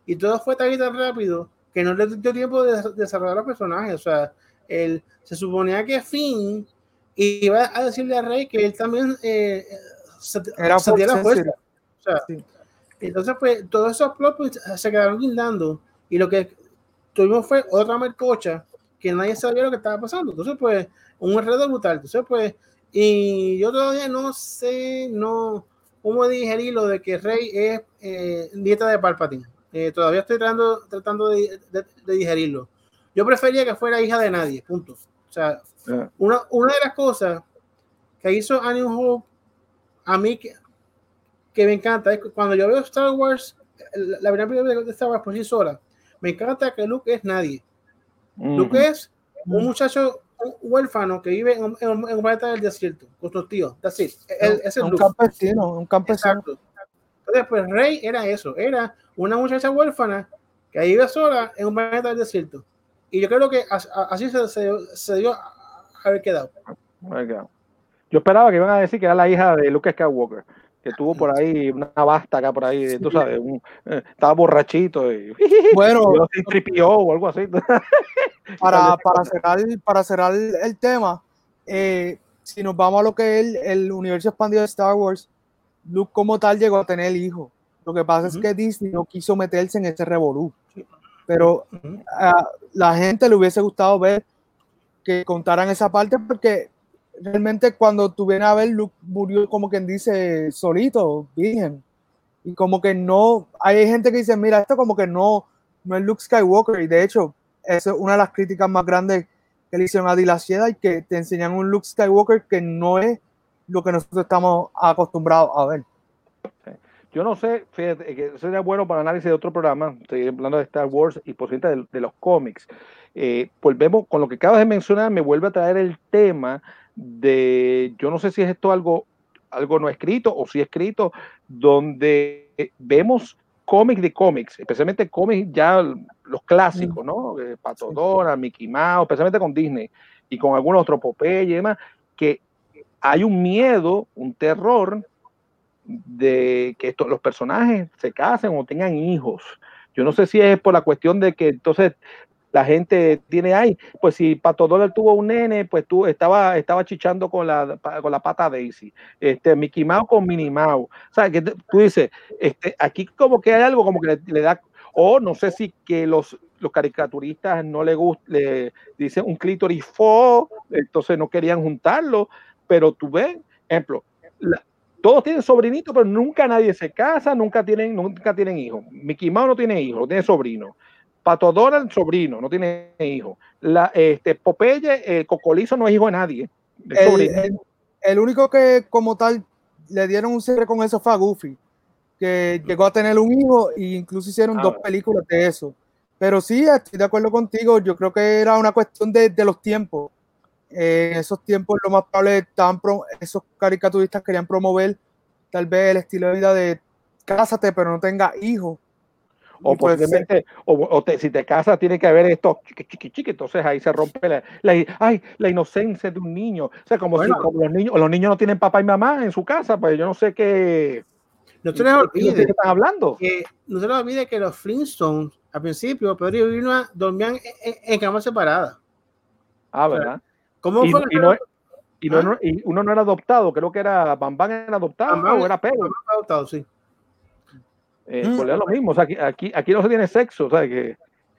y todo fue tan, tan rápido que no le dio tiempo de, desarrollar los personajes. O sea, él, se suponía que Finn iba a decirle a Rey que él también eh, se, Era la fuerza. Entonces, pues, todos esos plots se quedaron guindando y lo que tuvimos fue otra mercocha que nadie sabía lo que estaba pasando. Entonces, pues, un enredo brutal. Entonces, pues, y yo todavía no sé, no, cómo digerir lo de que Rey es eh, nieta de Palpatine. Eh, todavía estoy tratando, tratando de, digerirlo. Yo prefería que fuera hija de nadie, punto. O sea, ah. una, una de las cosas que hizo A Hope a mí que, me encanta es cuando yo veo Star Wars, la primera película de Star Wars por sí sola, me encanta que Luke es nadie. Luke es un muchacho un huérfano que vive en, un planeta del desierto con sus tíos. Es, un campesino, un campesino. Entonces, pues Rey era eso, era una muchacha huérfana que vive sola en un planeta del desierto. Y yo creo que así se, se, dio a haber quedado. Yo esperaba que iban a decir que era la hija de Luke Skywalker que tuvo por ahí una basta acá por ahí, tú sabes, eh, estaba borrachito y bueno, o algo así. para, para cerrar, para cerrar el tema, eh, si nos vamos a lo que es el, universo expandido de Star Wars, Luke como tal llegó a tener hijo. Lo que pasa es que Disney no quiso meterse en ese revolú. Pero a la gente le hubiese gustado ver que contaran esa parte porque realmente cuando tuvieron a ver, Luke murió como quien dice solito, virgen. Y como que no, hay gente que dice, mira, esto como que no, no es Luke Skywalker. Y de hecho, esa es una de las críticas más grandes que le hicieron a Dilacieda y que te enseñan un Luke Skywalker que no es lo que nosotros estamos acostumbrados a ver. Yo no sé, fíjate, que sería bueno para análisis de otro programa, estoy hablando de Star Wars y cierto de, de los cómics. Eh, volvemos con lo que acabas de mencionar, me vuelve a traer el tema de, yo no sé si es esto algo, algo no escrito o si escrito, donde vemos cómics de cómics, especialmente cómics ya los clásicos, ¿no? Eh, Pato Donald, Mickey Mouse, especialmente con Disney y con algunos otros Popeye y demás, que hay un miedo, un terror de que estos, los personajes se casen o tengan hijos. Yo no sé si es por la cuestión de que entonces la gente tiene ahí, pues si Pato Donald tuvo un nene, pues tú estaba, estaba chichando con la, con la pata Daisy, este, Mickey Mouse con Minnie Mouse, o sea, que tú dices, este, aquí como que hay algo como que le, da, o no sé si que los, los caricaturistas no le gusta, le dicen un clítoris fo, entonces no querían juntarlo, pero tú ves, ejemplo, todos tienen sobrinitos, pero nunca nadie se casa, nunca tienen, nunca tienen hijos. Mickey Mouse no tiene hijos, tiene sobrino. Pato Donald, sobrino, no tiene hijo. La, este, Popeye, eh, Cocolizo no es hijo de nadie. El, el, único que como tal le dieron un cierre con eso fue a Goofy, que llegó a tener un hijo e incluso hicieron ah, dos películas de eso. Pero sí, estoy de acuerdo contigo, yo creo que era una cuestión de, de los tiempos en esos tiempos lo más probable estaban esos caricaturistas querían promover tal vez el estilo de vida de cásate pero no tenga hijos. O posiblemente, o, si te casas tiene que haber esto chiqui, chiqui, entonces ahí se rompe la, ay, la inocencia de un niño. O sea, como si los niños, los niños no tienen papá y mamá en su casa, pues yo no sé qué. No se les olvide que están hablando. Que, no se les olvide que los Flintstones al principio Pedro y Vilma dormían en, en camas separadas. Ah, ¿verdad? y, no, y, uno no era adoptado, creo que era Bambán era adoptado o era Pedro. adoptado, sí. Eh, mm. pues lo mismo, o sea, aquí, aquí, no se tiene sexo, o sea, que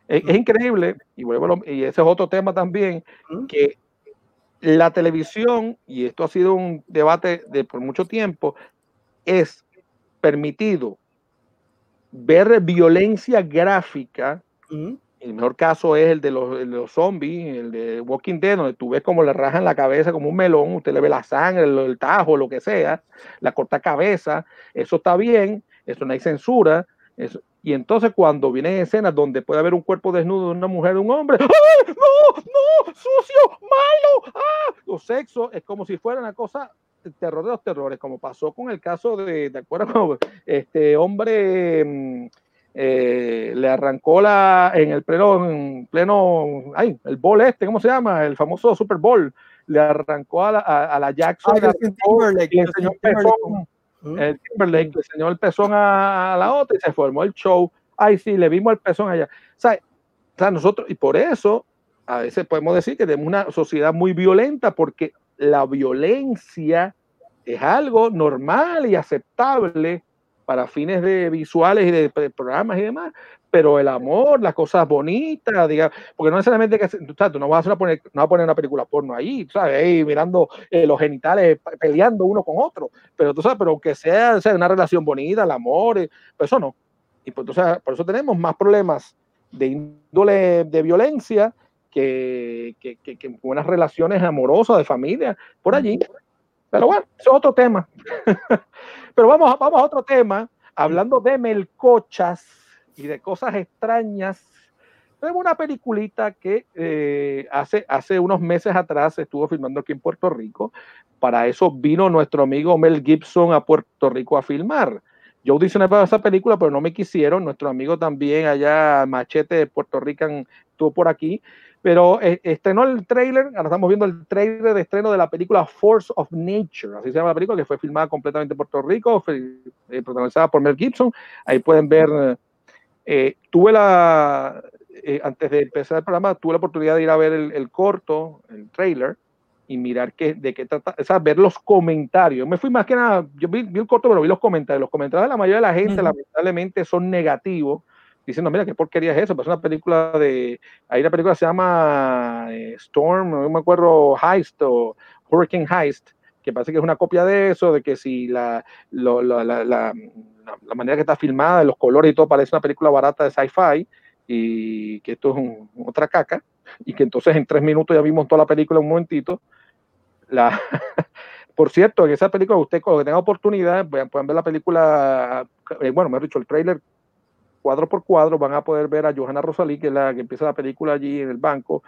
es, mm. increíble, y, vuelvo y ese es otro tema también, mm. que la televisión, y esto ha sido un debate de por mucho tiempo, es permitido ver violencia gráfica el mejor caso es el de los, zombies, el de Walking Dead, donde tú ves como le rajan la cabeza como un melón, usted le ve la sangre, el, tajo, lo que sea, la corta cabeza, eso está bien, eso no hay censura. y entonces cuando vienen escenas donde puede haber un cuerpo desnudo de una mujer o un hombre, ¡ay, no, no, sucio, malo! ¡Ah! Los sexos es como si fuera una cosa terror de los terrores, como pasó con el caso de, ¿de acuerdo? Este hombre mm, eh, le arrancó la en el pleno, en pleno, ay, el bowl este, ¿cómo se llama? El famoso Super Bowl, le arrancó a la, a, la Jackson el Timberlake, le enseñó el pezón a, la otra y se formó el show. Ay, sí, le vimos el pezón allá. O sea, o sea, nosotros, y por eso, a veces podemos decir que tenemos una sociedad muy violenta porque la violencia es algo normal y aceptable para fines de visuales y de programas y demás, pero el amor, las cosas bonitas, diga, porque no necesariamente que tú no vas a poner, no vas a poner una película porno ahí, ¿sabes? Ahí mirando eh, los genitales peleando uno con otro, pero tú sabes, pero aunque sea, sea una relación bonita, el amor, eh, pues eso no. Y pues, entonces, por eso tenemos más problemas de índole de violencia que, que, que, que buenas relaciones amorosas de familia por allí. Pero bueno, eso es otro tema. Pero vamos, vamos a otro tema, hablando de melcochas y de cosas extrañas. Tenemos una peliculita que eh, hace, hace unos meses atrás estuvo filmando aquí en Puerto Rico. Para eso vino nuestro amigo Mel Gibson a Puerto Rico a filmar. Yo audicioné para esa película, pero no me quisieron. Nuestro amigo también allá, Machete de Puerto Rico, estuvo por aquí pero eh, estrenó el trailer, ahora estamos viendo el trailer de estreno de la película Force of Nature, así se llama la película, que fue filmada completamente en Puerto Rico, eh, protagonizada por Mel Gibson. Ahí pueden ver, eh, tuve la, antes de empezar el programa, tuve la oportunidad de ir a ver el, corto, el trailer, y mirar qué, de qué trata, o sea, ver los comentarios. Me fui más que nada, yo vi, el corto, pero vi los comentarios. Los comentarios de la mayoría de la gente, lamentablemente, son negativos diciendo, mira, qué porquería es eso, pues es una película de, ahí la película se llama eh, Storm, no me acuerdo, Heist o Hurricane Heist, que parece que es una copia de eso, de que si la, la, la, la, manera que está filmada, los colores y todo, parece una película barata de sci-fi, y que esto es otra caca, y que entonces en tres minutos ya vimos toda la película un momentito. La, por cierto, en esa película, usted cuando tenga oportunidad, pueden ver la película, eh, bueno, me ha dicho el trailer cuadro por cuadro van a poder ver a Johanna Rosalí, que es la que empieza la película allí en el banco,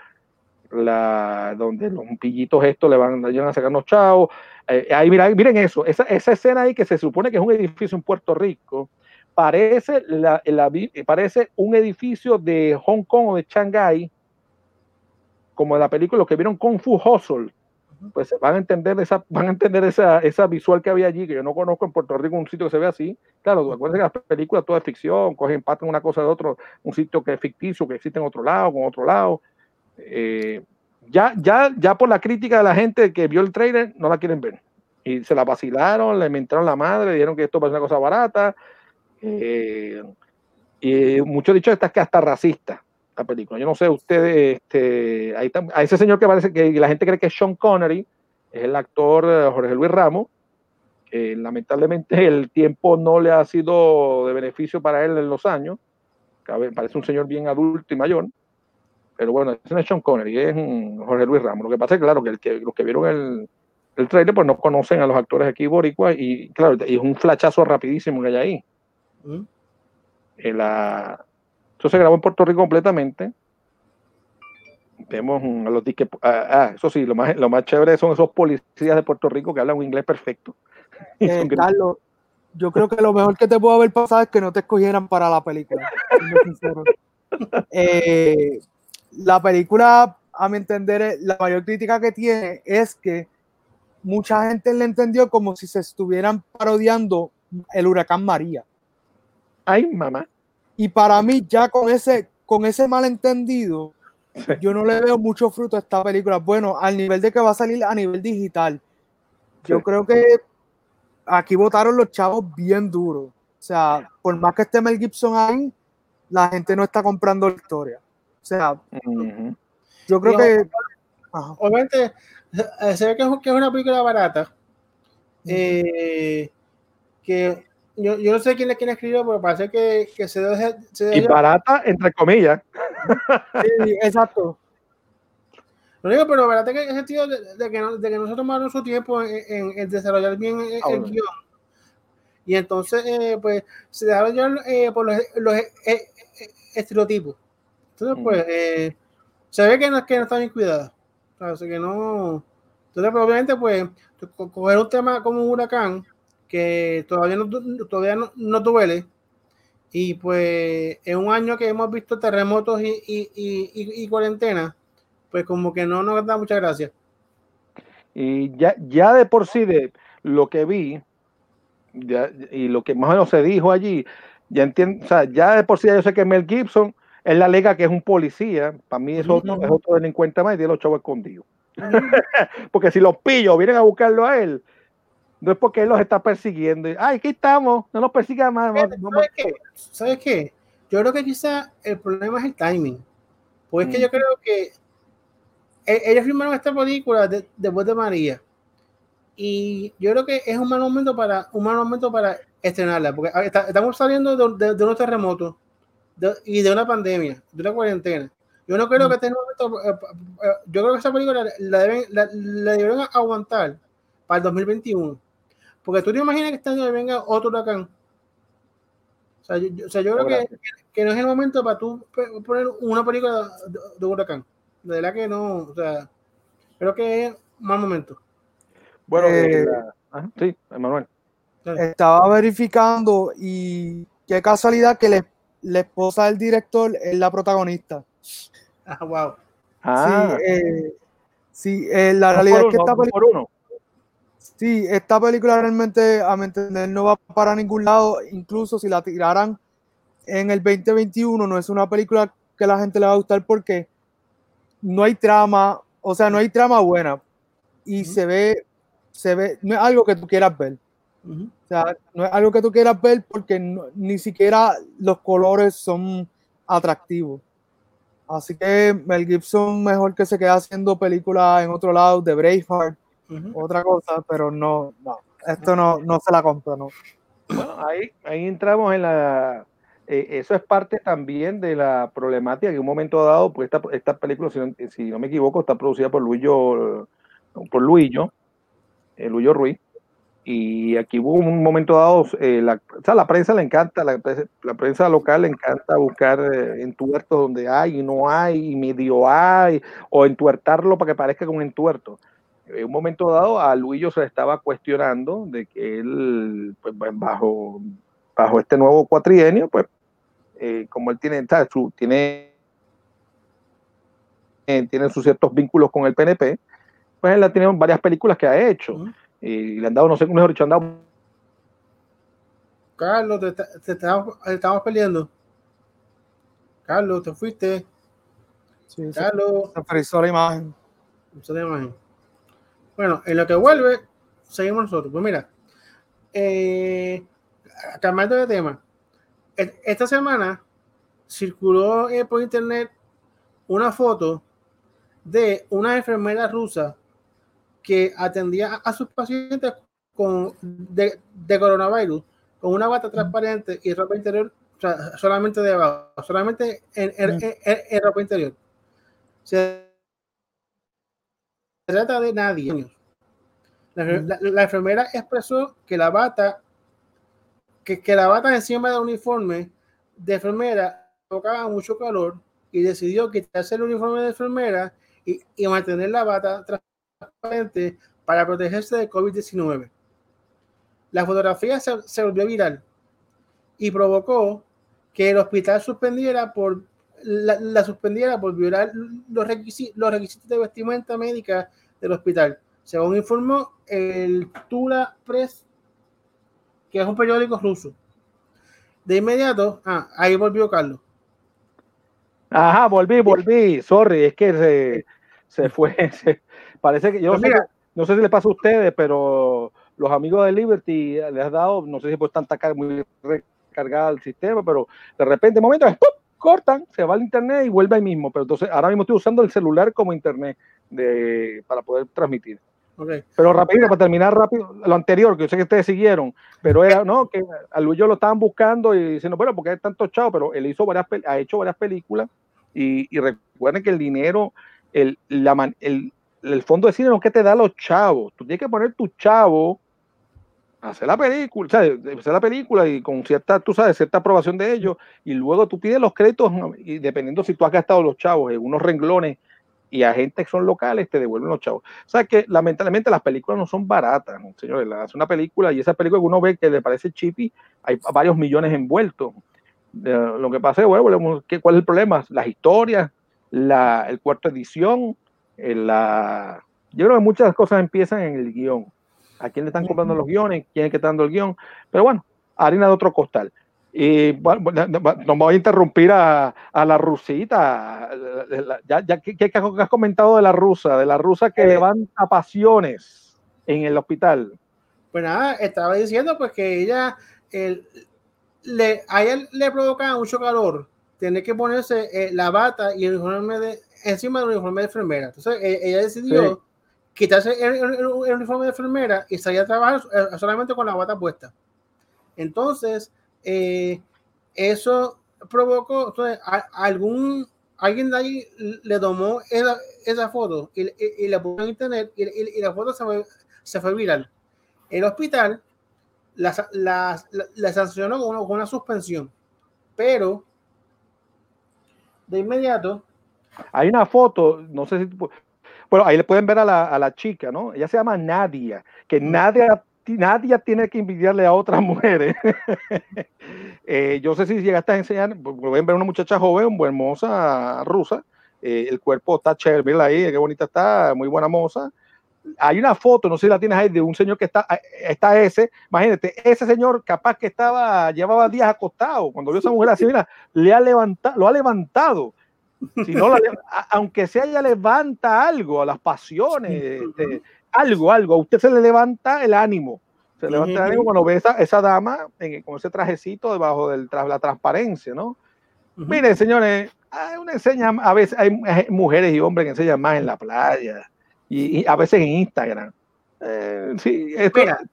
la, donde los pillitos estos le van, a sacar unos chavos. Eh, ahí mira, miren eso, esa, esa, escena ahí que se supone que es un edificio en Puerto Rico, parece, la, parece un edificio de Hong Kong o de Shanghái, como en la película, los que vieron Kung Fu Hustle, pues van a entender esa, van a entender esa, esa visual que había allí, que yo no conozco en Puerto Rico un sitio que se ve así. Claro, acuérdense que las películas toda es ficción, cogen parte una cosa de otro, un sitio que es ficticio, que existe en otro lado, con otro lado. Eh, ya, ya, ya por la crítica de la gente que vio el trailer, no la quieren ver. Y se la vacilaron, le mentaron la madre, dijeron que esto va a ser una cosa barata. Eh, y mucho dicho está que hasta racista esta película. Yo no sé, ustedes, este, ahí a ese señor que parece que la gente cree que es Sean Connery, es el actor eh, Jorge Luis Ramos, que lamentablemente el tiempo no le ha sido de beneficio para él en los años, parece un señor bien adulto y mayor, pero bueno, ese no es Sean Connery, es Jorge Luis Ramos. Lo que pasa es claro, que, el que los que vieron el, el trailer pues no conocen a los actores aquí boricuas y claro, y es un flachazo rapidísimo que hay ahí. Mm. En la, eso se grabó en Puerto Rico completamente. Vemos a los disques. Ah, ah, eso sí, lo más, lo más chévere son esos policías de Puerto Rico que hablan un inglés perfecto. Eh, Carlos, yo creo que lo mejor que te puedo haber pasado es que no te escogieran para la película. Eh, la película, a mi entender, la mayor crítica que tiene es que mucha gente le entendió como si se estuvieran parodiando el huracán María. Ay, mamá. Y para mí, ya con ese, con ese malentendido, yo no le veo mucho fruto a esta película. Bueno, al nivel de que va a salir a nivel digital. Yo creo que aquí votaron los chavos bien duros. O sea, por más que esté Mel Gibson ahí, la gente no está comprando la historia. O sea, yo creo que. Obviamente, se ve que es, una película barata. Eh, que yo, yo, no sé quién es quien escribió, pero parece que, que se debe. y barata, entre comillas. Sí, exacto. Lo digo, pero barata que en el sentido de, de, que, de que nosotros tomamos nuestro tiempo en, en, desarrollar bien el, ah, guion. Y entonces, eh, pues, se dejaron llevar eh, por los, los eh, eh estereotipos. Entonces, pues, eh, se ve que no, que no está bien cuidada. O sea, que no. Entonces, pues, obviamente, pues, coger un tema como un huracán que todavía no, todavía no, no duele. Y pues en un año que hemos visto terremotos y, y, y, y cuarentena, pues como que no nos da mucha gracia. Y ya, ya de por sí, de lo que vi, y lo que más o menos se dijo allí, ya entiendo, o sea, ya de por sí yo sé que Mel Gibson es la lega que es un policía, para mí es otro, es otro delincuente más y tiene los chavos escondidos. Porque si los pillo, vienen a buscarlo a él, no es porque él los está persiguiendo. Ay, aquí estamos, no nos persiga más. ¿Sabes, qué? Yo creo que quizá el problema es el timing. Pues es que yo creo que e, ellos filmaron esta película después de María. Y yo creo que es un mal momento para, un mal momento para estrenarla. Porque estamos saliendo de, de, unos terremotos y de una pandemia, de una cuarentena. Yo no creo mm. que este momento, eh, eh, yo creo que esa película la, deben, la, la debieron aguantar para el 2021 porque tú te imaginas que este año venga otro huracán. O sea, yo, o sea, yo creo que, que, no es el momento para tú poner una película de, de, huracán. De verdad que no, o sea, creo que es mal momento. Bueno, eh, sí, Emanuel. Estaba verificando y qué casualidad que le, la esposa del director es la protagonista. Ah, wow. Ah. Sí, eh, sí eh, la realidad es que está por uno. Sí, esta película realmente, a mi entender, no va para ningún lado. Incluso si la tiraran en el 2021, no es una película que la gente le va a gustar porque no hay trama, o sea, no hay trama buena. Y se ve, se ve, no es algo que tú quieras ver. O sea, no es algo que tú quieras ver porque ni siquiera los colores son atractivos. Así que Mel Gibson mejor que se quede haciendo películas en otro lado de Braveheart otra cosa, pero no, no, esto no, no se la compro, no. Bueno, ahí, ahí entramos en la, eh, eso es parte también de la problemática que en un momento dado, pues esta, esta película, si, no me equivoco, está producida por Luillo, por Luillo, eh, Luillo Ruiz, y aquí hubo un momento dado, eh, la, o sea, la prensa le encanta, la, la, prensa local le encanta buscar eh, entuertos donde hay y no hay, y medio hay, o entuertarlo para que parezca como un entuerto en un momento dado a Luillo se le estaba cuestionando de que él, pues, bajo, bajo este nuevo cuatrienio, pues, eh, como él tiene, su, tiene, eh, tiene sus ciertos vínculos con el PNP, pues él ha tenido varias películas que ha hecho. Y le han dado, no sé, mejor dicho, han dado. Carlos, te, te, estamos, peleando. Carlos, te fuiste. Sí, Carlos. Se frizó la imagen. la imagen. Bueno, en lo que vuelve, seguimos nosotros. Pues mira, eh, cambiando de tema, esta semana circuló eh, por internet una foto de una enfermera rusa que atendía a sus pacientes con, de, coronavirus con una bata transparente y ropa interior solamente de abajo, solamente en, en, ropa interior. Se trata de nadie. La, enfermera expresó que la bata, que, que la bata encima del uniforme de enfermera provocaba mucho calor y decidió quitarse el uniforme de enfermera y, y mantener la bata transparente para protegerse de COVID-19. La fotografía se, se, volvió viral y provocó que el hospital suspendiera por la, la suspendiera por violar los requisitos, los requisitos de vestimenta médica del hospital, según informó el Tula Press, que es un periódico ruso. De inmediato, ah, ahí volvió Carlos. Ajá, volví, volví. Sorry, es que se, se fue. parece que yo pues no sé, no sé si le pasa a ustedes, pero los amigos de Liberty les ha dado, no sé si por tanta carga muy recargada el sistema, pero de repente, momento, cortan, se va al internet y vuelve ahí mismo. Pero entonces, ahora mismo estoy usando el celular como internet de, para poder transmitir. Pero rápido, para terminar rápido, lo anterior, que yo sé que ustedes siguieron, pero era, no, que a Luis yo lo estaban buscando y diciendo, bueno, porque es tanto chavo, pero él hizo varias, ha hecho varias películas y, y recuerden que el dinero, el, la, el, el fondo de cine no es que te da los chavos, tú tienes que poner tu chavo hacer la película, hacer la película y con cierta, tú sabes, cierta aprobación de ellos, y luego tú pides los créditos, y dependiendo si tú has gastado los chavos en unos renglones y a gente que son locales, te devuelven los chavos. O sea que lamentablemente las películas no son baratas, señores. Hace una película y esa película que uno ve que le parece chippy, hay varios millones envueltos. lo que pasa es, bueno, ¿cuál es el problema? Las historias, la, el cuarto edición, la... yo creo que muchas cosas empiezan en el guion a quién le están comprando los guiones, quién es que está dando el guion. Pero bueno, harina de otro costal. Y bueno, nos voy a interrumpir a, a la rusita. Ya, ya ¿qué, has comentado de la rusa? De la rusa que eh, levanta pasiones en el hospital. Pues nada, estaba diciendo pues que ella, le, a ella le provoca mucho calor tener que ponerse eh, la bata y el uniforme de, encima del uniforme de enfermera. Entonces e, ella decidió quitarse el, uniforme de enfermera y salir a trabajar eh, solamente con la bata puesta. Entonces, eh, eso provocó, entonces, algún, alguien de ahí le tomó esa, esa foto y, y, la puso en internet y, la foto se fue, se viral. El hospital la, la, la, sancionó con una, con una suspensión, pero de inmediato hay una foto, no sé si bueno, ahí le pueden ver a la, a la chica, ¿no? Ella se llama Nadia, que Nadia, Nadia tiene que envidiarle a otras mujeres. eh, yo sé si llegaste a enseñar, pueden ver una muchacha joven, muy hermosa, rusa, eh, el cuerpo está chévere, mira ahí, qué bonita está, muy buena moza. Hay una foto, no sé si la tienes ahí, de un señor que está, está ese, imagínate, ese señor capaz que estaba, llevaba días acostado, cuando vio a esa mujer así, mira, le ha levantado, lo ha levantado si no, aunque sea ella levanta algo, a las pasiones, este, algo, algo, a usted se le levanta el ánimo. Se levanta el ánimo cuando ve esa, esa dama con ese trajecito debajo de la transparencia, ¿no? Miren, señores, uno enseña, a veces hay mujeres y hombres que enseñan más en la playa y, a veces en Instagram. Eh, sí,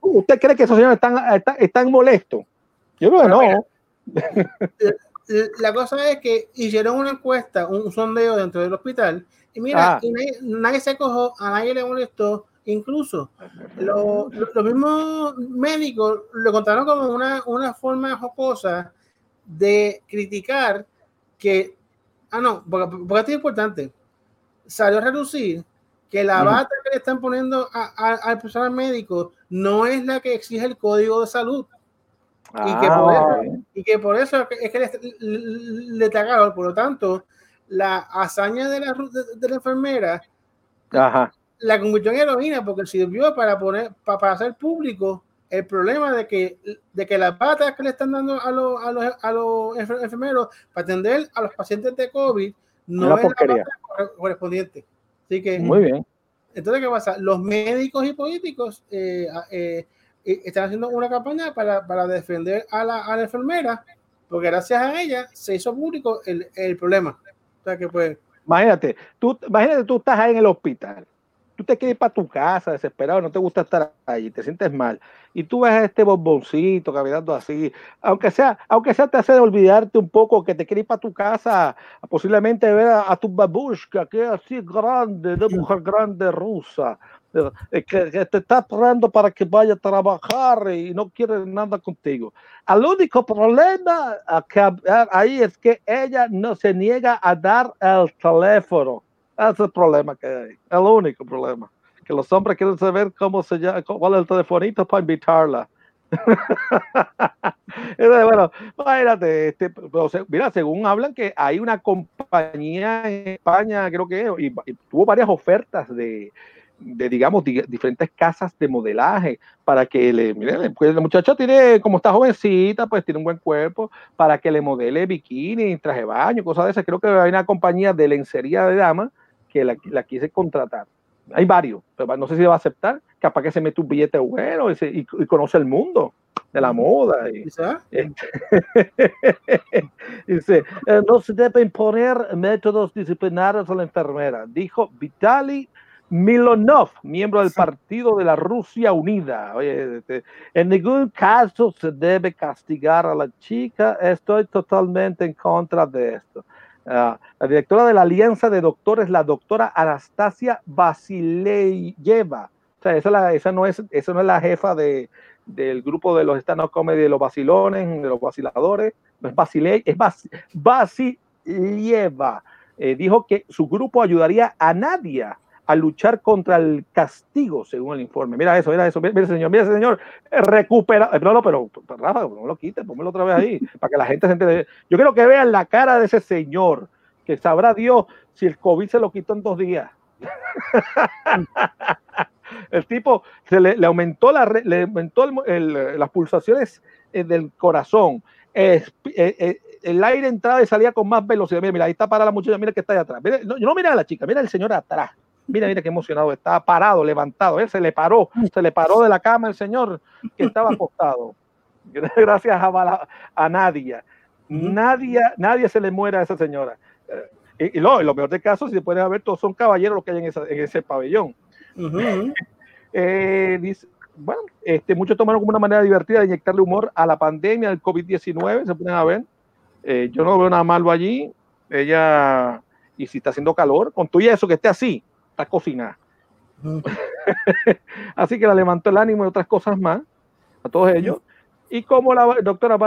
¿Usted cree que esos señores están, están, molestos? Yo creo que no. la cosa es que hicieron una encuesta, un sondeo dentro del hospital, y mira, ah. nadie, se cogió, a nadie le molestó, incluso los mismos médicos lo contaron como una, una forma jocosa de criticar que, ah, no, porque, porque esto es importante, salió a reducir que la bata que le están poniendo al personal médico no es la que exige el código de salud y, que por ah, eso, y que por eso es que le, le, Por lo tanto, la hazaña de la, de, la enfermera la convirtió en heroína porque sirvió para poner para, hacer público el problema de que, de que las patas que le están dando a los, a los, a los enfermeros para atender a los pacientes de COVID no es la pata correspondiente. Así que, muy bien. Entonces, ¿qué pasa? Los médicos y políticos eh, eh, están haciendo una campaña para, para defender a la, a la, enfermera, porque gracias a ella se hizo público el, el problema. O sea que pues Imagínate, tú, imagínate, tú estás ahí en el hospital tú te quieres ir para tu casa desesperado, no te gusta estar ahí, te sientes mal, y tú ves a este bomboncito caminando así, aunque sea, aunque sea te hace olvidarte un poco que te quieres ir para tu casa, posiblemente ver a, tu babushka, que es así grande, de mujer grande rusa, eh, que, te está esperando para que vaya a trabajar y no quiere nada contigo. El único problema que ahí es que ella no se niega a dar el teléfono ese es el problema que hay. El único problema. Que los hombres quieren saber cómo se llama, cuál es el telefonito para invitarla. bueno, imagínate, este, mira, según hablan que hay una compañía en España, creo que, y, tuvo varias ofertas de, de digamos, diferentes casas de modelaje para que le, miren, pues la muchacha tiene, como está jovencita, pues tiene un buen cuerpo, para que le modele bikini, traje de baño, cosas de esas. Creo que hay una compañía de lencería de damas que la, quise contratar. Hay varios, pero no sé si va a aceptar, capaz que se mete un billete bueno y, conoce el mundo de la moda. Y, dice, eh, no se debe imponer métodos disciplinarios a la enfermera, dijo Vitaly Milonov, miembro del Partido de la Rusia Unida. Este, en ningún caso se debe castigar a la chica, estoy totalmente en contra de esto. Ah, la directora de la Alianza de Doctores, la doctora Anastasia Basileyeva. O sea, esa, no, es, esa no es la jefa de, del grupo de los stand-up comedy de los vacilones, de los vaciladores. No es Basiley, es Basileyeva. Eh, dijo que su grupo ayudaría a Nadia a luchar contra el castigo, según el informe. Mira eso, mira eso, mira, señor, mira señor, recupera, no, no, pero Rafa, no lo quites, pónmelo otra vez ahí, para que la gente se entere. Yo quiero que vean la cara de ese señor, que sabrá Dios si el COVID se lo quitó en dos días. el tipo se le, aumentó, la, le aumentó las pulsaciones eh, del corazón. Eh, eh, el aire entraba y salía con más velocidad. Mira, mira, ahí está para la muchacha, mira que está ahí atrás. Mira, no, no mira a la chica, mira al señor atrás. Mira, mira qué emocionado, estaba parado, levantado, él se le paró, se le paró de la cama el señor que estaba acostado. Gracias a, a Nadia. Nadie, nadie se le muere a esa señora. Eh, y, lo, lo, peor de caso, si se pueden ver, todos son caballeros los que hay en, ese pabellón. Eh, dice, bueno, este, muchos tomaron como una manera divertida de inyectarle humor a la pandemia del COVID-19, se pueden a ver. Eh, yo no veo nada malo allí. Ella, y si está haciendo calor, con todo eso que esté así, está cocinada. Así que la levantó el ánimo y otras cosas más a todos ellos. Y como la doctora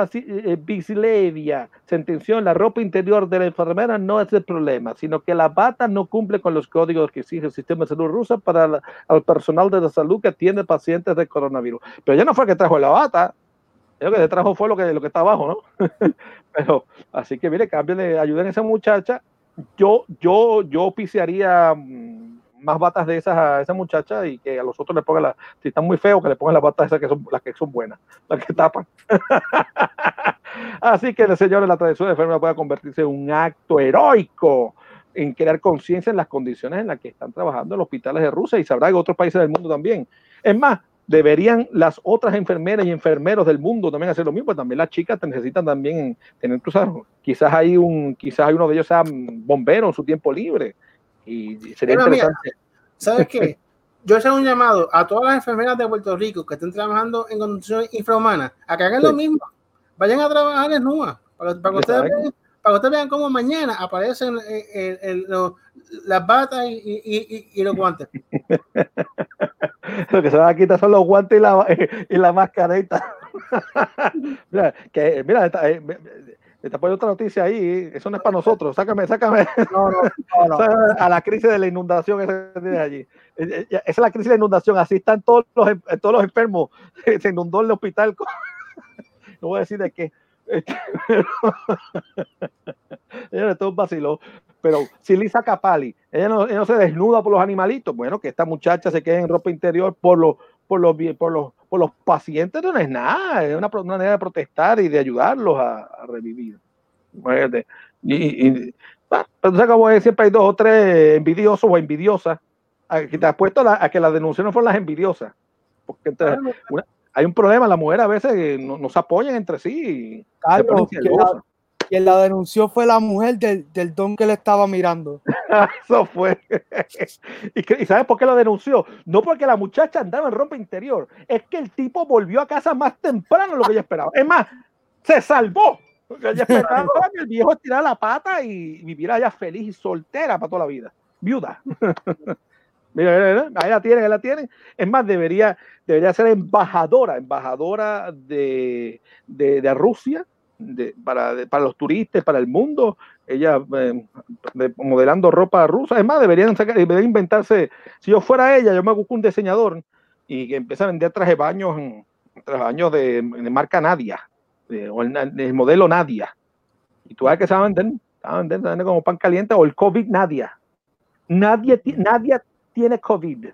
Bislevia eh, sentenció, la ropa interior de la enfermera no es el problema, sino que la bata no cumple con los códigos que exige el sistema de salud ruso para el personal de la salud que atiende pacientes de coronavirus. Pero ya no fue que trajo la bata, lo que trajo fue lo que, lo que está abajo, ¿no? Pero así que mire, cambien, ayuden a esa muchacha. Yo, yo, yo pisearía mm, más batas de esas a esa muchacha y que a los otros le pongan las, si están muy feos, que le pongan las batas esas que son las que son buenas, las que tapan. Así que, señores, la tradición de enfermera puede convertirse en un acto heroico en crear conciencia en las condiciones en las que están trabajando los hospitales de Rusia y sabrá que otros países del mundo también. Es más, deberían las otras enfermeras y enfermeros del mundo también hacer lo mismo, también las chicas necesitan también tener, quizás hay un, quizás hay uno de ellos sea bombero en su tiempo libre, y sería interesante. ¿Sabes qué? Yo hago un llamado a todas las enfermeras de Puerto Rico que estén trabajando en condiciones infrahumanas a que hagan lo mismo. Vayan a trabajar en NUA para, que ustedes vean, para ustedes vean cómo mañana aparecen eh, las batas y, y, los guantes. lo que se va a quitar son los guantes y la, y la mascareta. mira, que, mira, eh, te poniendo otra noticia ahí, eso no es para nosotros, sácame, sácame no, no, no, a la crisis de la inundación esa que tienes allí. Eh, eh, esa es la crisis de la inundación, así están todos los, todos los enfermos, se inundó el hospital, no voy a decir de qué. ella es un vacilo. Pero si Lisa Capali, ella no, ella no, se desnuda por los animalitos, bueno, que esta muchacha se quede en ropa interior por los, por los, por los por los pacientes no es nada, es una, manera de protestar y de ayudarlos a, revivir. Y, y pero como siempre hay dos o tres envidiosos o envidiosas que te has puesto a, que las denuncias no fueron las envidiosas. Porque hay un problema, las mujeres a veces no, se apoyan entre sí. Carlos, Quien la denunció fue la mujer del, del don que le estaba mirando. Eso fue. ¿Y, sabes por qué lo denunció? No porque la muchacha andaba en ropa interior, es que el tipo volvió a casa más temprano de lo que ella esperaba. Es más, se salvó. Ella esperaba que el viejo tirara la pata y viviera allá feliz y soltera para toda la vida. Viuda. Mira, ahí la tienen, ahí la tienen. Es más, debería, debería ser embajadora, embajadora de, de, Rusia para, para, los turistas, para el mundo. Ella eh, modelando ropa rusa. Es más, deberían, deberían inventarse. Si yo fuera ella, yo me busco un diseñador y que empiece a vender traje baños, traje baños de, marca Nadia, o el, modelo Nadia. Y tú sabes que se va a vender, como pan caliente o el COVID Nadia. Nadie, nadie tiene COVID.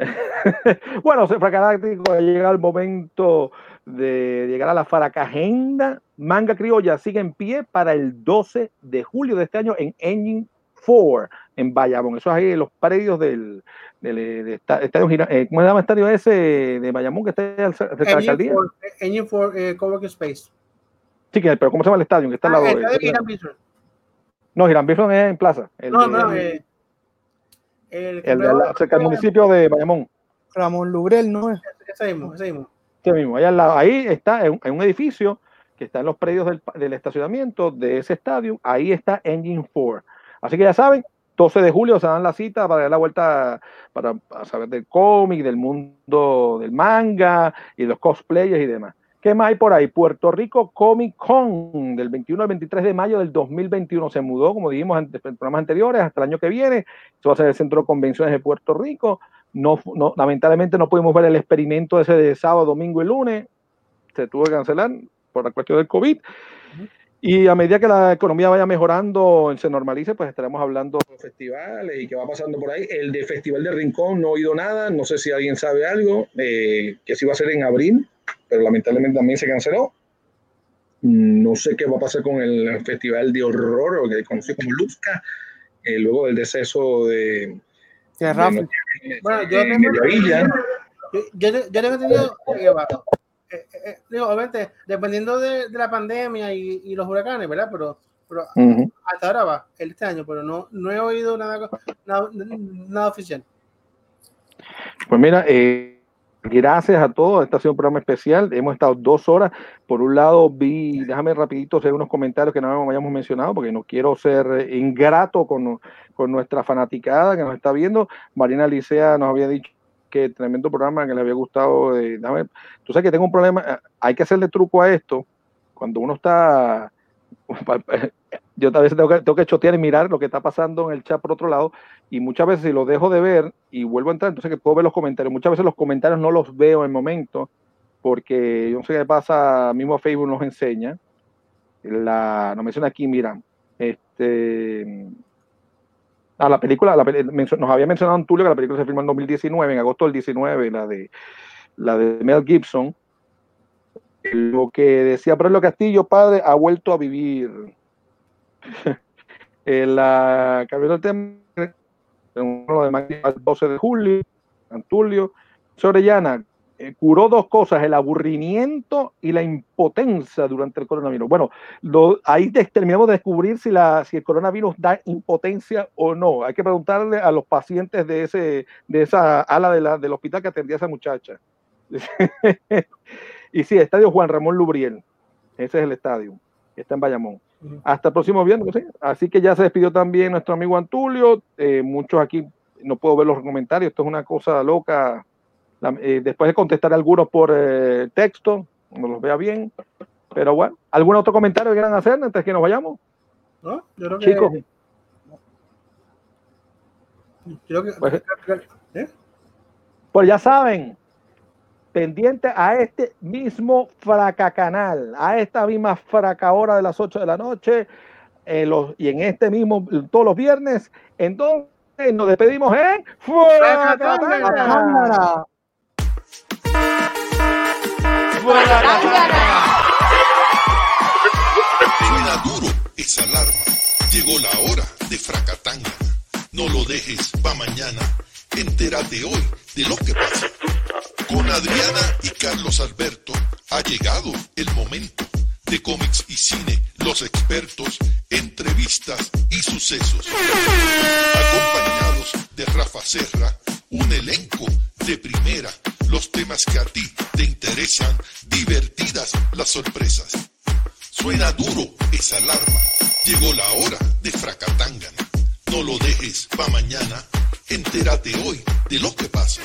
bueno, Fracagaláctico llega el momento de llegar a la Faracagenda. Manga Criolla sigue en pie para el 12 de julio de este año en Engine 4 en Bayamón. Eso es ahí en los predios del, del, estadio, eh, ¿cómo se llama el estadio ese de Bayamón que está de la alcaldía? Engine 4 eh, Coworking Space. Sí, pero ¿cómo se llama el estadio? Que está al ah, lado de, No, Girán Bison es en plaza. no, no, eh, el, cerca del municipio de Bayamón. Ramón Lubrel, ¿no es? Ese mismo, ese mismo. Ese mismo, allá al lado. Ahí está, en, un edificio que está en los predios del, del, estacionamiento de ese estadio. Ahí está Engine 4. Así que ya saben, 12 de julio se dan la cita para dar la vuelta para, para saber del cómic, del mundo del manga y los cosplayers y demás. ¿Qué más hay por ahí? Puerto Rico Comic Con del 21 al 23 de mayo del 2021 se mudó, como dijimos en programas anteriores, hasta el año que viene. Esto va a ser el Centro de Convenciones de Puerto Rico. No, no, lamentablemente no pudimos ver el experimento ese de sábado, domingo y lunes. Se tuvo que cancelar por la cuestión del COVID. Y a medida que la economía vaya mejorando, se normalice, pues estaremos hablando de festivales y qué va pasando por ahí. El de Festival de Rincón no he oído nada, no sé si alguien sabe algo, eh, que sí va a ser en abril, pero lamentablemente también se canceló. No sé qué va a pasar con el Festival de Horror, o que conocí como Luzca, eh, luego del deceso de... de, Rafa. bueno, yo tengo, yo, yo, tengo entendido eh, eh, digo, obviamente, dependiendo de, de la pandemia y, y, los huracanes, ¿verdad? Pero, pero hasta ahora va, este año, pero no, no he oído nada, nada, nada oficial. Pues mira, eh, Gracias a todos, este ha sido un programa especial, hemos estado dos horas, por un lado vi, déjame rapidito hacer unos comentarios que no hayamos mencionado, porque no quiero ser ingrato con, con nuestra fanaticada que nos está viendo, Marina Licea nos había dicho que tremendo programa que le había gustado, eh, tú sabes que tengo un problema, eh, hay que hacerle truco a esto, cuando uno está yo a veces tengo que, tengo que chotear y mirar lo que está pasando en el chat por otro lado, y muchas veces si lo dejo de ver y vuelvo a entrar, entonces que puedo ver los comentarios. Muchas veces los comentarios no los veo en el momento, porque yo no sé qué pasa, mismo Facebook nos enseña. La, nos menciona aquí, mira, este. Ah, la película, nos había mencionado Antulio que la película se filmó en 2019, en agosto del 19, la de, la de Mel Gibson. Lo que decía Pablo Castillo, padre, ha vuelto a vivir la el tema uno de el 12 de julio, Antulio, Sorellana eh, curó dos cosas, el aburrimiento y la impotencia durante el coronavirus. Bueno, ahí terminamos de descubrir si, la, el coronavirus da impotencia o no. Hay que preguntarle a los pacientes de, ese, esa ala de la, del hospital que atendía a esa muchacha. y sí, Estadio Juan Ramón Lubriel. Ese es el estadio. Está en Bayamón. Hasta el próximo viernes. Así que ya se despidió también nuestro amigo Antulio. Eh, muchos aquí no puedo ver los comentarios. Esto es una cosa loca. Eh, después de contestar algunos por eh, texto, no los vea bien. Pero bueno, ¿algún otro comentario que quieran hacer antes que nos vayamos? No, yo creo que. Chicos. Creo que, pues, pues ya saben, pendiente a este mismo fracacanal, a esta misma fraca hora de las 8 de la noche, eh, los, y en este mismo, todos los viernes. Entonces nos despedimos en Fracatangana. duro esa alarma. Llegó la hora de Fracatangana. No lo dejes para mañana. Entérate hoy de lo que pasa. Con Adriana y Carlos Alberto ha llegado el momento de cómics y cine, los expertos, entrevistas y sucesos. Acompañados de Rafa Serra, un elenco de primera, los temas que a ti te interesan, divertidas las sorpresas. Suena duro esa alarma, llegó la hora de Fracatangana. No lo dejes pa' mañana, entérate hoy de lo que pasa.